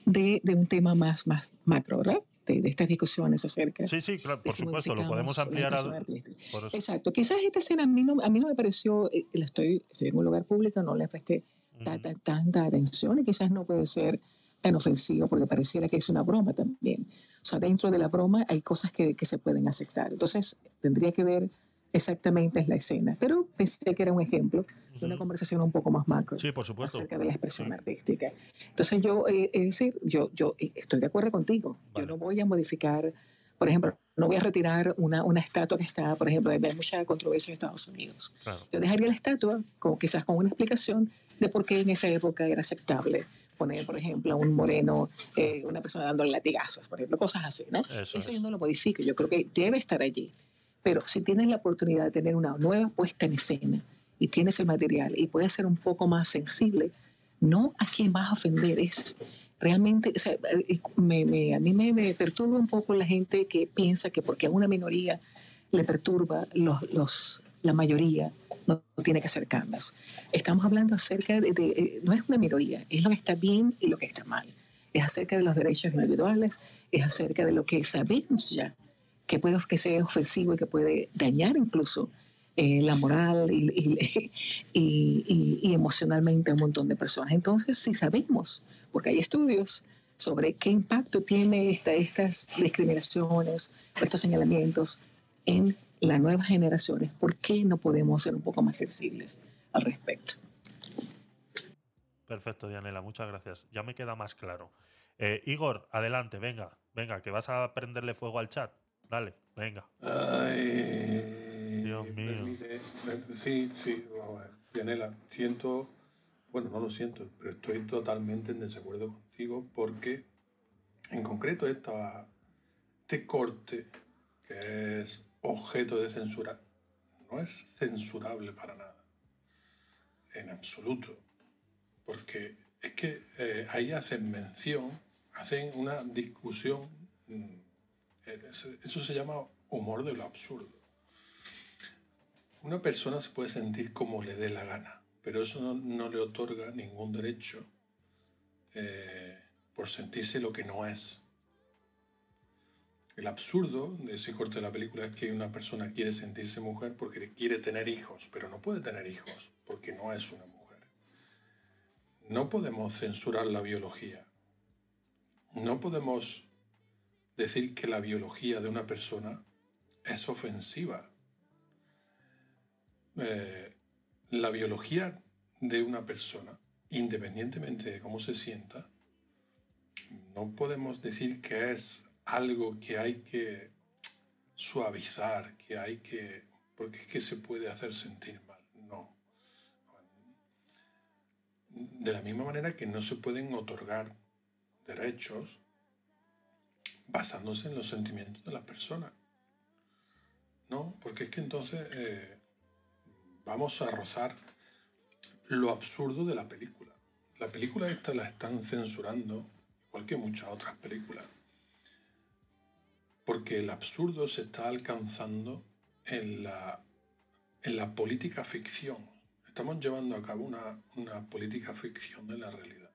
de, de un tema más, más macro, ¿verdad? De, de estas discusiones acerca Sí, sí, claro, por supuesto, lo podemos ampliar expresión a... artística. por eso. Exacto. Quizás esta escena a mí no, a mí no me pareció, eh, la estoy, estoy en un lugar público, no le presté tanta, tanta atención y quizás no puede ser tan ofensivo porque pareciera que es una broma también. O sea, dentro de la broma hay cosas que, que se pueden aceptar. Entonces, tendría que ver exactamente la escena. Pero pensé que era un ejemplo de una conversación un poco más macro Sí, por supuesto. acerca de la expresión artística. Entonces yo, eh, es decir, yo, yo estoy de acuerdo contigo. Yo no voy a modificar, por ejemplo, no voy a retirar una, una estatua que está, por ejemplo, hay mucha controversia en Estados Unidos. Claro. Yo dejaría la estatua quizás con una explicación de por qué en esa época era aceptable poner, por ejemplo, a un moreno, eh, una persona dándole latigazos, por ejemplo, cosas así, ¿no? Eso yo no lo modifico, yo creo que debe estar allí. Pero si tienes la oportunidad de tener una nueva puesta en escena y tienes el material y puedes ser un poco más sensible, no a quien vas a ofender, es realmente, o sea, eh, me- me- a mí me, me perturba un poco la gente que piensa que porque a una minoría le perturba los, los, la mayoría, no, no tiene que hacer cambios. Estamos hablando acerca de, de- eh, no es una minoría, es lo que está bien y lo que está mal. Es acerca de los derechos individuales, es acerca de lo que sabemos ya, que puede que sea ofensivo y que puede dañar incluso eh, la moral y, y, y, y, emocionalmente a un montón de personas. Entonces, si sabemos, porque hay estudios sobre qué impacto tiene esta, estas discriminaciones, estos señalamientos en las nuevas generaciones, ¿por qué no podemos ser un poco más sensibles al respecto? Perfecto, Dianela, muchas gracias. Ya me queda más claro. Eh, Igor, adelante, venga, venga, que vas a prenderle fuego al chat. Dale, venga. Ay, Dios mío. sí, sí, vamos a ver. Dianela, siento, bueno, no lo siento, pero estoy totalmente en desacuerdo contigo porque, en concreto, esta, este corte, que es objeto de censura, no es censurable para nada. En absoluto. Porque es que eh, ahí hacen mención, hacen una discusión, mm, eso se llama humor de lo absurdo. Una persona se puede sentir como le dé la gana, pero eso no, le otorga ningún derecho eh, por sentirse lo que no es. El absurdo de ese corte de la película es que una persona quiere sentirse mujer porque quiere tener hijos, pero no puede tener hijos porque no es una mujer. No podemos censurar la biología. No podemos decir que la biología de una persona es ofensiva. Eh, la biología de una persona, independientemente de cómo se sienta, no podemos decir que es algo que hay que suavizar, que hay que... porque es que se puede hacer sentir mal. No. De la misma manera que no se pueden otorgar derechos basándose en los sentimientos de la persona. No, porque es que entonces eh, vamos a rozar lo absurdo de la película. La película esta la están censurando, igual que muchas otras películas porque el absurdo se está alcanzando en la, en la política ficción. Estamos llevando a cabo una, política ficción de la realidad.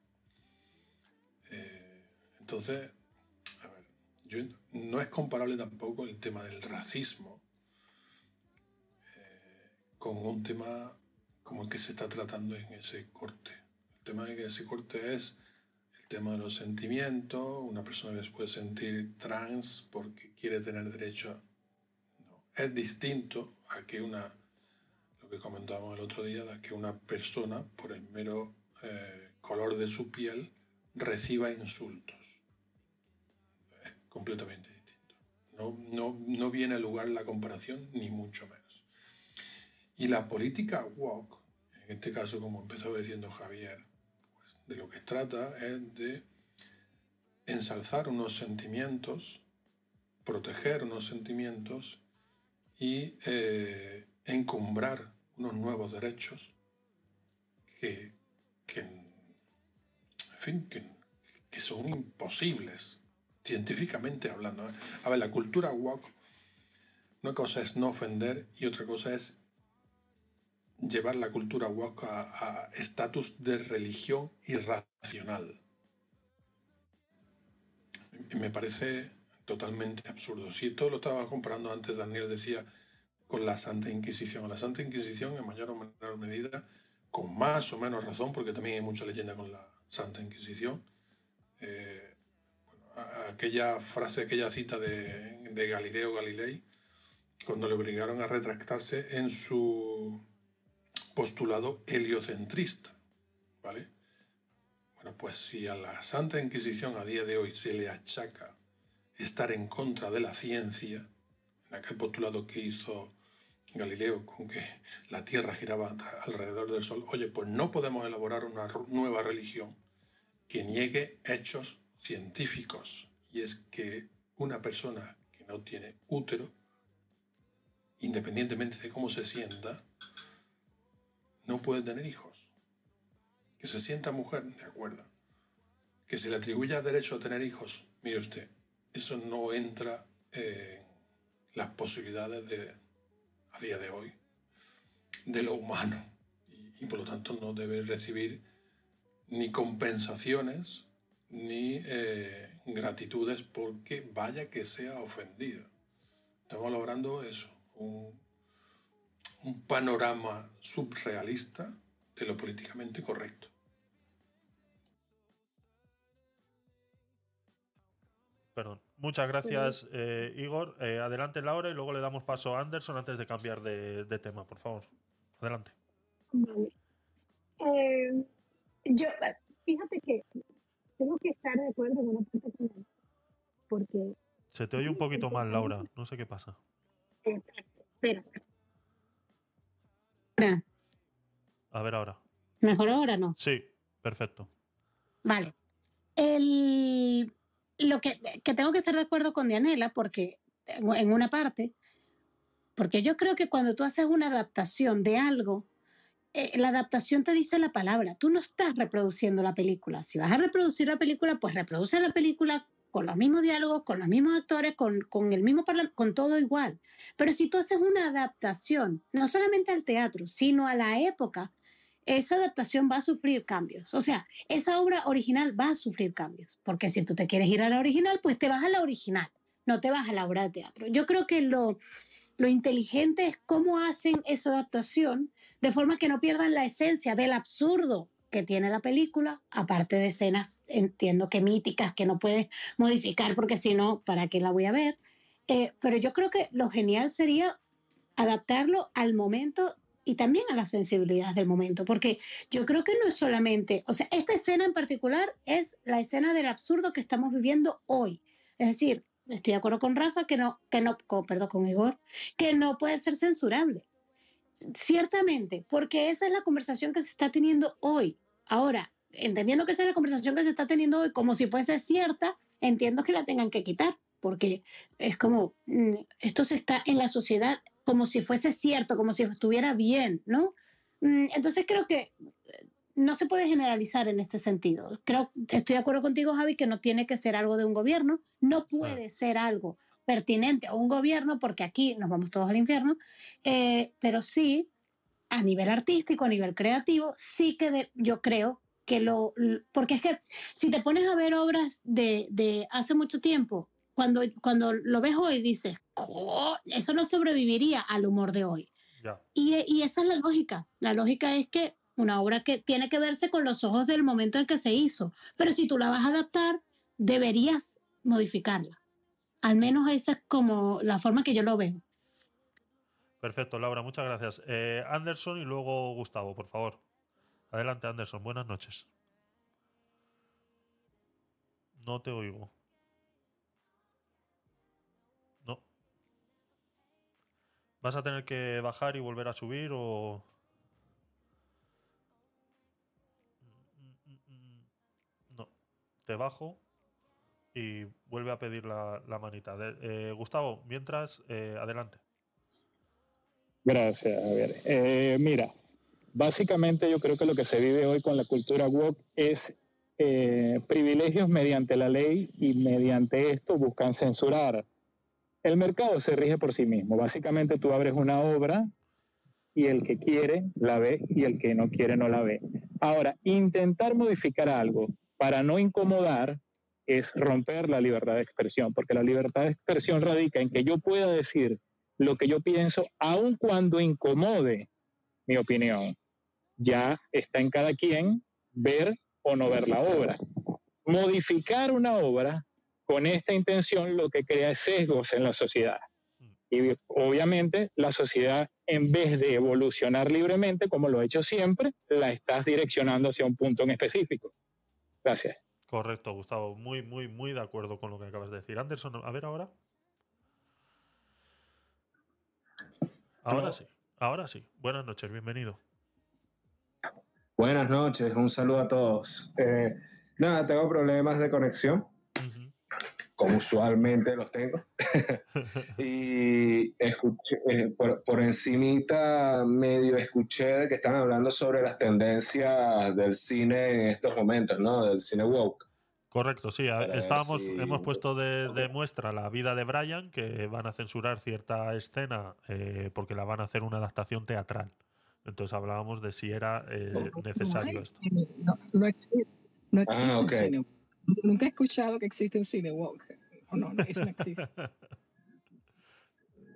Eh, entonces, no es comparable tampoco el tema del racismo eh, con un tema como el que se está tratando en ese corte. El tema de ese corte es tema de los sentimientos, una persona que se puede sentir trans porque quiere tener derecho. Es distinto a que una, lo que comentábamos el otro día, de que una persona, por el mero eh, color de su piel, reciba insultos. Completamente distinto. No, no, no viene a lugar la comparación, ni mucho menos. Y la política woke, en este caso, como empezó diciendo Javier, de lo que trata es de ensalzar unos sentimientos, proteger unos sentimientos y eh, encumbrar unos nuevos derechos que, en fin, que, son imposibles, científicamente hablando. ¿eh? A ver, la cultura woke, una cosa es no ofender y otra cosa es llevar la cultura woke a estatus de religión irracional. Me parece totalmente absurdo. Si esto lo estaba comparando antes, Daniel decía, con la Santa Inquisición. La Santa Inquisición, en mayor o menor medida, con más o menos razón, porque también hay mucha leyenda con la Santa Inquisición. Eh, aquella frase, aquella cita de, Galileo Galilei, cuando le obligaron a retractarse en su postulado heliocentrista. ¿Vale? Bueno, pues si a la Santa Inquisición a día de hoy se le achaca estar en contra de la ciencia, en aquel postulado que hizo Galileo con que la Tierra giraba alrededor del Sol, oye, pues no podemos elaborar una nueva religión que niegue hechos científicos. Y es que una persona que no tiene útero, independientemente de cómo se sienta, no puede tener hijos. Que se sienta mujer, de acuerdo. Que se le atribuya derecho a tener hijos, mire usted, eso no entra en las posibilidades de, a día de hoy de lo humano y, por lo tanto no debe recibir ni compensaciones ni eh, gratitudes porque vaya que sea ofendida. Estamos logrando eso, un, un panorama subrealista de lo políticamente correcto. Perdón. Muchas gracias, eh, Igor. Eh, adelante, Laura, y luego le damos paso a Anderson antes de cambiar de, de tema, por favor. Adelante. Vale. Eh, yo, fíjate que tengo que estar de acuerdo con una parte con él, porque Se te oye un poquito mal, Laura. No sé qué pasa. espera. Ahora, A ver ahora. ¿Mejor ahora no? Sí, perfecto. Vale. El, lo que, que tengo que estar de acuerdo con Dianela, porque en una parte, porque yo creo que cuando tú haces una adaptación de algo, eh, la adaptación te dice la palabra, tú no estás reproduciendo la película. Si vas a reproducir la película, pues reproduce la película con los mismos diálogos, con los mismos actores, con, con el mismo con todo igual. Pero si tú haces una adaptación, no solamente al teatro, sino a la época, esa adaptación va a sufrir cambios. O sea, esa obra original va a sufrir cambios. Porque si tú te quieres ir a la original, pues te vas a la original, no te vas a la obra de teatro. Yo creo que lo, lo inteligente es cómo hacen esa adaptación de forma que no pierdan la esencia del absurdo que tiene la película, aparte de escenas, entiendo que míticas, que no puedes modificar porque si no, ¿para qué la voy a ver? Eh, pero yo creo que lo genial sería adaptarlo al momento y también a las sensibilidades del momento, porque yo creo que no es solamente, o sea, esta escena en particular es la escena del absurdo que estamos viviendo hoy. Es decir, estoy de acuerdo con Rafa que no, que no, con- perdón, con Igor, que no puede ser censurable. Ciertamente, porque esa es la conversación que se está teniendo hoy. Ahora, entendiendo que esa es la conversación que se está teniendo hoy como si fuese cierta, entiendo que la tengan que quitar, porque es como, mm, esto se está en la sociedad como si fuese cierto, como si estuviera bien, ¿no? Mm, Entonces creo que eh, no se puede generalizar en este sentido. Creo, estoy de acuerdo contigo, Javi, que no tiene que ser algo de un gobierno, no puede ser algo pertinente a un gobierno, porque aquí nos vamos todos al infierno, eh, pero sí, a nivel artístico, a nivel creativo, sí que de- yo creo que lo, porque es que si te pones a ver obras de, de hace mucho tiempo, cuando, cuando lo ves hoy dices, "Oh, eso no sobreviviría al humor de hoy. Y, y esa es la lógica. La lógica es que una obra que tiene que verse con los ojos del momento en que se hizo, pero si tú la vas a adaptar, deberías modificarla. Al menos esa es como la forma que yo lo veo. Perfecto, Laura, muchas gracias. Eh, Anderson y luego Gustavo, por favor. Adelante, Anderson. Buenas noches. No te oigo. No. ¿Vas a tener que bajar y volver a subir o...? No. Te bajo y vuelve a pedir la, manita. De- eh, Gustavo, mientras, eh, adelante. Gracias, Javier. Eh, mira, básicamente yo creo que lo que se vive hoy con la cultura woke es eh, privilegios mediante la ley y mediante esto buscan censurar. El mercado se rige por sí mismo. Básicamente tú abres una obra y el que quiere la ve y el que no quiere no la ve. Ahora, intentar modificar algo para no incomodar es romper la libertad de expresión, porque la libertad de expresión radica en que yo pueda decir lo que yo pienso, aun cuando incomode mi opinión. Ya está en cada quien ver o no ver la obra. Modificar una obra con esta intención lo que crea es sesgos en la sociedad. Y obviamente la sociedad, en vez de evolucionar libremente, como lo ha hecho siempre, la estás direccionando hacia un punto en específico. Gracias. Correcto, Gustavo. Muy, muy, muy de acuerdo con lo que acabas de decir. Anderson, a ver ahora. Ahora sí, ahora sí. Buenas noches, bienvenido. Buenas noches, un saludo a todos. Eh, nada, tengo problemas de conexión, como usualmente los tengo. y escuché, eh, por, por encimita medio escuché de que están hablando sobre las tendencias del cine en estos momentos, ¿no? Del cine woke. Correcto, sí. ver Estábamos, si- hemos puesto de, de muestra la vida de Brian, que van a censurar cierta escena eh, porque la van a hacer una adaptación teatral. Entonces hablábamos de si era eh, necesario esto. No, no existe, no existe Ah, un ok. cine. Nunca he escuchado que existe un cine woke. No, no, eso no existe.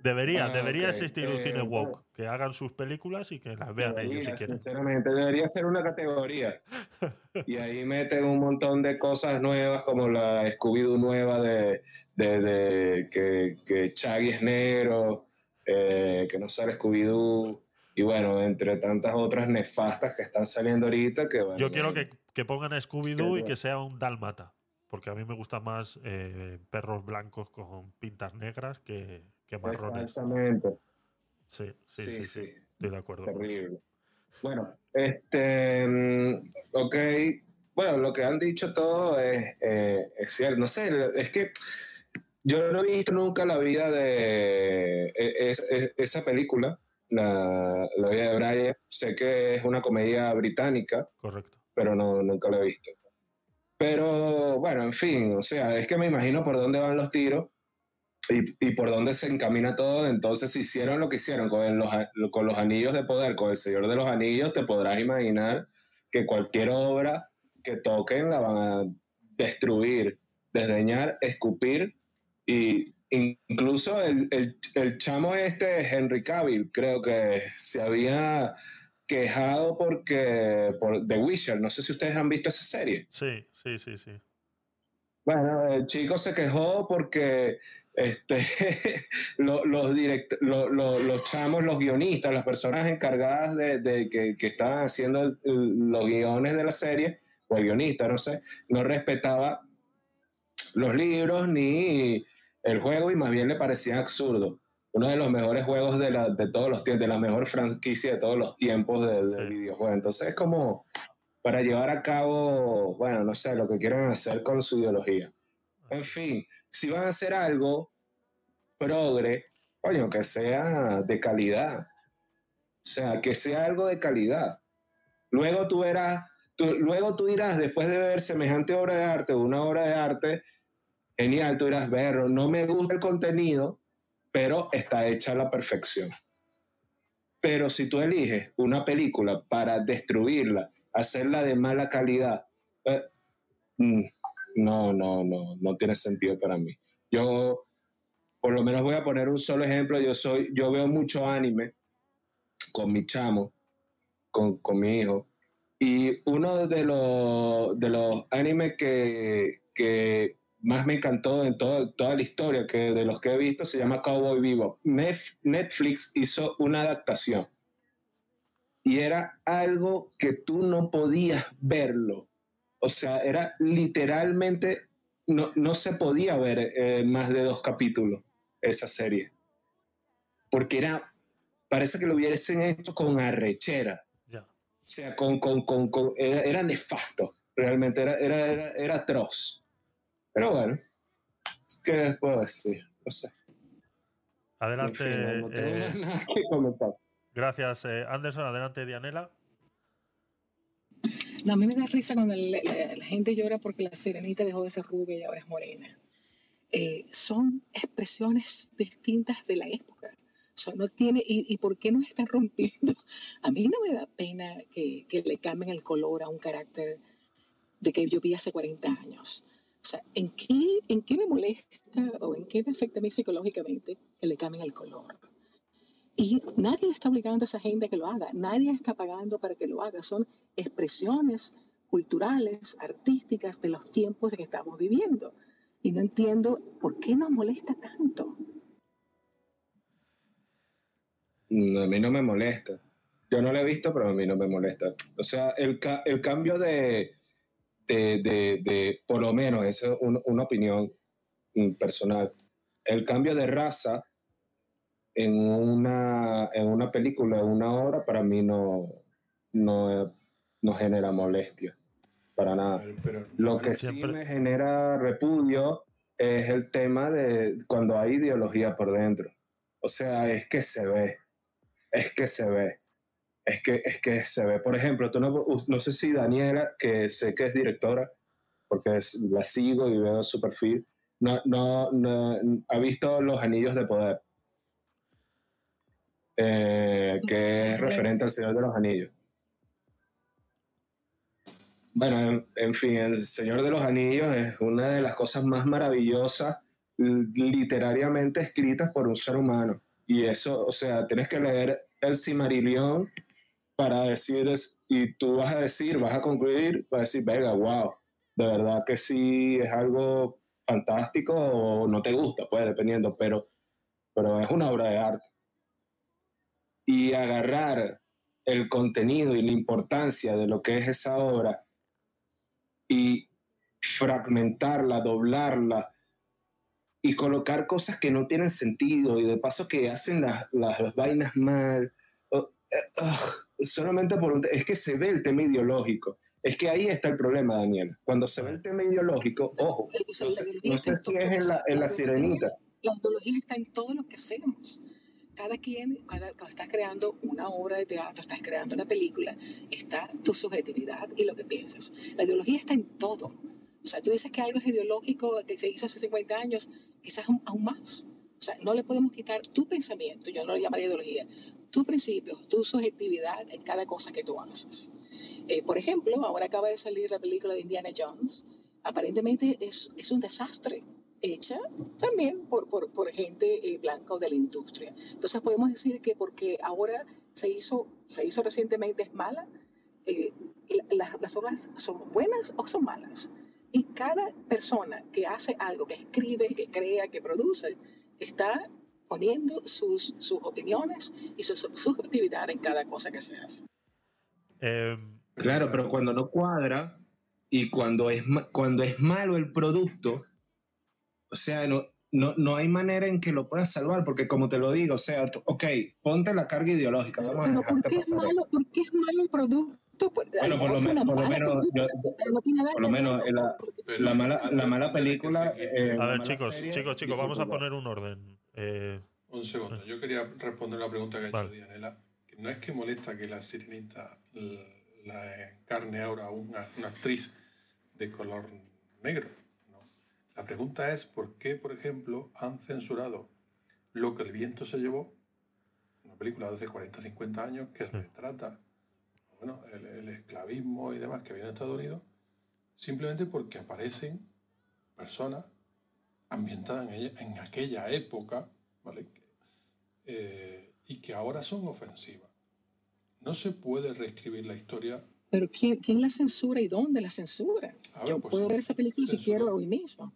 Debería, Ah, debería ok. existir un cine Eh, woke, que hagan sus películas y que las vean ellos si Debería, quieren. Sinceramente, debería ser una categoría. Y ahí meten un montón de cosas nuevas, como la Scooby-Doo nueva de, de, de que, que Shaggy es negro, eh, que no sale Scooby-Doo, y bueno, entre tantas otras nefastas que están saliendo ahorita, que bueno, Yo quiero que, que pongan a Scooby-Doo y Que- sea un dálmata. Porque a mí me gustan más eh, perros blancos con pintas negras que, que marrones. Exactamente. Sí, sí, Sí, sí, sí, sí. Estoy de acuerdo. Terrible. Bueno, este, mm, ok, bueno, lo que han dicho todo es, eh, es cierto, no sé, es que yo no he visto nunca la vida de e- es- es- esa película, la, la vida de Brian, sé que es una comedia británica, Correcto. Pero no, nunca la he visto. Pero bueno, en fin, o sea, es que me imagino por dónde van los tiros y, y por dónde se encamina todo. Entonces, hicieron lo que hicieron con los, con los anillos de poder, con el Señor de los Anillos, te podrás imaginar que cualquier obra que toquen la van a destruir, desdeñar, escupir y incluso el, el, el chamo este, Henry Cavill, creo que se había quejado porque por The Witcher, no sé si ustedes han visto esa serie. Sí, sí, sí, sí. Bueno, el chico se quejó porque este, lo- los, direct- lo- lo- los chamos, los guionistas, las personas encargadas de, de que, que estaban haciendo el- los guiones de la serie, o el guionista, no sé, no respetaba los libros ni el juego y más bien le parecía absurdo. Uno de los mejores juegos de, la, de todos los tiempos, de la mejor franquicia de todos los tiempos del del videojuego. Entonces es como para llevar a cabo, bueno, no sé, lo que quieran hacer con su ideología. En fin, si van a hacer algo progre, coño, que sea de calidad. O sea, que sea algo de calidad. Luego tú verás, tú- luego tú dirás, después de ver semejante obra de arte, una obra de arte, genial, tú dirás, verlo, no me gusta el contenido, pero está hecha a la perfección. Pero si tú eliges una película para destruirla, hacerla de mala calidad, eh, mm, no, no, no, no tiene sentido para mí. Yo, por lo menos voy a poner un solo ejemplo. Yo soy, yo veo mucho anime con mi chamo, con, con mi hijo. Y uno de los, de los animes que, que más me encantó en todo- toda la historia que de los que he visto se llama Cowboy Vivo. Netflix hizo una adaptación y era algo que tú no podías verlo. O sea, era literalmente, no, no se podía ver eh, más de dos capítulos esa serie. Porque era, parece que lo hubiesen hecho con arrechera. Ya. O sea, con, con, con, con- era, era nefasto, realmente, era, era, era, era atroz. Pero bueno, ¿qué les puedo decir? No sé. Adelante. En fin, no tengo eh, nada que comentar. gracias, eh, Anderson. Adelante, Dianela. No, a mí me da risa cuando la, la- la gente llora porque la sirenita dejó de ser rubia y ahora es morena. Eh, son expresiones distintas de la época. O sea, no tiene, y, ¿Y por qué nos están rompiendo? A mí no me da pena que, que le cambien el color a un carácter de que yo vi hace 40 años. O sea, ¿en qué, ¿en qué me molesta o en qué me afecta a mí psicológicamente que le cambien el color? Y nadie está obligando a esa gente a que lo haga, nadie está pagando para que lo haga, son expresiones culturales, artísticas de los tiempos en que estamos viviendo. Y no entiendo por qué nos molesta tanto. No, a mí no me molesta. Yo no lo he visto, pero a mí no me molesta. O sea, el, ca- el cambio de, de, de, de- por lo menos, esa es un- una opinión mm, personal, el cambio de raza en una, en una película, en una obra, para mí no, no, no genera molestia, para nada. Lo que sí me genera repudio es el tema de cuando hay ideología por dentro. O sea, es que se ve, es que se ve, es que, es que se ve. Por ejemplo, tú no, no sé si Daniela, que sé que es directora, porque es- la sigo y veo su perfil, no, no, no- ha visto Los Anillos de Poder, eh, que es referente al Señor de los Anillos. Bueno, en, en fin, El Señor de los Anillos es una de las cosas más maravillosas literariamente escritas por un ser humano. Y eso, o sea, tienes que leer el Cimarillón para decir, es, y tú vas a decir, vas a concluir, vas a decir, venga, wow, de verdad que sí es algo fantástico o no te gusta, pues dependiendo, pero, pero es una obra de arte. Y agarrar el contenido y la importancia de lo que es esa obra y fragmentarla, doblarla y colocar cosas que no tienen sentido y de paso que hacen las, las, vainas mal. Ah, solamente por un, es que se ve el tema ideológico. Es que ahí está el problema, Daniel. Cuando se ve el tema ideológico, ojo, no sé, no sé si es en la, en la sirenita. La ideología está en todo lo que hacemos. Cada quien, cada, cuando estás creando una obra de teatro, estás creando una película, está tu subjetividad y lo que piensas. La ideología está en todo. O sea, tú dices que algo es ideológico, que se hizo hace 50 años, quizás aún más. O sea, no le podemos quitar tu pensamiento, yo no lo llamaría ideología, tu principio, tu subjetividad en cada cosa que tú haces. Eh, por ejemplo, ahora acaba de salir la película de Indiana Jones. Aparentemente es, es un desastre hecha también por, por, por gente eh, blanca o de la industria. Entonces podemos decir que porque ahora se hizo, se hizo recientemente es mala, eh, las, las obras son buenas o son malas. Y cada persona que hace algo, que escribe, que crea, que produce, está poniendo sus, sus opiniones y su subjetividad en cada cosa que se hace. Em, Claro, pero cuando no cuadra y cuando es, cuando es malo el producto, o sea, no, no, no hay manera en que lo puedas salvar, porque como te lo digo, o sea, tú- ok, ponte la carga ideológica, vamos a Pero ¿por qué es pasar. malo, por qué es malo el producto? Pues, Bueno, por lo, mejor fue me- una por lo menos, película, yo- por lo menos la, la mala, la mala película. eh, a ver, mala chicos, serie, chicos, chicos, vamos a poner un orden. Eh, Un segundo, yo quería responder la pregunta que ha hecho. Dianela. No es que molesta que la sirenita la encarne ahora una, una actriz de color negro. ¿no? La pregunta es por qué, por ejemplo, han censurado Lo que el viento se llevó, una película de hace 40, 50 años que retrata bueno, el, el esclavismo y demás que viene de Estados Unidos, simplemente porque aparecen personas ambientadas en, ella- en aquella época, ¿vale? Eh, y que ahora son ofensivas. No se puede reescribir la historia. Pero ¿quién, quién la censura y dónde la censura? Ver, Yo pues, puedo ver esa película si censura. quiero hoy mismo.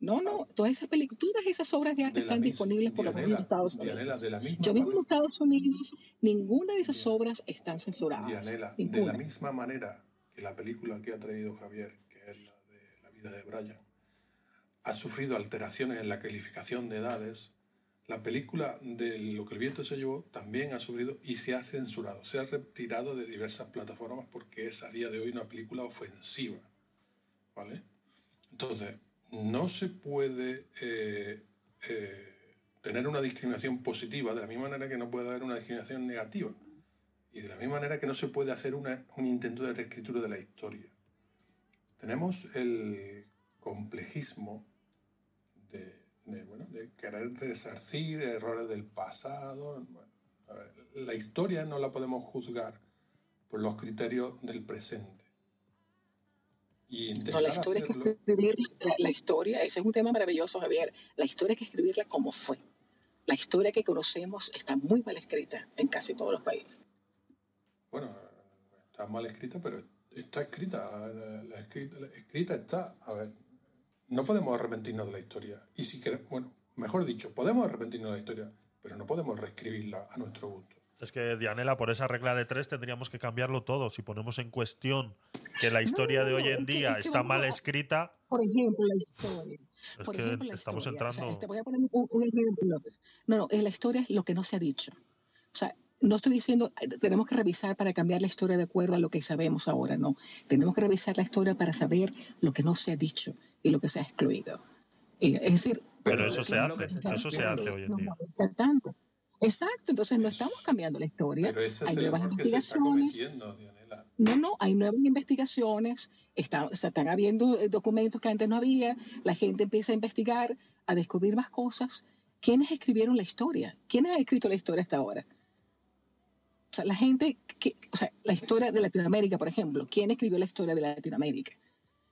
No, no, todas esas películas, todas esas obras de arte De están mis- disponibles por lo menos en Dianela, Estados Dianela, Unidos. de la misma Yo vivo en Estados Unidos, ninguna de esas obras están censuradas. Dianela, de la misma manera que la película que ha traído Javier, que es la de la vida de Brian, ha sufrido alteraciones en la calificación de edades, la película de Lo que el viento se llevó también ha sufrido y se ha censurado, se ha retirado de diversas plataformas porque es a día de hoy una película ofensiva. ¿Vale? Entonces, no se puede eh, eh, tener una discriminación positiva de la misma manera que no puede haber una discriminación negativa. Y de la misma manera que no se puede hacer una- un intento de reescritura de la historia. Tenemos el complejismo de, de, bueno, de querer resarcir errores del pasado. Bueno, ver, la historia no la podemos juzgar por los criterios del presente. Y No, la historia hay que hacerlo- escribir la, la historia, ese es un tema maravilloso, Javier. La historia hay que escribirla como fue. La historia que conocemos está muy mal escrita en casi todos los países. Bueno, está mal escrita, pero está escrita. La, la escrita, la escrita está. A ver, no podemos arrepentirnos de la historia. Y si queremos, bueno, mejor dicho, podemos arrepentirnos de la historia, pero no podemos reescribirla a nuestro gusto. Es que, Dianela, por esa regla de tres tendríamos que cambiarlo todo. Si ponemos en cuestión que la historia de hoy en es que- día es que está mal a- escrita, Por ejemplo, la historia. es Por que ejemplo, la estamos historia. O sea, entrando. te voy a poner un, un ejemplo. No, no, en la historia es lo que no se ha dicho. O sea, no estoy diciendo, tenemos que revisar para cambiar la historia de acuerdo a lo que sabemos ahora, no. Tenemos que revisar la historia para saber lo que no se ha dicho y lo que se ha excluido. Eh, es decir, Pero eso se hace, eso se hace hoy en no día. tanto. Exacto, entonces no estamos cambiando la historia. Pero ese Hay nuevas se está investigaciones. No, no, hay nuevas investigaciones, está- se están habiendo eh, documentos que antes no había, la gente empieza a investigar, a descubrir más cosas. ¿Quiénes escribieron la historia? ¿Quiénes han escrito la historia hasta ahora? O sea, la gente, que, o sea, la historia de Latinoamérica, por ejemplo, ¿quién escribió la historia de Latinoamérica?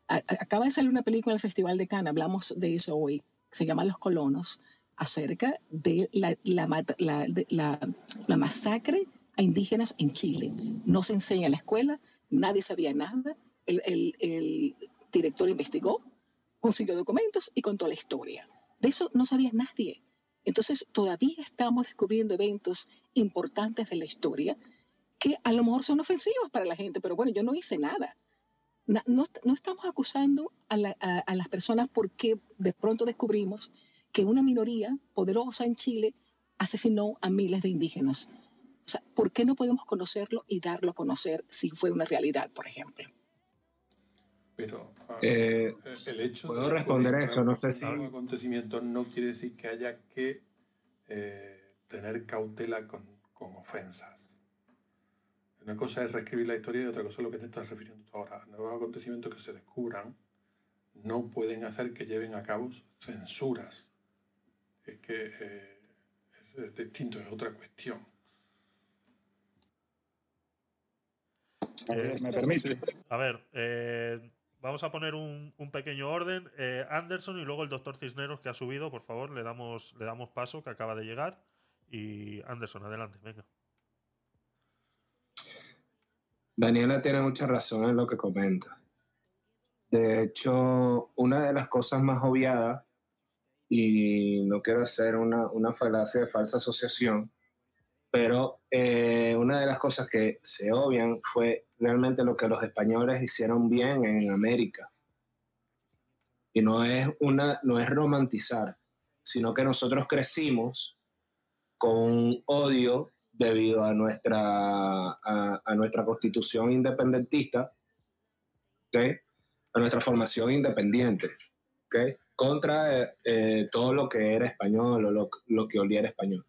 Acaba de salir una película en el Festival de Cannes, hablamos de eso hoy, se llama Los Colonos. acerca de la, la- la masacre a indígenas en Chile. No se enseña en la escuela, nadie sabía nada. El, el- el director investigó, consiguió documentos y contó la historia. De eso no sabía nadie. Entonces, todavía estamos descubriendo eventos importantes de la historia que a lo mejor son ofensivos para la gente, pero bueno, yo no hice nada. Na- No, estamos acusando a- a las personas porque de pronto descubrimos que una minoría poderosa en Chile asesinó a miles de indígenas. O sea, ¿por qué no podemos conocerlo y darlo a conocer si fue una realidad, por ejemplo? Pero ah, Eh, el hecho puedo de responder acudir eso, no sé si- a un acontecimiento no quiere decir que haya que eh, tener cautela con, con ofensas. Una cosa es reescribir la historia y otra cosa es lo que te estás refiriendo tú ahora. Nuevos acontecimientos que se descubran no pueden hacer que lleven a cabo censuras. Es que eh, es, es distinto, es otra cuestión. Eh, ¿Me permite? A ver, eh, vamos a poner un, un pequeño orden. Eh, Anderson y luego el doctor Cisneros que ha subido, por favor, le damos, le damos paso, que acaba de llegar. Y Anderson, adelante, venga. Daniela tiene mucha razón en lo que comenta. De hecho, una de las cosas más obviadas, y no quiero hacer una, una falacia de falsa asociación, pero eh, una de las cosas que se obvian fue realmente lo que los españoles hicieron bien en América. Y no es, una, no es romantizar, sino que nosotros crecimos con odio debido a nuestra, a, nuestra constitución independentista, ¿ok? a nuestra formación independiente, ¿ok? contra eh, eh, todo lo que era español o lo, lo que oliera español.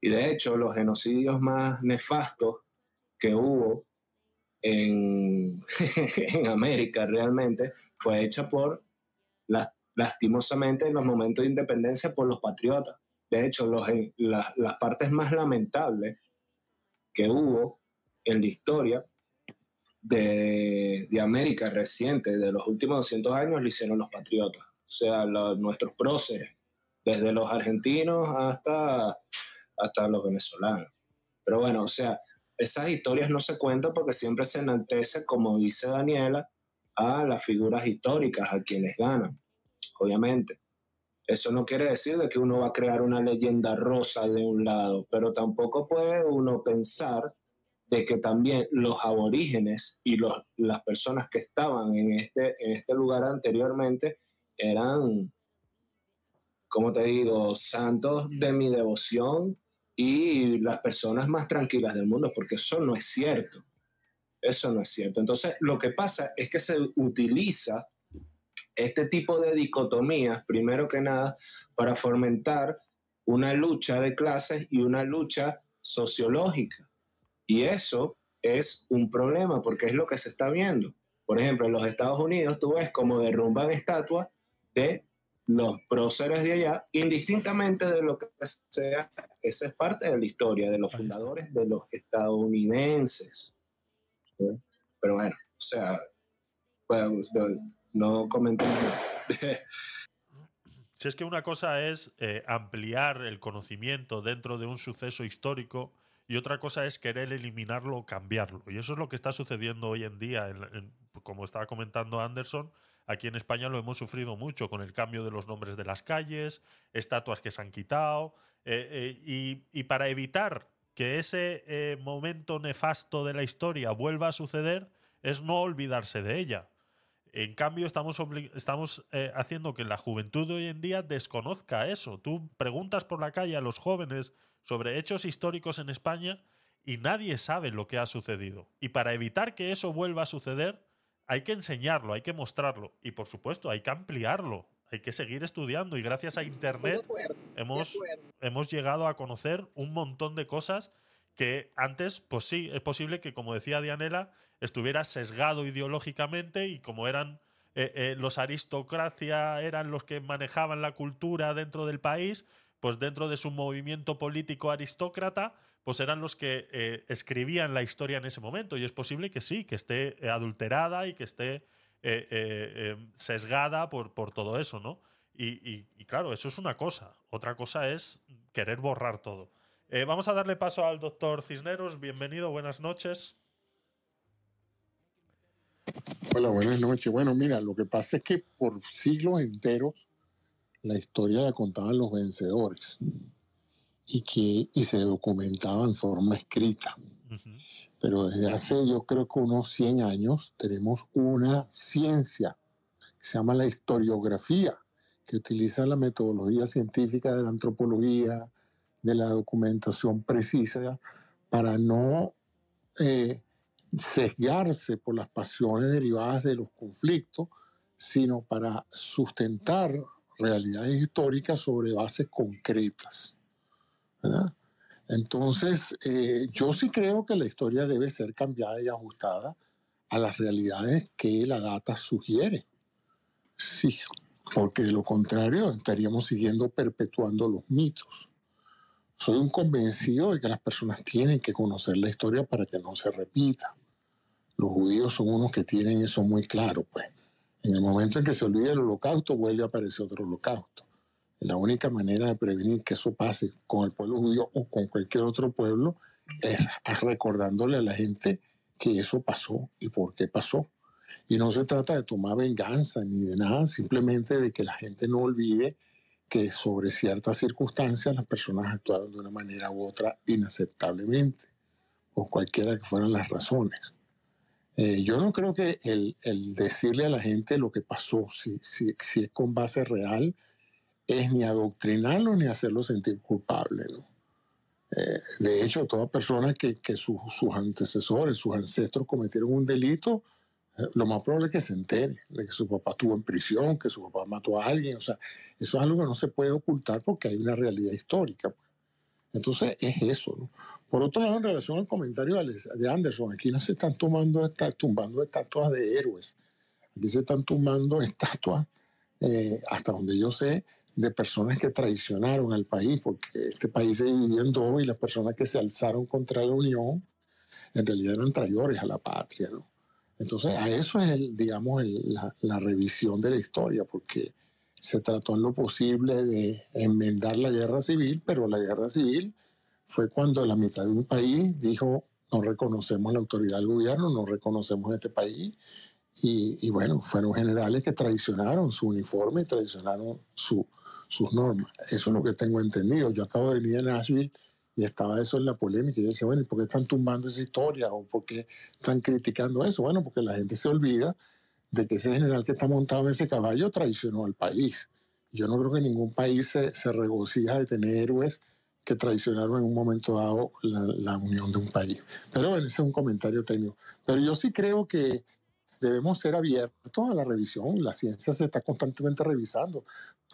Y de hecho, los genocidios más nefastos que hubo en, en América realmente fue hecha por, las- lastimosamente, en los momentos de independencia por los patriotas. De hecho, los, las- las partes más lamentables que hubo en la historia de, de América reciente, de los últimos 200 años, lo hicieron los patriotas, o sea, nuestros próceres, desde los argentinos hasta, hasta los venezolanos. Pero bueno, o sea, esas historias no se cuentan porque siempre se enaltece, como dice Daniela, a las figuras históricas, a quienes ganan, obviamente. Eso no quiere decir de que uno va a crear una leyenda rosa de un lado, pero tampoco puede uno pensar de que también los aborígenes y los, las personas que estaban en este, en este lugar anteriormente eran, como te digo, santos de mi devoción y las personas más tranquilas del mundo, porque eso no es cierto. Eso no es cierto. Entonces, lo que pasa es que se utiliza este tipo de dicotomías, primero que nada, para fomentar una lucha de clases y una lucha sociológica. Y eso es un problema porque es lo que se está viendo. Por ejemplo, en los Estados Unidos tú ves como derrumban estatuas de los próceres de allá, indistintamente de lo que sea, esa es parte de la historia de los fundadores de los estadounidenses. ¿sí? Pero bueno, o sea, pues, no comentemos nada. Si es que una cosa es eh, ampliar el conocimiento dentro de un suceso histórico y otra cosa es querer eliminarlo o cambiarlo. Y eso es lo que está sucediendo hoy en día. en- en- como estaba comentando Anderson, aquí en España lo hemos sufrido mucho con el cambio de los nombres de las calles, estatuas que se han quitado. eh, eh, y, para evitar que ese eh, momento nefasto de la historia vuelva a suceder, es no olvidarse de ella. En cambio, estamos, estamos haciendo que la juventud de hoy en día desconozca eso. Tú preguntas por la calle a los jóvenes sobre hechos históricos en España y nadie sabe lo que ha sucedido. Y para evitar que eso vuelva a suceder, hay que enseñarlo, hay que mostrarlo. Y por supuesto, hay que ampliarlo. Hay que seguir estudiando. Y gracias a Internet hemos, hemos llegado a conocer un montón de cosas que antes, pues sí, es posible que, como decía Dianela, estuviera sesgado ideológicamente y como eran eh, eh, los aristocracia, eran los que manejaban la cultura dentro del país, pues dentro de su movimiento político aristócrata, pues eran los que eh, escribían la historia en ese momento. Y es posible que sí, que esté eh, adulterada y que esté eh, sesgada por, por todo eso, ¿no? Y, claro, eso es una cosa. Otra cosa es querer borrar todo. Vamos a darle paso al doctor Cisneros. Bienvenido, buenas noches. Hola, buenas noches. Bueno, mira, lo que pasa es que por siglos enteros la historia la contaban los vencedores y que y se documentaba en forma escrita. Pero desde hace yo creo que unos 100 años tenemos una ciencia que se llama la historiografía, que utiliza la metodología científica de la antropología, de la documentación precisa, para no eh, sesgarse por las pasiones derivadas de los conflictos, sino para sustentar realidades históricas sobre bases concretas. ¿Verdad? Entonces, eh, yo sí creo que la historia debe ser cambiada y ajustada a las realidades que la data sugiere. Sí, porque de lo contrario estaríamos siguiendo perpetuando los mitos. Soy un convencido de que las personas tienen que conocer la historia para que no se repita. Los judíos son unos que tienen eso muy claro, pues. En el momento en que se olvida el holocausto, vuelve a aparecer otro holocausto. La única manera de prevenir que eso pase con el pueblo judío o con cualquier otro pueblo es recordándole a la gente que eso pasó y por qué pasó. Y no se trata de tomar venganza ni de nada, simplemente de que la gente no olvide que sobre ciertas circunstancias las personas actuaron de una manera u otra inaceptablemente, por cualquiera que fueran las razones. Eh, yo no creo que el, el decirle a la gente lo que pasó, si, si, si es con base real, es ni adoctrinarlo ni hacerlo sentir culpable. ¿no? Eh, de hecho, toda persona que, que sus- sus antecesores, sus ancestros cometieron un delito, eh, lo más probable es que se entere de que su papá estuvo en prisión, que su papá mató a alguien. O sea, eso es algo que no se puede ocultar porque hay una realidad histórica. pues. Entonces, es eso. ¿no? Por otro lado, en relación al comentario de Anderson, aquí no se están tomando esta- tumbando estatuas de héroes. Aquí se están tumbando estatuas, eh, hasta donde yo sé, de personas que traicionaron al país, porque este país se dividió en dos y las personas que se alzaron contra la Unión en realidad eran traidores a la patria. ¿no? Entonces, a eso es, el, digamos, el- la, la revisión de la historia, porque se trató en lo posible de enmendar la guerra civil, pero la guerra civil fue cuando la mitad de un país dijo, no reconocemos la autoridad del gobierno, no reconocemos este país, y, y bueno, fueron generales que traicionaron su uniforme, traicionaron su, sus normas. Eso es lo que tengo entendido. Yo acabo de venir a Nashville y estaba eso en la polémica. Yo decía, bueno, ¿y por qué están tumbando esa historia? ¿O por qué están criticando eso? Bueno, porque la gente se olvida de que ese general que está montado en ese caballo traicionó al país. Yo no creo que ningún país se, se regocija de tener héroes que traicionaron en un momento dado la, la unión de un país. Pero bueno, ese es un comentario técnico. Pero yo sí creo que debemos ser abiertos a la revisión. La ciencia se está constantemente revisando.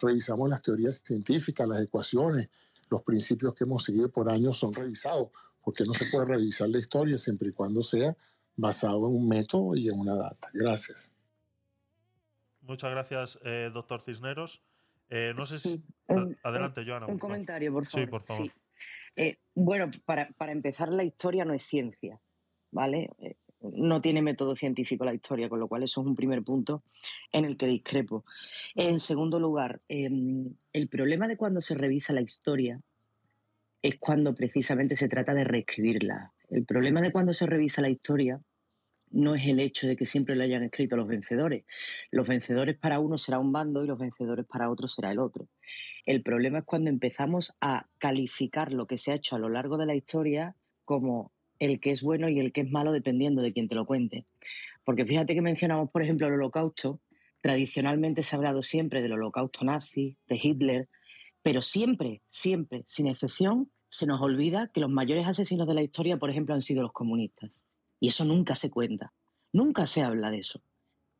Revisamos las teorías científicas, las ecuaciones, los principios que hemos seguido por años son revisados. Porque no se puede revisar la historia siempre y cuando sea basado en un método y en una data. Gracias. Muchas gracias, eh, doctor Cisneros. Eh, no sé si... Un- Adelante, un- Joana. Un por favor. comentario, por favor. Sí, por favor. Sí. Eh, bueno, para, para empezar, la historia no es ciencia, ¿vale? No tiene método científico la historia, con lo cual eso es un primer punto en el que discrepo. En segundo lugar, em, el problema de cuando se revisa la historia es cuando precisamente se trata de reescribirla. El problema de cuando se revisa la historia no es el hecho de que siempre lo hayan escrito los vencedores. Los vencedores para uno será un bando y los vencedores para otro será el otro. El problema es cuando empezamos a calificar lo que se ha hecho a lo largo de la historia como el que es bueno y el que es malo dependiendo de quien te lo cuente. Porque fíjate que mencionamos, por ejemplo, el holocausto. Tradicionalmente se ha hablado siempre del holocausto nazi, de Hitler, pero siempre, siempre, sin excepción, se nos olvida que los mayores asesinos de la historia, por ejemplo, han sido los comunistas. Y eso nunca se cuenta. Nunca se habla de eso.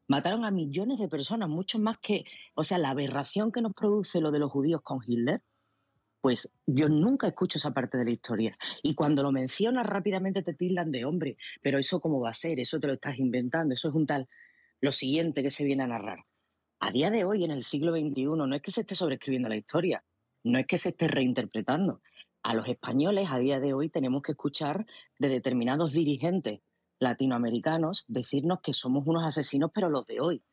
Mataron a millones de personas, mucho más que, o sea, la aberración que nos produce lo de los judíos con Hitler, pues yo nunca escucho esa parte de la historia. Y cuando lo mencionas rápidamente te tildan de hombre, pero eso cómo va a ser, eso te lo estás inventando, eso es un tal. Lo siguiente que se viene a narrar. A día de hoy, en el siglo XXI, no es que se esté sobreescribiendo la historia, no es que se esté reinterpretando. A los españoles, a día de hoy, tenemos que escuchar de determinados dirigentes latinoamericanos decirnos que somos unos asesinos, pero los de hoy,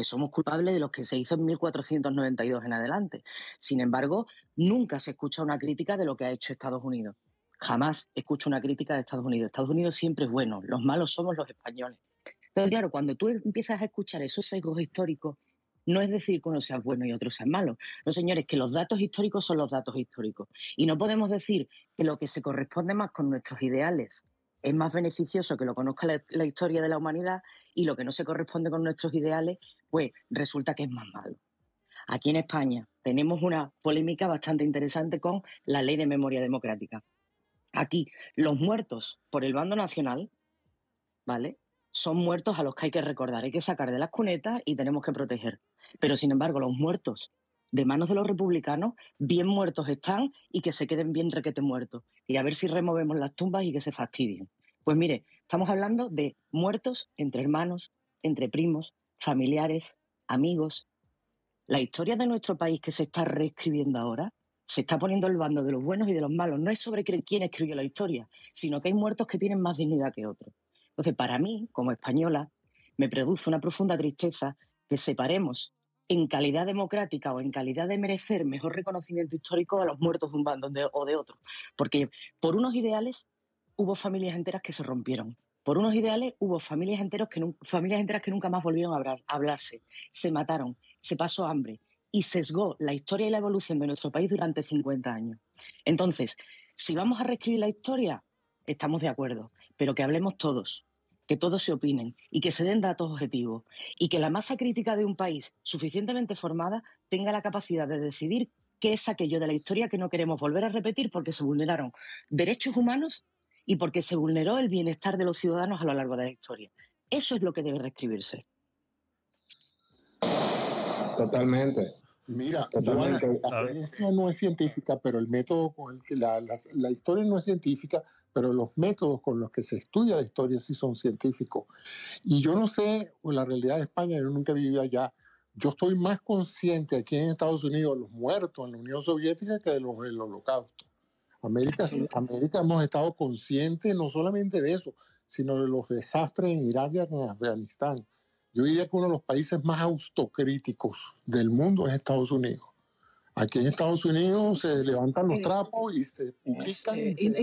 porque somos culpables de lo que se hizo en 1492 en adelante. Sin embargo, nunca se escucha una crítica de lo que ha hecho Estados Unidos. Jamás escucho una crítica de Estados Unidos. Estados Unidos siempre es bueno, los malos somos los españoles. Entonces, claro, cuando tú empiezas a escuchar esos sesgos históricos, no es decir que uno sea bueno y otro sea malo. No, señores, que los datos históricos son los datos históricos. Y no podemos decir que lo que se corresponde más con nuestros ideales es más beneficioso que lo conozca la, la historia de la humanidad y lo que no se corresponde con nuestros ideales, pues resulta que es más malo. Aquí en España tenemos una polémica bastante interesante con la ley de memoria democrática. Aquí, los muertos por el bando nacional, ¿vale? Son muertos a los que hay que recordar, hay que sacar de las cunetas y tenemos que proteger. Pero, sin embargo, los muertos de manos de los republicanos, bien muertos están y que se queden bien requete muertos. Y a ver si removemos las tumbas y que se fastidien. Pues mire, estamos hablando de muertos entre hermanos, entre primos, familiares, amigos. La historia de nuestro país que se está reescribiendo ahora se está poniendo el bando de los buenos y de los malos. No es sobre quién escribió la historia, sino que hay muertos que tienen más dignidad que otros. Entonces, para mí, como española, me produce una profunda tristeza que separemos en calidad democrática o en calidad de merecer mejor reconocimiento histórico a los muertos de un bando o de otro. Porque por unos ideales hubo familias enteras que se rompieron. Por unos ideales hubo familias, enteras que nunca más volvieron a a hablarse. Se mataron, se pasó hambre y sesgó la historia y la evolución de nuestro país durante 50 años. Entonces, si vamos a reescribir la historia, estamos de acuerdo, pero que hablemos todos, que todos se opinen y que se den datos objetivos y que la masa crítica de un país suficientemente formada tenga la capacidad de decidir qué es aquello de la historia que no queremos volver a repetir porque se vulneraron derechos humanos y porque se vulneró el bienestar de los ciudadanos a lo largo de la historia. Eso es lo que debe reescribirse. Totalmente. Mira, Totalmente. La ciencia no es científica, pero el método con el que la, la- la historia no es científica, pero los métodos con los que se estudia la historia sí son científicos. Y yo no sé, o la realidad de España, yo nunca viví allá. Yo estoy más consciente aquí en Estados Unidos de los muertos en la Unión Soviética que de los del holocausto. América, América hemos estado conscientes no solamente de eso, sino de los desastres en Irak y en Afganistán. Yo diría que uno de los países más autocríticos del mundo es Estados Unidos. Aquí en Estados Unidos se levantan los trapos y se publican. Y se-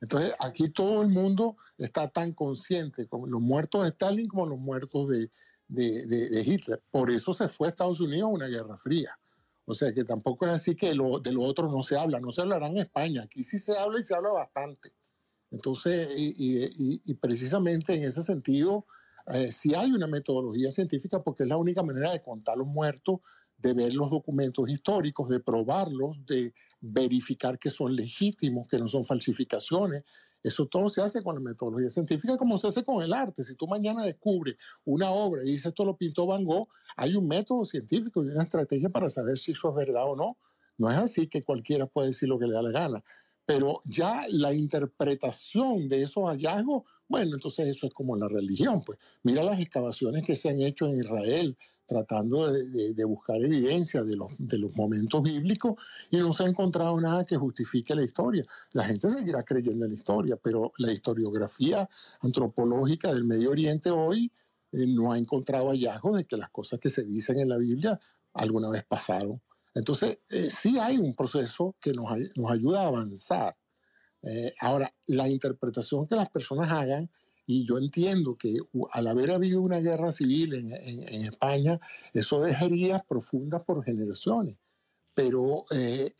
Entonces, aquí todo el mundo está tan consciente, como los muertos de Stalin como los muertos de, de- de- de Hitler. Por eso se fue a Estados Unidos a una guerra fría. O sea que tampoco es así que lo, de lo otro no se habla. No se hablará en España. Aquí sí se habla y se habla bastante. Entonces, y, y- y- precisamente en ese sentido, eh, sí hay una metodología científica porque es la única manera de contar los muertos, de ver los documentos históricos, de probarlos, de verificar que son legítimos, que no son falsificaciones. Eso todo se hace con la metodología científica como se hace con el arte. Si tú mañana descubres una obra y dices esto lo pintó Van Gogh, hay un método científico y una estrategia para saber si eso es verdad o no. No es así que cualquiera puede decir lo que le da la gana. Pero ya la interpretación de esos hallazgos, bueno, entonces eso es como la religión. Pues mira las excavaciones que se han hecho en Israel tratando de, buscar evidencia de los, de los momentos bíblicos y no se ha encontrado nada que justifique la historia. La gente seguirá creyendo en la historia, pero la historiografía antropológica del Medio Oriente hoy eh, no ha encontrado hallazgos de que las cosas que se dicen en la Biblia alguna vez pasaron. Entonces, eh, sí hay un proceso que nos, nos ayuda a avanzar. Eh, ahora, la interpretación que las personas hagan, y yo entiendo que al haber habido una guerra civil en, en- en España, eso deja heridas profundas por generaciones, pero eh,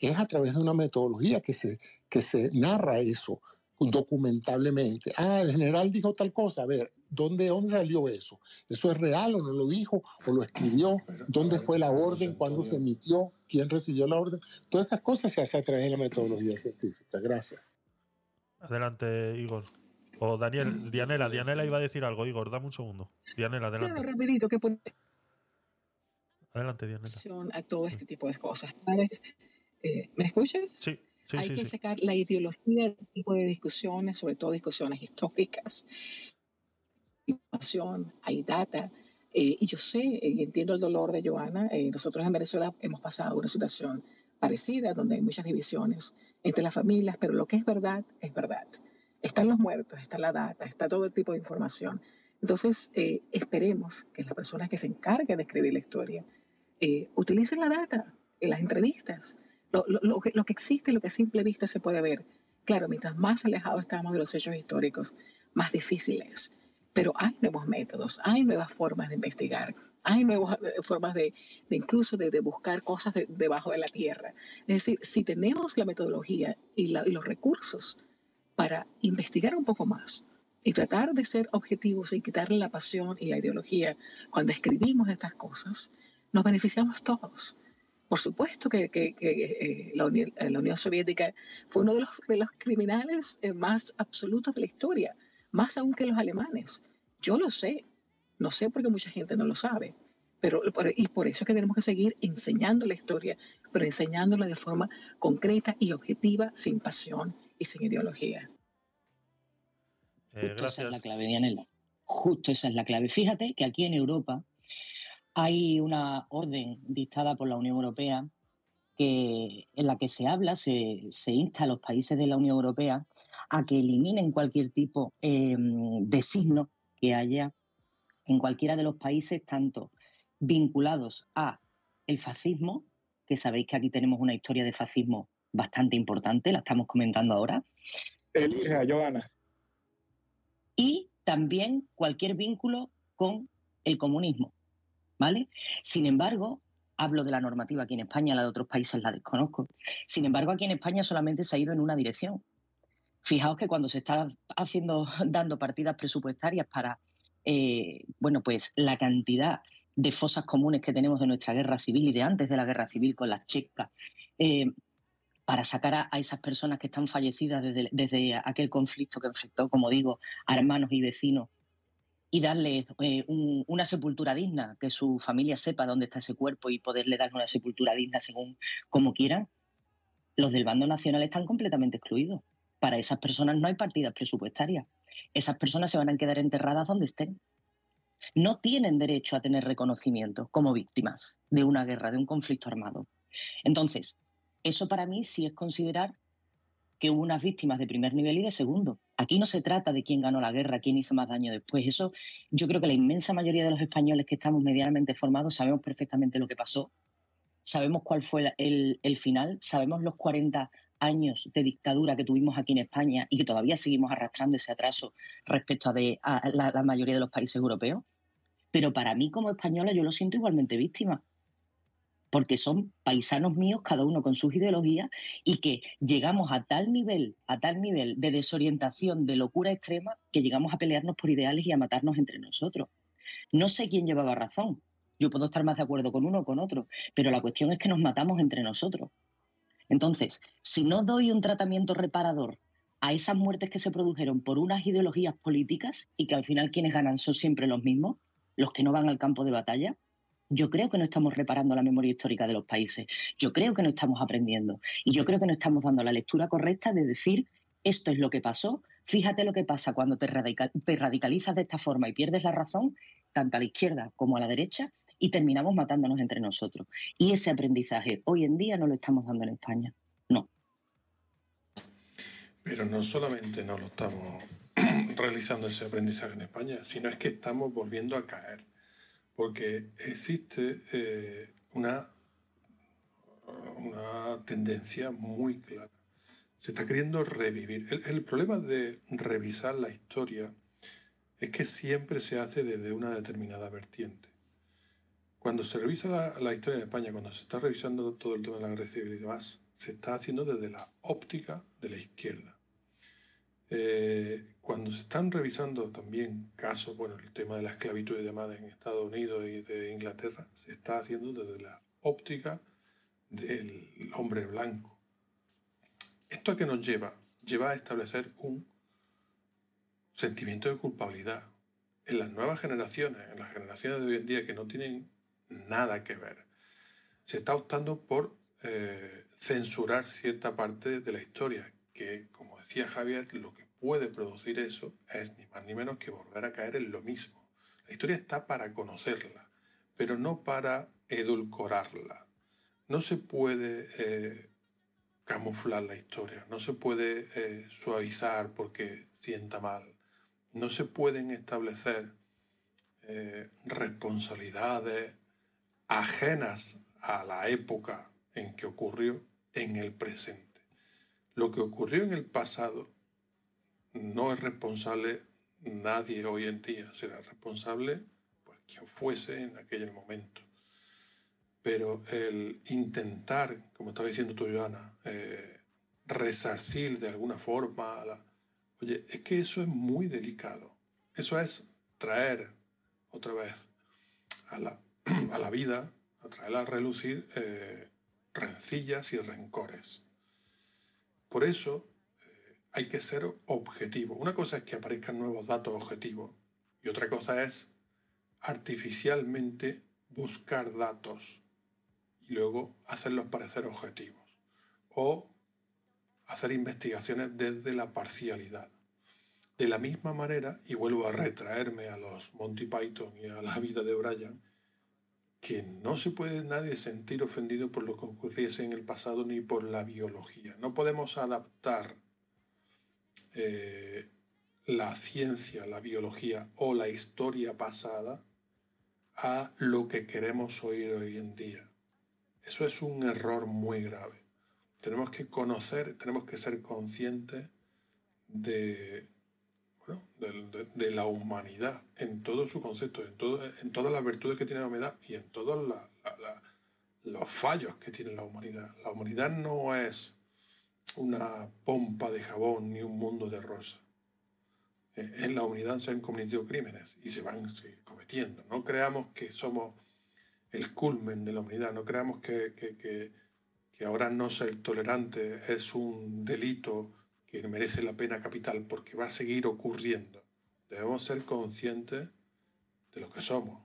es a través de una metodología que se, que se narra eso documentablemente. Ah, el general dijo tal cosa, a ver, ¿dónde, ¿dónde salió eso? ¿Eso es real o no lo dijo o lo escribió? ¿Dónde fue la orden? ¿Cuándo se emitió? ¿Quién recibió la orden? Todas esas cosas se hacen a través de la metodología científica. Gracias. Adelante, Igor. O Daniel, Dianela, Dianela iba a decir algo, Igor, dame un segundo. Dianela, Claro, adelante. rapidito, que Adelante, Dianela. a todo este tipo de cosas. Eh, ¿Me escuchas? Sí, sí, Hay sí, que sí. sacar la ideología del tipo de discusiones, sobre todo discusiones históricas. Información, hay data. eh, y yo sé eh, y entiendo el dolor de Joana. eh, nosotros en Venezuela hemos pasado una situación parecida, donde hay muchas divisiones entre las familias, pero lo que es verdad es verdad. Están los muertos, está la data, está todo el tipo de información. Entonces, eh, esperemos que las personas que se encarguen de escribir la historia eh, utilicen la data en las entrevistas, lo, que, existe, lo que a simple vista se puede ver. Claro, mientras más alejados estamos de los hechos históricos, más difícil es. Pero hay nuevos métodos, hay nuevas formas de investigar, hay nuevas eh, formas de, incluso de, buscar cosas de- debajo de la tierra. Es decir, si tenemos la metodología y los recursos para investigar un poco más y tratar de ser objetivos y quitarle la pasión y la ideología cuando escribimos estas cosas, nos beneficiamos todos. Por supuesto que, eh, la, Unión, eh, la Unión Soviética fue uno de los, de los criminales eh, más absolutos de la historia, más aún que los alemanes. Yo lo sé, no sé porque mucha gente no lo sabe, pero y por eso es que tenemos que seguir enseñando la historia, pero enseñándola de forma concreta y objetiva, sin pasión y sin ideología. Eh, Justo esa es la clave, Dianela. Justo esa es la clave. Fíjate que aquí en Europa hay una orden dictada por la Unión Europea que, en la que se habla, se, se insta a los países de la Unión Europea a que eliminen cualquier tipo eh, de signo que haya en cualquiera de los países, tanto vinculados a el fascismo, que sabéis que aquí tenemos una historia de fascismo bastante importante, la estamos comentando ahora, Elija, Joana. y también cualquier vínculo con el comunismo, ¿vale? Sin embargo, hablo de la normativa aquí en España, la de otros países la desconozco. Sin embargo, aquí en España solamente se ha ido en una dirección. Fijaos que cuando se está haciendo, dando partidas presupuestarias para, eh, bueno, pues la cantidad de fosas comunes que tenemos de nuestra guerra civil y de antes de la guerra civil con las checas, eh, para sacar a, esas personas que están fallecidas desde, aquel conflicto que enfrentó, como digo, a hermanos y vecinos y darles eh, un- una sepultura digna, que su familia sepa dónde está ese cuerpo y poderle dar una sepultura digna según como quieran, los del bando nacional están completamente excluidos. Para esas personas no hay partidas presupuestarias. Esas personas se van a quedar enterradas donde estén. No tienen derecho a tener reconocimiento como víctimas de una guerra, de un conflicto armado. Entonces, eso para mí sí es considerar que hubo unas víctimas de primer nivel y de segundo. Aquí no se trata de quién ganó la guerra, quién hizo más daño después. Eso yo creo que la inmensa mayoría de los españoles que estamos medianamente formados sabemos perfectamente lo que pasó, sabemos cuál fue el, el final, sabemos los 40 años de dictadura que tuvimos aquí en España y que todavía seguimos arrastrando ese atraso respecto a, la mayoría de los países europeos. Pero para mí como española yo lo siento igualmente víctima porque son paisanos míos, cada uno con sus ideologías, y que llegamos a tal nivel, a tal nivel de desorientación, de locura extrema, que llegamos a pelearnos por ideales y a matarnos entre nosotros. No sé quién llevaba razón. Yo puedo estar más de acuerdo con uno o con otro, pero la cuestión es que nos matamos entre nosotros. Entonces, si no doy un tratamiento reparador a esas muertes que se produjeron por unas ideologías políticas y que al final quienes ganan son siempre los mismos, los que no van al campo de batalla, yo creo que no estamos reparando la memoria histórica de los países. Yo creo que no estamos aprendiendo. Y yo creo que no estamos dando la lectura correcta de decir esto es lo que pasó. Fíjate lo que pasa cuando te, radical- te radicalizas de esta forma y pierdes la razón, tanto a la izquierda como a la derecha, y terminamos matándonos entre nosotros. Y ese aprendizaje hoy en día no lo estamos dando en España. No. Pero no solamente no lo estamos realizando ese aprendizaje en España, sino es que estamos volviendo a caer. Porque existe eh, una, una tendencia muy clara. Se está queriendo revivir. El, problema de revisar la historia es que siempre se hace desde una determinada vertiente. Cuando se revisa la, historia de España, cuando se está revisando todo el tema de la civil y demás, se está haciendo desde la óptica de la izquierda. Eh, cuando se están revisando también casos, bueno, el tema de la esclavitud y demás en Estados Unidos y de Inglaterra, se está haciendo desde la óptica del hombre blanco. ¿Esto a qué nos lleva? Lleva a establecer un sentimiento de culpabilidad en las nuevas generaciones, en las generaciones de hoy en día que no tienen nada que ver. Se está optando por eh, censurar cierta parte de la historia, que, como decía Javier, lo que puede producir eso es ni más ni menos que volver a caer en lo mismo. La historia está para conocerla, pero no para edulcorarla. No se puede eh, camuflar la historia, no se puede eh, suavizar porque sienta mal, no se pueden establecer eh, responsabilidades ajenas a la época en que ocurrió en el presente. Lo que ocurrió en el pasado no es responsable nadie hoy en día, será responsable pues, quien fuese en aquel momento. Pero el intentar, como estaba diciendo tú, Joana, eh, resarcir de alguna forma, la... oye, es que eso es muy delicado. Eso es traer otra vez a la, a la vida, a traer a relucir eh, rencillas y rencores. Por eso eh, hay que ser objetivo. Una cosa es que aparezcan nuevos datos objetivos y otra cosa es artificialmente buscar datos y luego hacerlos parecer objetivos. O hacer investigaciones desde la parcialidad. De la misma manera, y vuelvo a retraerme a los Monty Python y a la vida de Brian, que no se puede nadie sentir ofendido por lo que ocurriese en el pasado ni por la biología. No podemos adaptar eh, la ciencia, la biología o la historia pasada a lo que queremos oír hoy en día. Eso es un error muy grave. Tenemos que conocer, tenemos que ser conscientes de, de, la humanidad en todo su concepto, en, todo, en todas las virtudes que tiene la humanidad y en todos los fallos que tiene la humanidad. La humanidad no es una pompa de jabón ni un mundo de rosa. Eh, en la humanidad se han cometido crímenes y se van seguir cometiendo. No creamos que somos el culmen de la humanidad, no creamos que, que, que, que ahora no ser tolerante es un delito que merece la pena capital porque va a seguir ocurriendo. Debemos ser conscientes de lo que somos.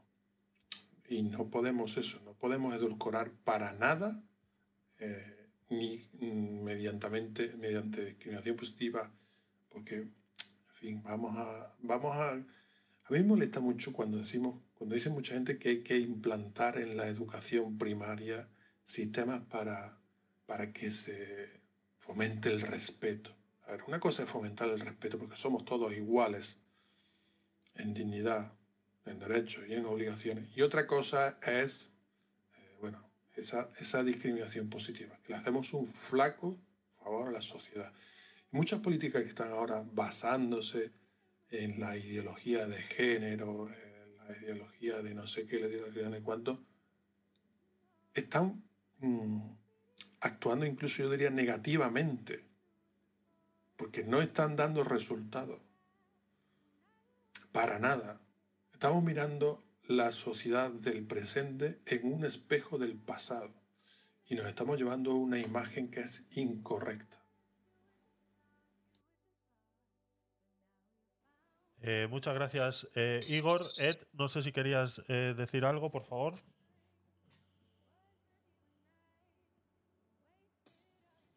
Y no podemos eso, no podemos edulcorar para nada, eh, ni mediantemente, mediante discriminación positiva, porque, en fin, vamos a, vamos a... A mí me molesta mucho cuando decimos, cuando dice mucha gente que hay que implantar en la educación primaria sistemas para, para que se fomente el respeto una cosa es fomentar el respeto porque somos todos iguales en dignidad, en derechos y en obligaciones. Y otra cosa es, eh, bueno, esa, esa, discriminación positiva, que le hacemos un flaco favor a la sociedad. muchas políticas que están ahora basándose en la ideología de género, en la ideología de no sé qué, la ideología de cuánto, están mm, actuando incluso yo diría negativamente porque no están dando resultados. Para nada. Estamos mirando la sociedad del presente en un espejo del pasado y nos estamos llevando una imagen que es incorrecta. Eh, muchas gracias, eh, Igor. Ed, no sé si querías eh, decir algo, por favor.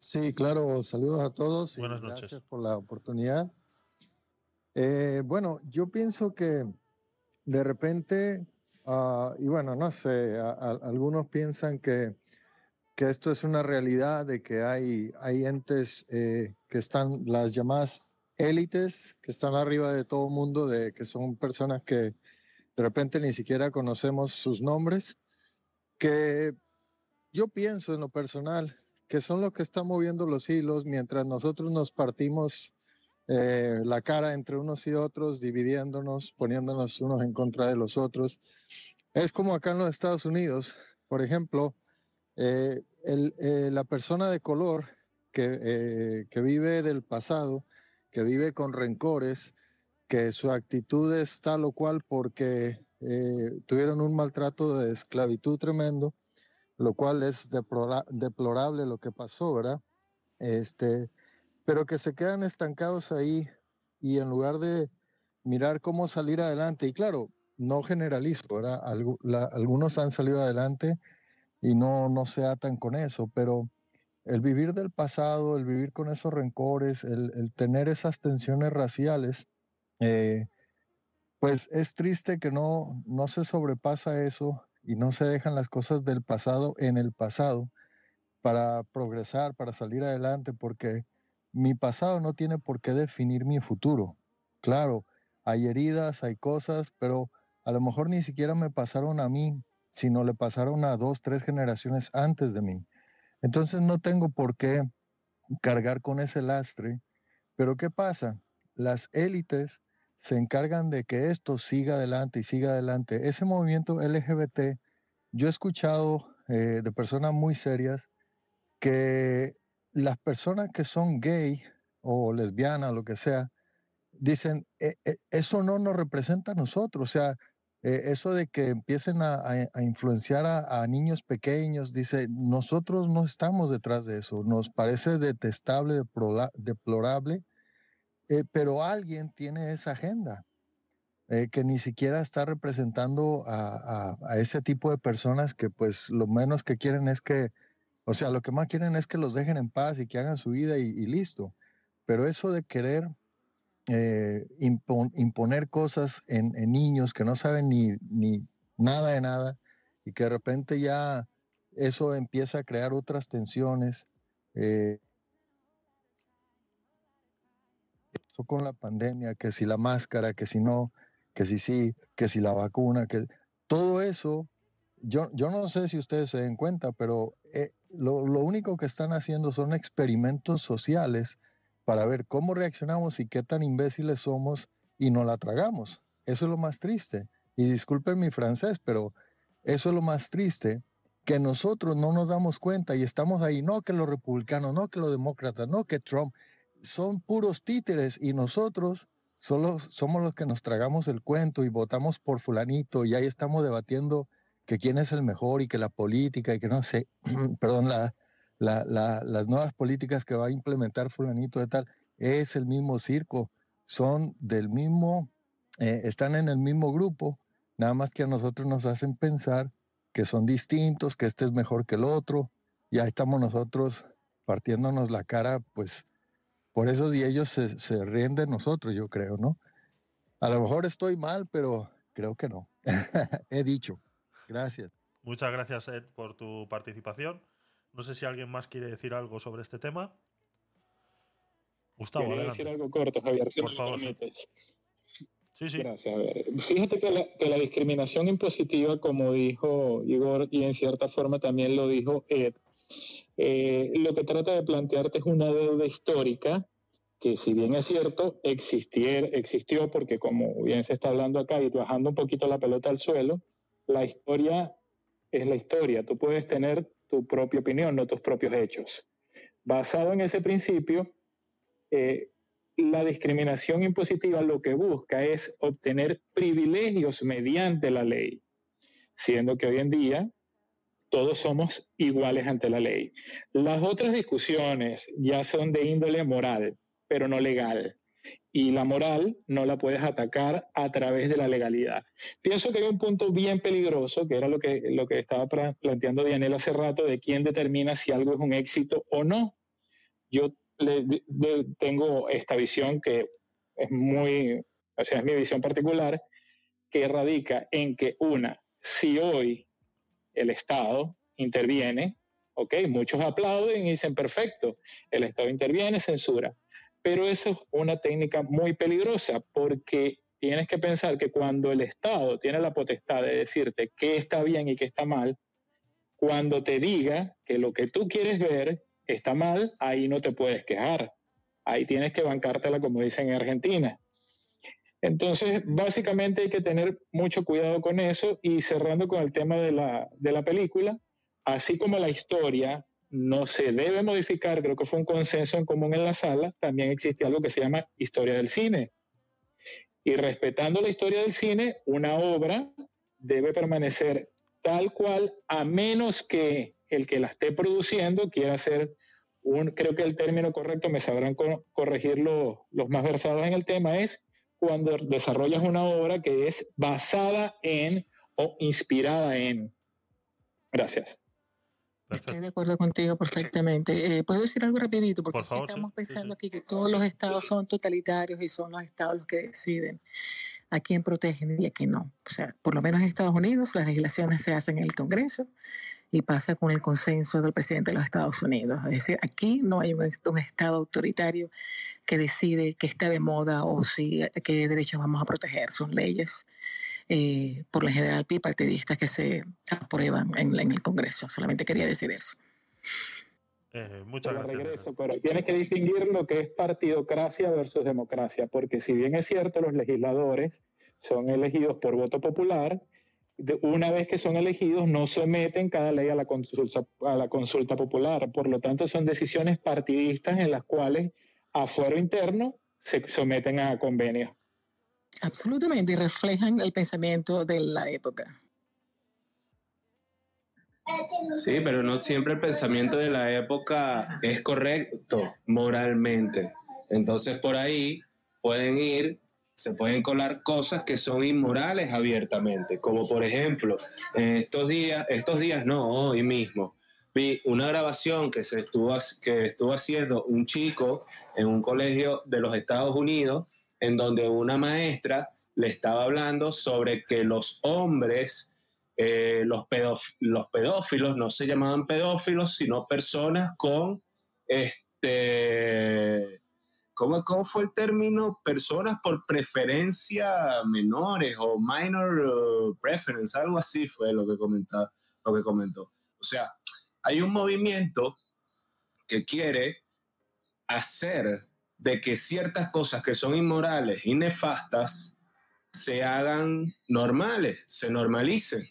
Sí, claro, saludos a todos. Buenas y noches. Gracias por la oportunidad. Eh, bueno, yo pienso que de repente, ah, y bueno, no sé, a- a- algunos piensan que, que esto es una realidad, de que hay, hay entes eh, que están, las llamadas élites, que están arriba de todo el mundo, de que son personas que de repente ni siquiera conocemos sus nombres, que yo pienso en lo personal que son los que están moviendo los hilos mientras nosotros nos partimos eh, la cara entre unos y otros, dividiéndonos, poniéndonos unos en contra de los otros. Es como acá en los Estados Unidos, por ejemplo, eh, el- eh, la persona de color que, eh, que vive del pasado, que vive con rencores, que su actitud es tal o cual porque eh, tuvieron un maltrato de esclavitud tremendo, lo cual es deplora- deplorable lo que pasó, ¿verdad? Este, pero que se quedan estancados ahí y en lugar de mirar cómo salir adelante, y claro, no generalizo, ¿verdad? Algunos han salido adelante y no, no se atan con eso, pero el vivir del pasado, el vivir con esos rencores, el, el tener esas tensiones raciales, eh, pues es triste que no, no se sobrepasa eso y no se dejan las cosas del pasado en el pasado para progresar, para salir adelante, porque mi pasado no tiene por qué definir mi futuro. Claro, hay heridas, hay cosas, pero a lo mejor ni siquiera me pasaron a mí, sino le pasaron a dos, tres generaciones antes de mí. Entonces no tengo por qué cargar con ese lastre. Pero ¿qué pasa? Las élites se encargan de que esto siga adelante y siga adelante. Ese movimiento LGBT, yo he escuchado eh, de personas muy serias que las personas que son gay o lesbianas, lo que sea, dicen, "E- e- eso no nos representa a nosotros, o sea, eh, eso de que empiecen a, influenciar a, a niños pequeños, dice, nosotros no estamos detrás de eso, nos parece detestable, deplorable, eh, pero alguien tiene esa agenda. eh, que ni siquiera está representando a, a- a ese tipo de personas que pues lo menos que quieren es que, o sea, lo que más quieren es que los dejen en paz y que hagan su vida y, y listo. Pero eso de querer eh, impon- imponer cosas en, en niños que no saben ni, ni nada de nada y que de repente ya eso empieza a crear otras tensiones. eh, con la pandemia, que si la máscara, que si no, que si sí, que si la vacuna, que todo eso, yo, yo no sé si ustedes se den cuenta, pero eh, lo, lo único que están haciendo son experimentos sociales para ver cómo reaccionamos y qué tan imbéciles somos y no la tragamos. Eso es lo más triste. Y disculpen mi francés, pero eso es lo más triste, que nosotros no nos damos cuenta y estamos ahí, no que los republicanos, no que los demócratas, no que Trump, son puros títeres y nosotros solo somos los que nos tragamos el cuento y votamos por fulanito y ahí estamos debatiendo que quién es el mejor y que la política y que no sé, perdón, la, la- la- las nuevas políticas que va a implementar fulanito de tal, es el mismo circo, son del mismo, eh, están en el mismo grupo, nada más que a nosotros nos hacen pensar que son distintos, que este es mejor que el otro, y ahí estamos nosotros partiéndonos la cara, pues por eso y ellos se, se ríen de nosotros, yo creo, ¿no? A lo mejor estoy mal, pero creo que no. He dicho. Gracias. Muchas gracias, Ed, por tu participación. No sé si alguien más quiere decir algo sobre este tema. Gustavo, adelante. decir algo corto, Javier, si Por me favor, sí. permites. Sí, sí. Gracias. A ver, fíjate que la, que la discriminación impositiva, como dijo Igor, y en cierta forma también lo dijo Ed, eh, lo que trata de plantearte es una deuda histórica que si bien es cierto, existió porque como bien se está hablando acá y bajando un poquito la pelota al suelo, la historia es la historia. Tú puedes tener tu propia opinión, no tus propios hechos. Basado en ese principio, eh, la discriminación impositiva lo que busca es obtener privilegios mediante la ley, siendo que hoy en día todos somos iguales ante la ley. Las otras discusiones ya son de índole moral, pero no legal. Y la moral no la puedes atacar a través de la legalidad. Pienso que hay un punto bien peligroso, que era lo que, lo que estaba planteando Dianela hace rato, de quién determina si algo es un éxito o no. Yo tengo esta visión que es muy, o sea, es mi visión particular, que radica en que una, si hoy el Estado interviene, ok, muchos aplauden y dicen perfecto, el Estado interviene, censura, pero eso es una técnica muy peligrosa porque tienes que pensar que cuando el Estado tiene la potestad de decirte qué está bien y qué está mal, cuando te diga que lo que tú quieres ver está mal, ahí no te puedes quejar. Ahí tienes que bancártela, como dicen en Argentina. Entonces, básicamente hay que tener mucho cuidado con eso y cerrando con el tema de la, de la película, así como la historia no se debe modificar, creo que fue un consenso en común en la sala, también existe algo que se llama historia del cine. Y respetando la historia del cine, una obra debe permanecer tal cual, a menos que el que la esté produciendo quiera hacer un, creo que el término correcto, me sabrán co- corregir los, los más versados en el tema, es cuando desarrollas una obra que es basada en o inspirada en. Gracias. Estoy de acuerdo contigo perfectamente. Eh, ¿Puedo decir algo rapidito? Porque Por sí, estamos sí, pensando aquí que todos los estados son totalitarios y son los estados los que deciden a quién protegen y a quién no. O sea, por lo menos en Estados Unidos las legislaciones se hacen en el Congreso y pasa con el consenso del presidente de los Estados Unidos. Es decir, aquí no hay un, un estado autoritario que decide que está de moda o si qué derechos vamos a proteger. Son leyes eh, por la general bipartidistas que se aprueban en, en el Congreso. Solamente quería decir eso. Eh, muchas Pero gracias. regreso, pero tienes que distinguir lo que es partidocracia versus democracia, porque si bien es cierto, los legisladores son elegidos por voto popular, de- una vez que son elegidos no someten cada ley a la consulta, a la consulta popular, por lo tanto son decisiones partidistas en las cuales a fuero interno se someten a convenios. Absolutamente, y reflejan el pensamiento de la época. Sí, pero no siempre el pensamiento de la época es correcto moralmente. Entonces por ahí pueden ir, se pueden colar cosas que son inmorales abiertamente, como por ejemplo, estos días, estos días no, hoy mismo, vi una grabación que se estuvo, que estuvo haciendo un chico en un colegio de los Estados Unidos, en donde una maestra le estaba hablando sobre que los hombres eh, los, los pedófilos no se llamaban pedófilos, sino personas con, este, ¿cómo, cómo fue el término? Personas por preferencia menores o minor uh, preference, algo así fue lo que, lo que comentó. O sea, hay un movimiento que quiere hacer de que ciertas cosas que son inmorales y nefastas se hagan normales, se normalicen.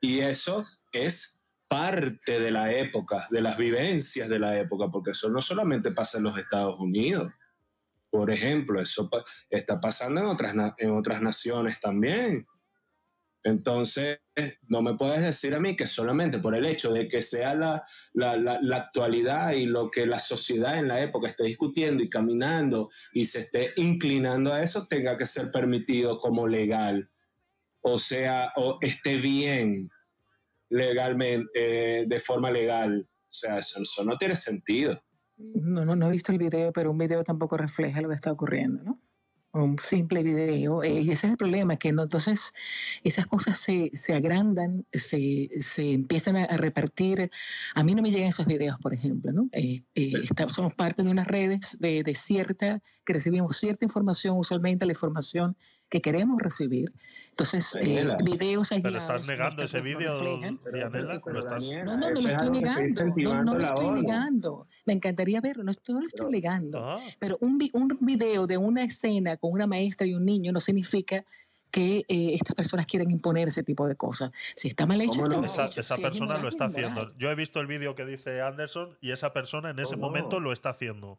Y eso es parte de la época, de las vivencias de la época, porque eso no solamente pasa en los Estados Unidos. Por ejemplo, eso está pasando en otras, en otras naciones también. Entonces, no me puedes decir a mí que solamente por el hecho de que sea la, la, la- actualidad y lo que la sociedad en la época esté discutiendo y caminando y se esté inclinando a eso, tenga que ser permitido como legal. O sea, o esté bien legalmente, eh, de forma legal. O sea, eso no tiene sentido. No, no, no he visto el video, pero un video tampoco refleja lo que está ocurriendo, ¿no? Un simple video. eh, y ese es el problema, que no, entonces esas cosas se, se agrandan, se, se empiezan a, a repartir. A mí no me llegan esos videos, por ejemplo, ¿no? Eh, eh, está- somos parte de unas redes de, de cierta, que recibimos cierta información, usualmente la información que queremos recibir. Entonces, eh, videos Pero estás negando no- ese no vídeo. Dianela. ¿Lo estás- No, no, no lo estoy negando. No, no lo estoy negando. Me encantaría verlo, no, lo estoy negando. Ah. Pero un, vi- un video de una escena con una maestra y un niño no significa que eh, estas personas quieran imponer ese tipo de cosas. Si está mal hecho, está mal Esa, hecho. esa Si persona lo es está haciendo. Yo he visto el vídeo que dice Anderson y esa persona en ese momento lo está haciendo.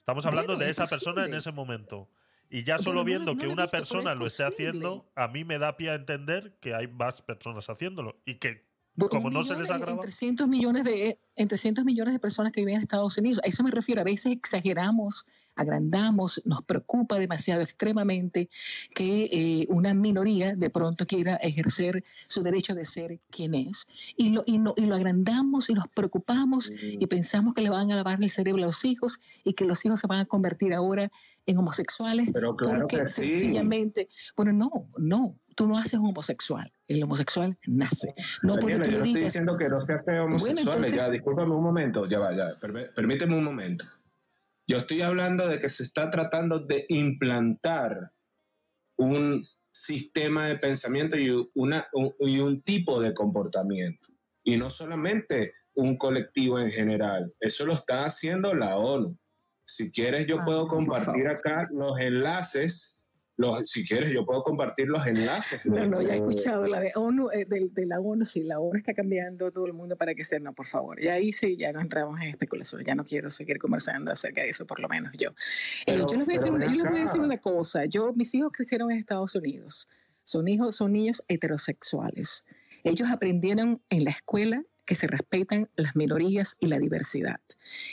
Estamos Bueno, hablando de es esa persona en ese momento. Y ya solo viendo no que una es persona lo esté haciendo, a mí me da pie a entender que hay más personas haciéndolo. Y que como no se les en- ha en grabado. 300 millones de en 300 millones de personas que viven en Estados Unidos. A eso me refiero. A veces exageramos, agrandamos, nos preocupa demasiado extremadamente que eh, una minoría de pronto quiera ejercer su derecho de ser quien es y lo, y, no- y lo agrandamos y nos preocupamos y pensamos que le van a lavar el cerebro a los hijos y que los hijos se van a convertir ahora en homosexuales Pero claro porque que sí. sencillamente, bueno, no, no, tú no haces un homosexual, el homosexual nace. No porque Daniela, tú yo no estoy digas, diciendo que no se hace homosexuales, entonces- ya, discúlpame un momento, ya va, ya, permí- permíteme un momento. Yo estoy hablando de que se está tratando de implantar un sistema de pensamiento y, una, un, y un tipo de comportamiento. Y no solamente un colectivo en general, eso lo está haciendo la ONU. Si quieres, yo Ah, puedo compartir acá los enlaces. Los, si quieres, yo puedo compartir los enlaces. No, no, ya he escuchado la de ONU, eh, de, de la ONU, sí, la ONU está cambiando todo el mundo para que sea, no, por favor. Ya ahí sí, ya no entramos en especulaciones, ya no quiero seguir conversando acerca de eso, por lo menos yo. Eh, Pero- yo, les voy a decir, una- yo les voy a decir una cosa, yo, mis hijos crecieron en Estados Unidos, son hijos, son niños heterosexuales. Ellos aprendieron en la escuela que se respetan las minorías y la diversidad.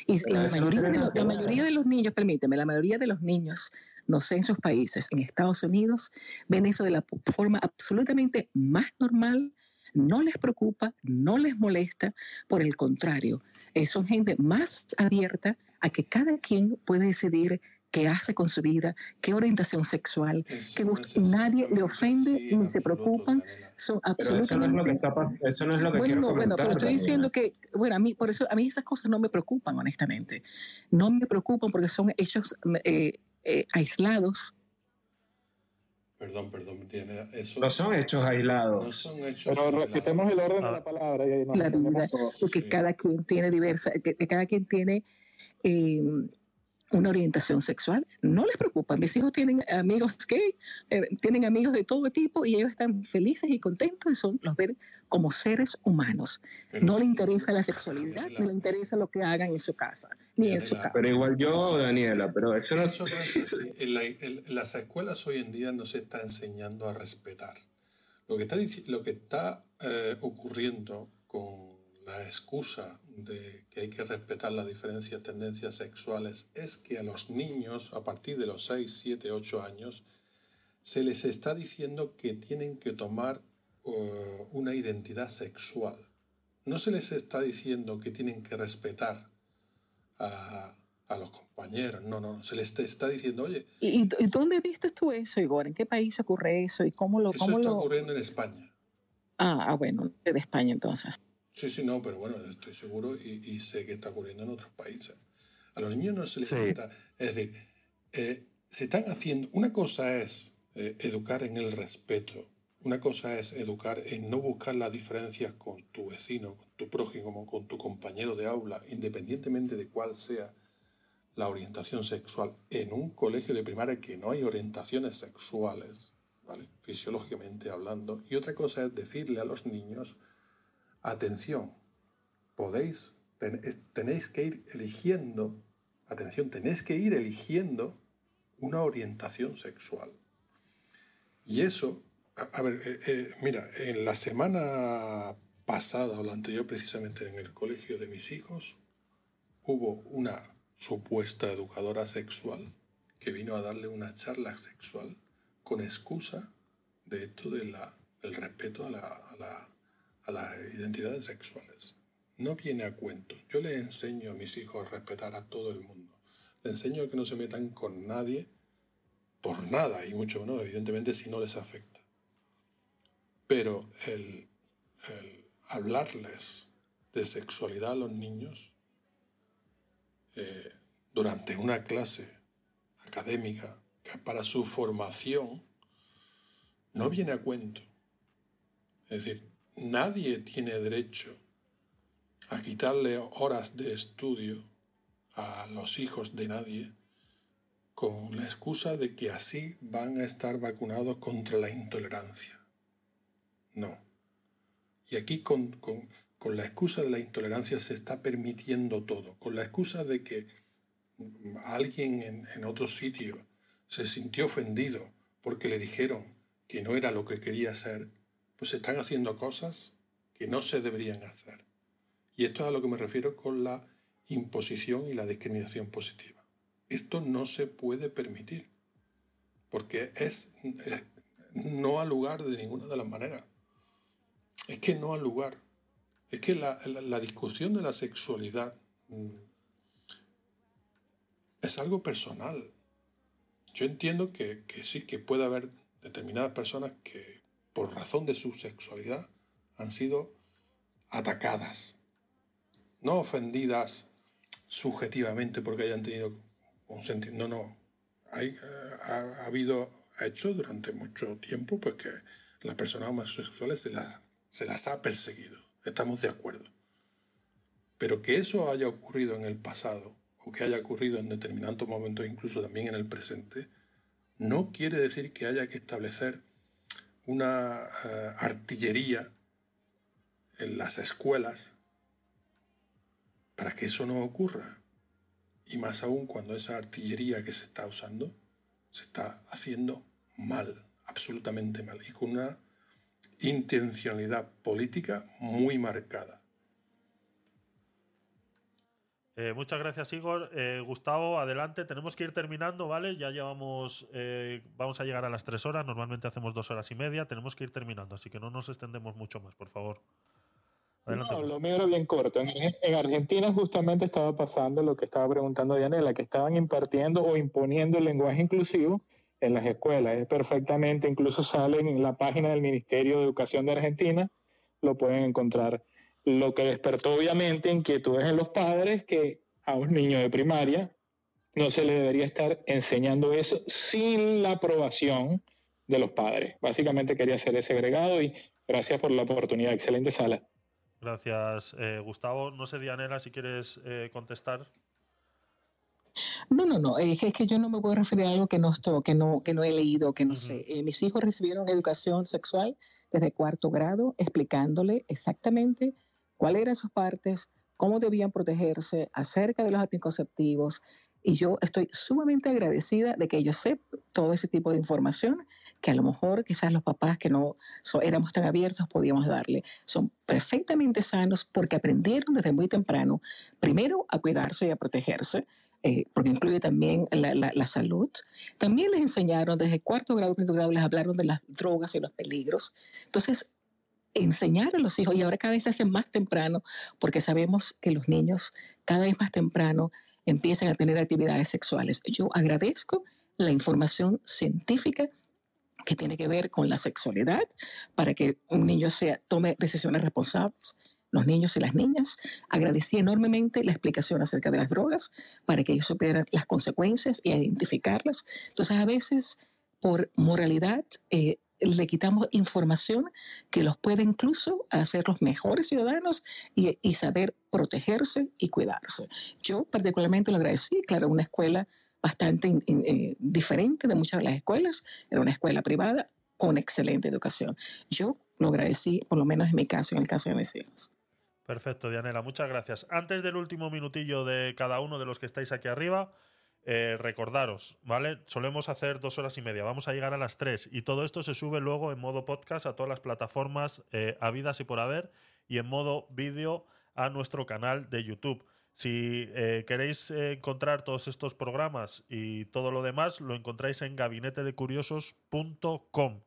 Y la mayoría, de los, la mayoría de los niños, permíteme, la mayoría de los niños, no sé en sus países, en Estados Unidos, ven eso de la forma absolutamente más normal, no les preocupa, no les molesta, por el contrario, eh, son gente más abierta a que cada quien puede decidir qué hace con su vida, qué orientación sexual, qué gusto, nadie le ofende ni se preocupan, son Pero eso no es lo que absolutamente eso no es lo que bueno, quiero no, bueno, pero estoy Daniela. diciendo que, bueno, a mí, por eso, a mí esas cosas no me preocupan, honestamente. No me preocupan porque son hechos eh, eh, aislados Perdón, perdón, tiene eso. No son hechos aislados. No son hechos Pero aislados. respetemos el orden de la palabra y ahí nos la vida, entendemos todos. porque cada quien tiene diversa, que, que cada quien tiene eh, una orientación sexual. No les preocupa. Mis hijos tienen amigos gay, eh, tienen amigos de todo tipo y ellos están felices y contentos y son, los ven como seres humanos. no les interesa la sexualidad, ni les interesa lo que hagan en su casa, ni en su casa. Pero igual yo, Daniela, pero eso no Eso no es así. En, la- en- en las escuelas hoy en día no se está enseñando a respetar. Lo que está, lo que está eh, ocurriendo con la excusa de que hay que respetar las diferencias, tendencias sexuales, es que a los niños, a partir de los 6, 7, 8 años, se les está diciendo que tienen que tomar eh, una identidad sexual. No se les está diciendo que tienen que respetar a, a los compañeros, no, no, se les está diciendo, oye, ¿Y, y dónde viste tú eso, Igor? ¿En qué país ocurre eso? ¿Y cómo lo...? eso Cómo está lo... ocurriendo en España. Ah, ah, bueno, de España entonces. Sí, sí, no, pero bueno, estoy seguro y, y sé que está ocurriendo en otros países. A los niños no se les Sí. Es decir, eh, se están haciendo. Una cosa es eh, educar en el respeto. Una cosa es educar en no buscar las diferencias con tu vecino, con tu prójimo, con tu compañero de aula, independientemente de cuál sea la orientación sexual. En un colegio de primaria que no hay orientaciones sexuales, ¿vale? fisiológicamente hablando. Y otra cosa es decirle a los niños atención, podéis, ten- tenéis que ir eligiendo, atención, tenéis que ir eligiendo una orientación sexual. Y eso, a, a ver, eh, eh, mira, en la semana pasada o la anterior, precisamente en el colegio de mis hijos, hubo una supuesta educadora sexual que vino a darle una charla sexual con excusa de esto de la- del respeto a la, a la- las identidades sexuales. No viene a cuento. Yo le enseño a mis hijos a respetar a todo el mundo. Le enseño que no se metan con nadie por nada, y mucho menos, evidentemente, si no les afecta. Pero el, hablarles de sexualidad a los niños eh, durante una clase académica que para su formación no viene a cuento. Es decir, nadie tiene derecho a quitarle horas de estudio a los hijos de nadie con la excusa de que así van a estar vacunados contra la intolerancia. No. Y aquí con, con- con la excusa de la intolerancia se está permitiendo todo, con la excusa de que alguien en, en otro sitio se sintió ofendido porque le dijeron que no era lo que quería ser, pues se están haciendo cosas que no se deberían hacer. Y esto es a lo que me refiero con la imposición y la discriminación positiva. Esto no se puede permitir, porque es eh, no ha lugar de ninguna de las maneras. Es que no ha lugar. Es que la discusión de la sexualidad mm, es algo personal. Yo entiendo que, que sí, que puede haber determinadas personas que por razón de su sexualidad han sido atacadas, no ofendidas subjetivamente porque hayan tenido un sentido. No, no. Hay, eh, ha, ha habido hechos durante mucho tiempo pues que las personas homosexuales se las, se las ha perseguido. Estamos de acuerdo. Pero que eso haya ocurrido en el pasado o que haya ocurrido en determinados momentos, incluso también en el presente, no quiere decir que haya que establecer una eh, artillería en las escuelas para que eso no ocurra. Y más aún cuando esa artillería que se está usando se está haciendo mal, absolutamente mal, y con una intencionalidad política muy marcada. Eh, muchas gracias, Igor. Eh, Gustavo, adelante. Tenemos que ir terminando, ¿vale? Ya llevamos. eh, vamos a llegar a las tres horas. Normalmente hacemos dos horas y media. Tenemos que ir terminando, así que no nos extendemos mucho más, por favor. Adelante. No, Gustavo. lo mío era bien corto. En, en Argentina justamente estaba pasando lo que estaba preguntando Dianela, que estaban impartiendo o imponiendo el lenguaje inclusivo en las escuelas. Es perfectamente, incluso salen en la página del Ministerio de Educación de Argentina, lo pueden encontrar. Lo que despertó obviamente inquietudes en los padres que a un niño de primaria no se le debería estar enseñando eso sin la aprobación de los padres. Básicamente quería hacer ese agregado y gracias por la oportunidad. Excelente sala. Gracias, eh, Gustavo. No sé, Dianela, si quieres eh, contestar. No, no, no. Es que, es que yo no me puedo referir a algo que no, esto- que no, que no he leído, que no sé. Eh, mis hijos recibieron educación sexual desde cuarto grado, explicándole exactamente cuáles eran sus partes, cómo debían protegerse acerca de los anticonceptivos. Y yo estoy sumamente agradecida de que ellos sepan todo ese tipo de información que a lo mejor quizás los papás que no so- éramos tan abiertos podíamos darle. Son perfectamente sanos porque aprendieron desde muy temprano, primero a cuidarse y a protegerse, eh, porque incluye también la, la- la salud. También les enseñaron desde cuarto grado, quinto grado, les hablaron de las drogas y los peligros. Entonces, enseñar a los hijos, y ahora cada vez se hace más temprano, porque sabemos que los niños cada vez más temprano empiezan a tener actividades sexuales. Yo agradezco la información científica que tiene que ver con la sexualidad para que un niño sea, tome decisiones responsables, los niños y las niñas. Agradecí enormemente la explicación acerca de las drogas para que ellos supieran las consecuencias y identificarlas. Entonces, a veces, por moralidad, eh, le quitamos información que los puede incluso hacer los mejores ciudadanos y, y saber protegerse y cuidarse. Yo particularmente lo agradecí, claro, una escuela bastante in- in- eh, diferente de muchas de las escuelas, era una escuela privada con excelente educación. Yo lo agradecí, por lo menos en mi caso, en el caso de mis hijos. Perfecto, Dianela, muchas gracias. Antes del último minutillo de cada uno de los que estáis aquí arriba, eh, recordaros, ¿vale? Solemos hacer dos horas y media, vamos a llegar a las tres y todo esto se sube luego en modo podcast a todas las plataformas eh, habidas y por haber y en modo vídeo a nuestro canal de YouTube. Si eh, queréis eh, encontrar todos estos programas y todo lo demás, lo encontráis en gabinetedecuriosos.com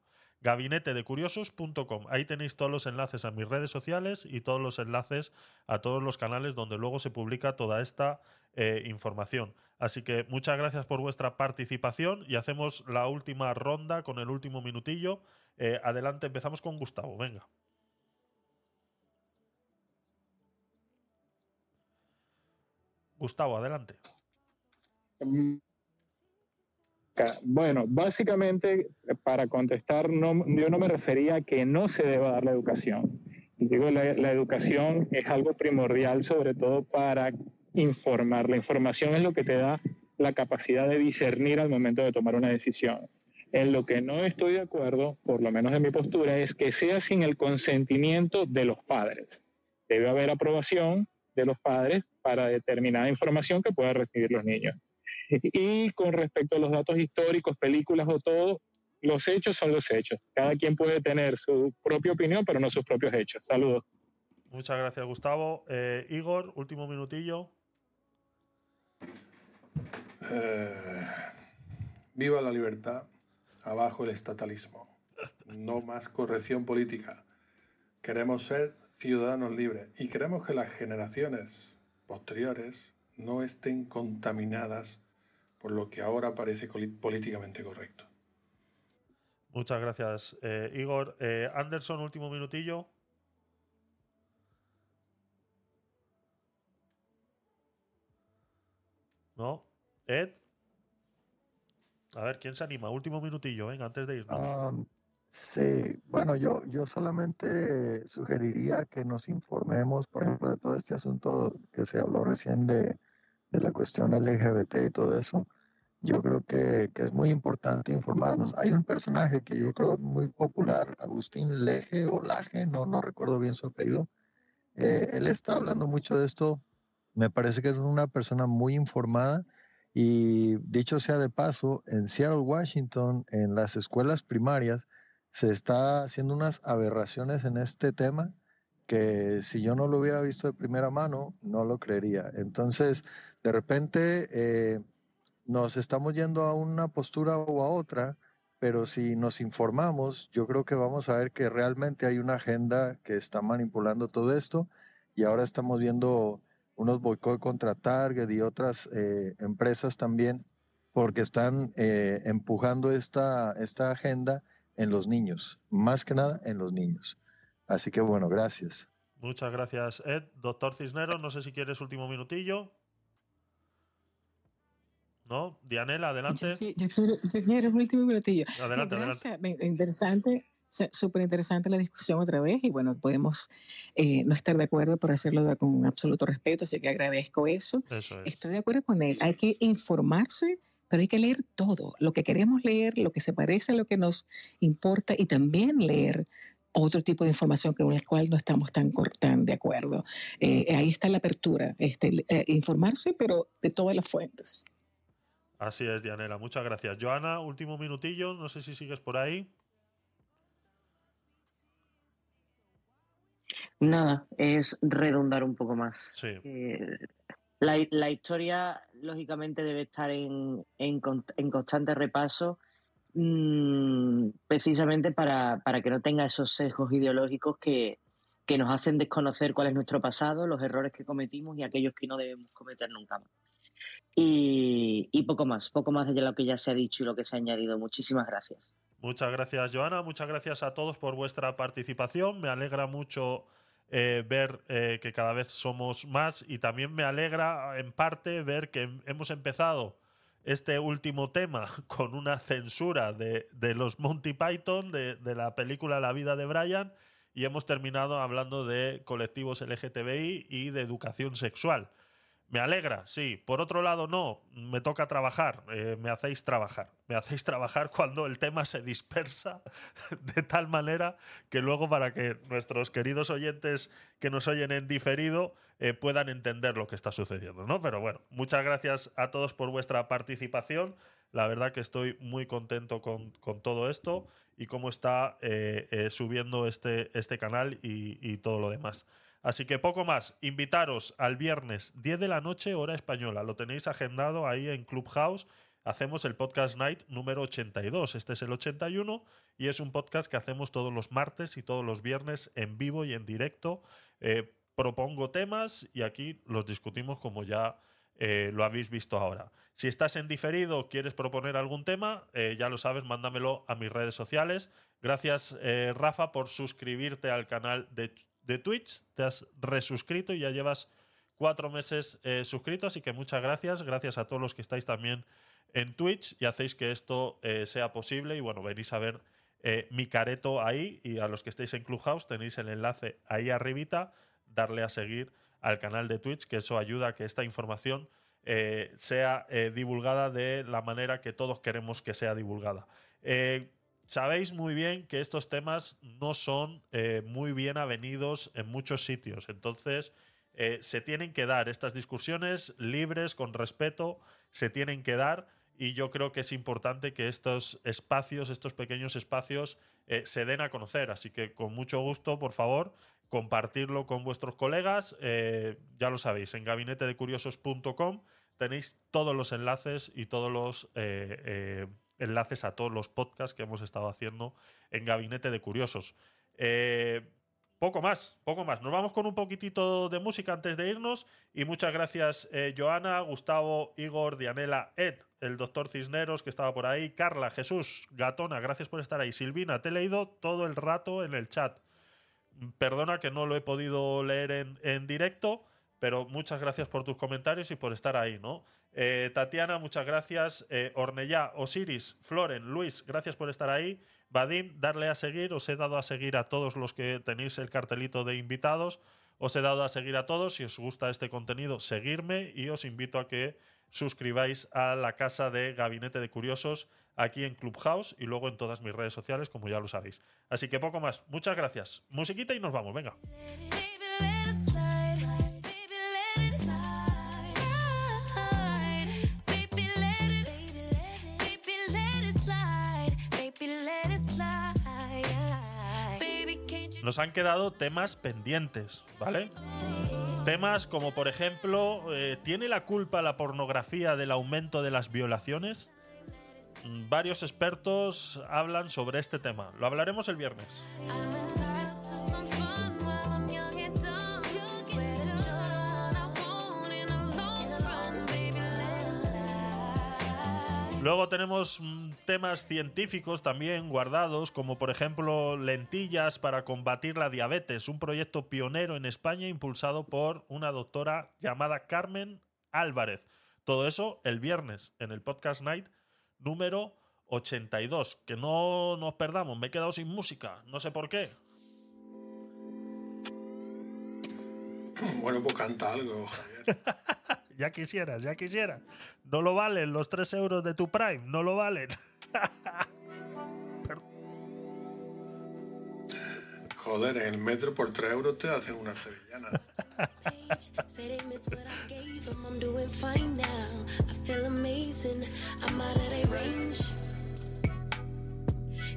gabinetedecuriosos.com. Ahí tenéis todos los enlaces a mis redes sociales y todos los enlaces a todos los canales donde luego se publica toda esta eh, información. Así que muchas gracias por vuestra participación y hacemos la última ronda con el último minutillo. Eh, adelante, empezamos con Gustavo. Venga. Gustavo, adelante. Ca- Bueno, básicamente, para contestar, yo no me refería a que no se deba dar la educación. Digo, la, la educación es algo primordial, sobre todo para informar. La información es lo que te da la capacidad de discernir al momento de tomar una decisión. En lo que no estoy de acuerdo, por lo menos de mi postura, es que sea sin el consentimiento de los padres. Debe haber aprobación de los padres para determinada información que puedan recibir los niños. Y con respecto a los datos históricos, películas o todo, los hechos son los hechos. Cada quien puede tener su propia opinión, pero no sus propios hechos. Saludos. Muchas gracias, Gustavo. Eh, Igor, último minutillo. Eh, viva la libertad, abajo el estatalismo. No más corrección política. Queremos ser ciudadanos libres y queremos que las generaciones posteriores no estén contaminadas por lo que ahora parece políticamente correcto. Muchas gracias, eh, Igor. Eh, Anderson, último minutillo. ¿No? ¿Ed? A ver, ¿quién se anima? Último minutillo, venga, antes de irnos. Ah, sí, bueno, yo, yo solamente sugeriría que nos informemos, por ejemplo, de todo este asunto que se habló recién de, de la cuestión LGBT y todo eso. Yo creo que, que es muy importante informarnos. Hay un personaje que yo creo muy popular, Agustín Leje o Laje, no, no recuerdo bien su apellido. Eh, él está hablando mucho de esto. Me parece que es una persona muy informada y dicho sea de paso, en Seattle, Washington, en las escuelas primarias, se está haciendo unas aberraciones en este tema que si yo no lo hubiera visto de primera mano, no lo creería. Entonces, de repente, eh, nos estamos yendo a una postura o a otra, pero si nos informamos, yo creo que vamos a ver que realmente hay una agenda que está manipulando todo esto y ahora estamos viendo unos boicot contra Target y otras eh, empresas también porque están eh, empujando esta, esta agenda en los niños, más que nada en los niños. Así que bueno, gracias. Muchas gracias, Ed. Doctor Cisneros, no sé si quieres último minutillo. ¿No? Dianela, adelante. Yo, quiero, yo quiero un último minutillo. Adelante, Gracias, me- Interesante, súper interesante la discusión otra vez y bueno, podemos eh, no estar de acuerdo por hacerlo de- con absoluto respeto, así que agradezco eso. Eso es. Estoy de acuerdo con él, hay que informarse, pero hay que leer todo, lo que queremos leer, lo que se parece a lo que nos importa y también leer otro tipo de información con la cual no estamos tan, tan de acuerdo. Eh, ahí está la apertura, este, eh, informarse, pero de todas las fuentes. Así es, Dianela. Muchas gracias. Joana, último minutillo. No sé si sigues por ahí. Nada, es redundar un poco más. Sí. Eh, la, la historia, lógicamente, debe estar en, en en constante repaso, mm, precisamente para, para que no tenga esos sesgos ideológicos que, que nos hacen desconocer cuál es nuestro pasado, los errores que cometimos y aquellos que no debemos cometer nunca más. Y, poco más, poco más de lo que ya se ha dicho y lo que se ha añadido. Muchísimas gracias. Muchas gracias, Joana. Muchas gracias a todos por vuestra participación. Me alegra mucho eh, ver eh, que cada vez somos más y también me alegra en parte ver que hemos empezado este último tema con una censura de, de los Monty Python, de, de la película La vida de Brian, y hemos terminado hablando de colectivos LGTBI y de educación sexual. Me alegra, sí. Por otro lado, no. Me toca trabajar. Eh, me hacéis trabajar. Me hacéis trabajar cuando el tema se dispersa de tal manera que luego para que nuestros queridos oyentes que nos oyen en diferido eh, puedan entender lo que está sucediendo, ¿no? Pero bueno, muchas gracias a todos por vuestra participación. La verdad que estoy muy contento con, todo esto y cómo está eh, subiendo este, este canal y todo lo demás. Así que poco más. Invitaros al viernes 10 de la noche, hora española. Lo tenéis agendado ahí en Clubhouse. Hacemos el podcast night número 82. Este es el 81 y es un podcast que hacemos todos los martes y todos los viernes en vivo y en directo. Eh, propongo temas y aquí los discutimos como ya eh, lo habéis visto ahora. Si estás en diferido, quieres proponer algún tema, eh, ya lo sabes, mándamelo a mis redes sociales. Gracias, Rafa, por suscribirte al canal de, de Twitch. Te has resuscrito y ya llevas cuatro meses eh, suscrito, así que muchas gracias. Gracias a todos los que estáis también en Twitch y hacéis que esto eh, sea posible. Y bueno, venís a ver eh, mi careto ahí y a los que estéis en Clubhouse tenéis el enlace ahí arribita. Darle a seguir al canal de Twitch, que eso ayuda a que esta información eh, sea divulgada de la manera que todos queremos que sea divulgada. Sabéis muy bien que estos temas no son eh, muy bien avenidos en muchos sitios, entonces eh, se tienen que dar estas discusiones libres, con respeto, se tienen que dar y yo creo que es importante que estos espacios, estos pequeños espacios, eh, se den a conocer. Así que con mucho gusto, por favor, compartirlo con vuestros colegas. Ya lo sabéis, en gabinetedecuriosos.com tenéis todos los enlaces y todos los enlaces a todos los podcasts que hemos estado haciendo en Gabinete de Curiosos. Eh, poco más, poco más. Nos vamos con un poquitito de música antes de irnos. Y muchas gracias, eh, Joana, Gustavo, Igor, Dianela, Ed, el doctor Cisneros, que estaba por ahí, Carla, Jesús, Gatona, gracias por estar ahí. Silvina, te he leído todo el rato en el chat. Perdona que no lo he podido leer en, en directo, pero muchas gracias por tus comentarios y por estar ahí, ¿no? Eh, Tatiana, muchas gracias. Eh, Ornellá, Osiris, Floren, Luis, gracias por estar ahí. Vadim, darle a seguir. Os he dado a seguir a todos los que tenéis el cartelito de invitados. Os he dado a seguir a todos. Si os gusta este contenido, seguirme y os invito a que suscribáis a la casa de Gabinete de Curiosos aquí en Clubhouse y luego en todas mis redes sociales, como ya lo sabéis. Así que poco más. Muchas gracias. Musiquita y nos vamos. Venga. Nos han quedado temas pendientes, ¿vale? Temas como, por ejemplo, eh, ¿tiene la culpa la pornografía del aumento de las violaciones? Mm, Varios expertos hablan sobre este tema. Lo hablaremos el viernes. Luego tenemos mm, temas científicos también guardados, como por ejemplo lentillas para combatir la diabetes, un proyecto pionero en España impulsado por una doctora llamada Carmen Álvarez. Todo eso el viernes en el Podcast Night número 82. Que no nos perdamos, me he quedado sin música, no sé por qué. Bueno, pues canta algo, Javier. ya quisieras, ya quisieras. No lo valen los 3 euros de tu Prime, no lo valen. Joder, en el metro por 3 euros te hacen una sevillana.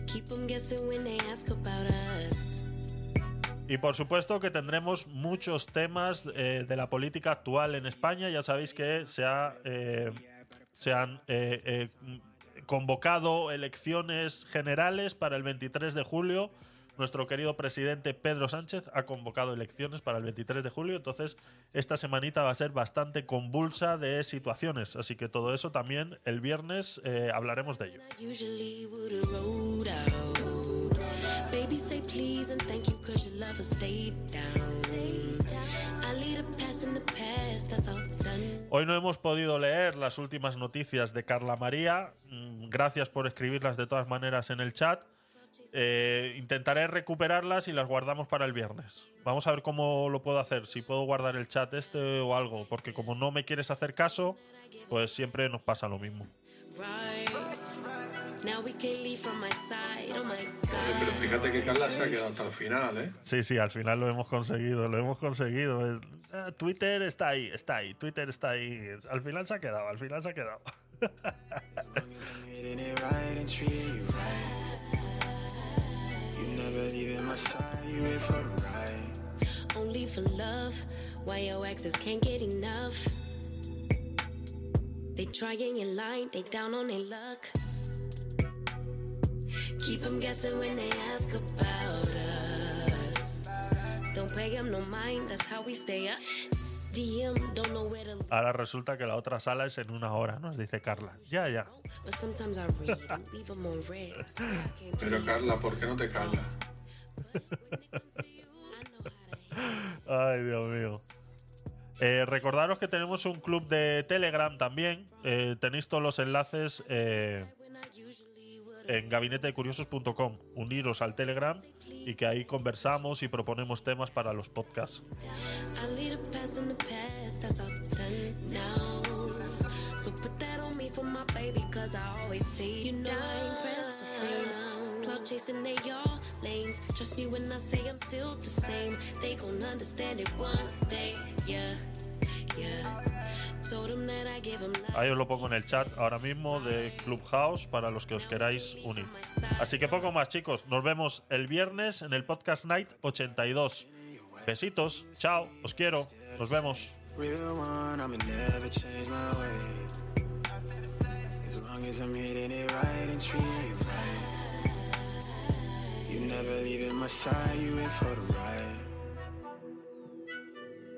Keep 'em guessing when they ask about us. Y por supuesto que tendremos muchos temas eh, de la política actual en España. Ya sabéis que se, ha, eh, se han eh, eh, convocado elecciones generales para el 23 de julio. Nuestro querido presidente Pedro Sánchez ha convocado elecciones para el 23 de julio. Entonces, esta semanita va a ser bastante convulsa de situaciones. Así que todo eso también el viernes eh, hablaremos de ello. Baby, say please and thank you, cause your lover stayed down. I leave the past in the past, that's all done. Hoy no hemos podido leer las últimas noticias de Carla María. Mm, Gracias por escribirlas de todas maneras en el chat. Eh, intentaré recuperarlas y las guardamos para el viernes. Vamos a ver cómo lo puedo hacer, si puedo guardar el chat este o algo, porque como no me quieres hacer caso, pues siempre nos pasa lo mismo. Right. Now we can leave from my side, my Pero fíjate que Carla se ha quedado hasta el final, ¿eh? Sí, sí, al final lo hemos conseguido, lo hemos conseguido. Eh, Twitter está ahí, está ahí, Twitter está ahí. Al final se ha quedado, al final se ha quedado. Only for love, why your exes can't get enough. They trying in line, they down on their luck. Keep 'em guessing when they ask about us. Don't pay 'em no mind, that's how we stay up. DM, don't know where to Ahora resulta que la otra sala es en una hora, nos dice Carla. Ya, ya. Pero Carla, ¿por qué no te callas? Ay, Dios mío. Eh, recordaros que tenemos un club de Telegram también. Eh, tenéis todos los enlaces eh, en gabinetedecuriosos.com. Uniros al Telegram y que ahí conversamos y proponemos temas para los podcasts. Cloud chasing they all lanes. Trust me when I say I'm still the same. They gon' understand it one day, yeah, Ahí os lo pongo en el chat ahora mismo de Clubhouse para los que os queráis unir. Así que poco más, chicos. Nos vemos el viernes en el Podcast Night 82. Besitos, chao, os quiero, nos vemos.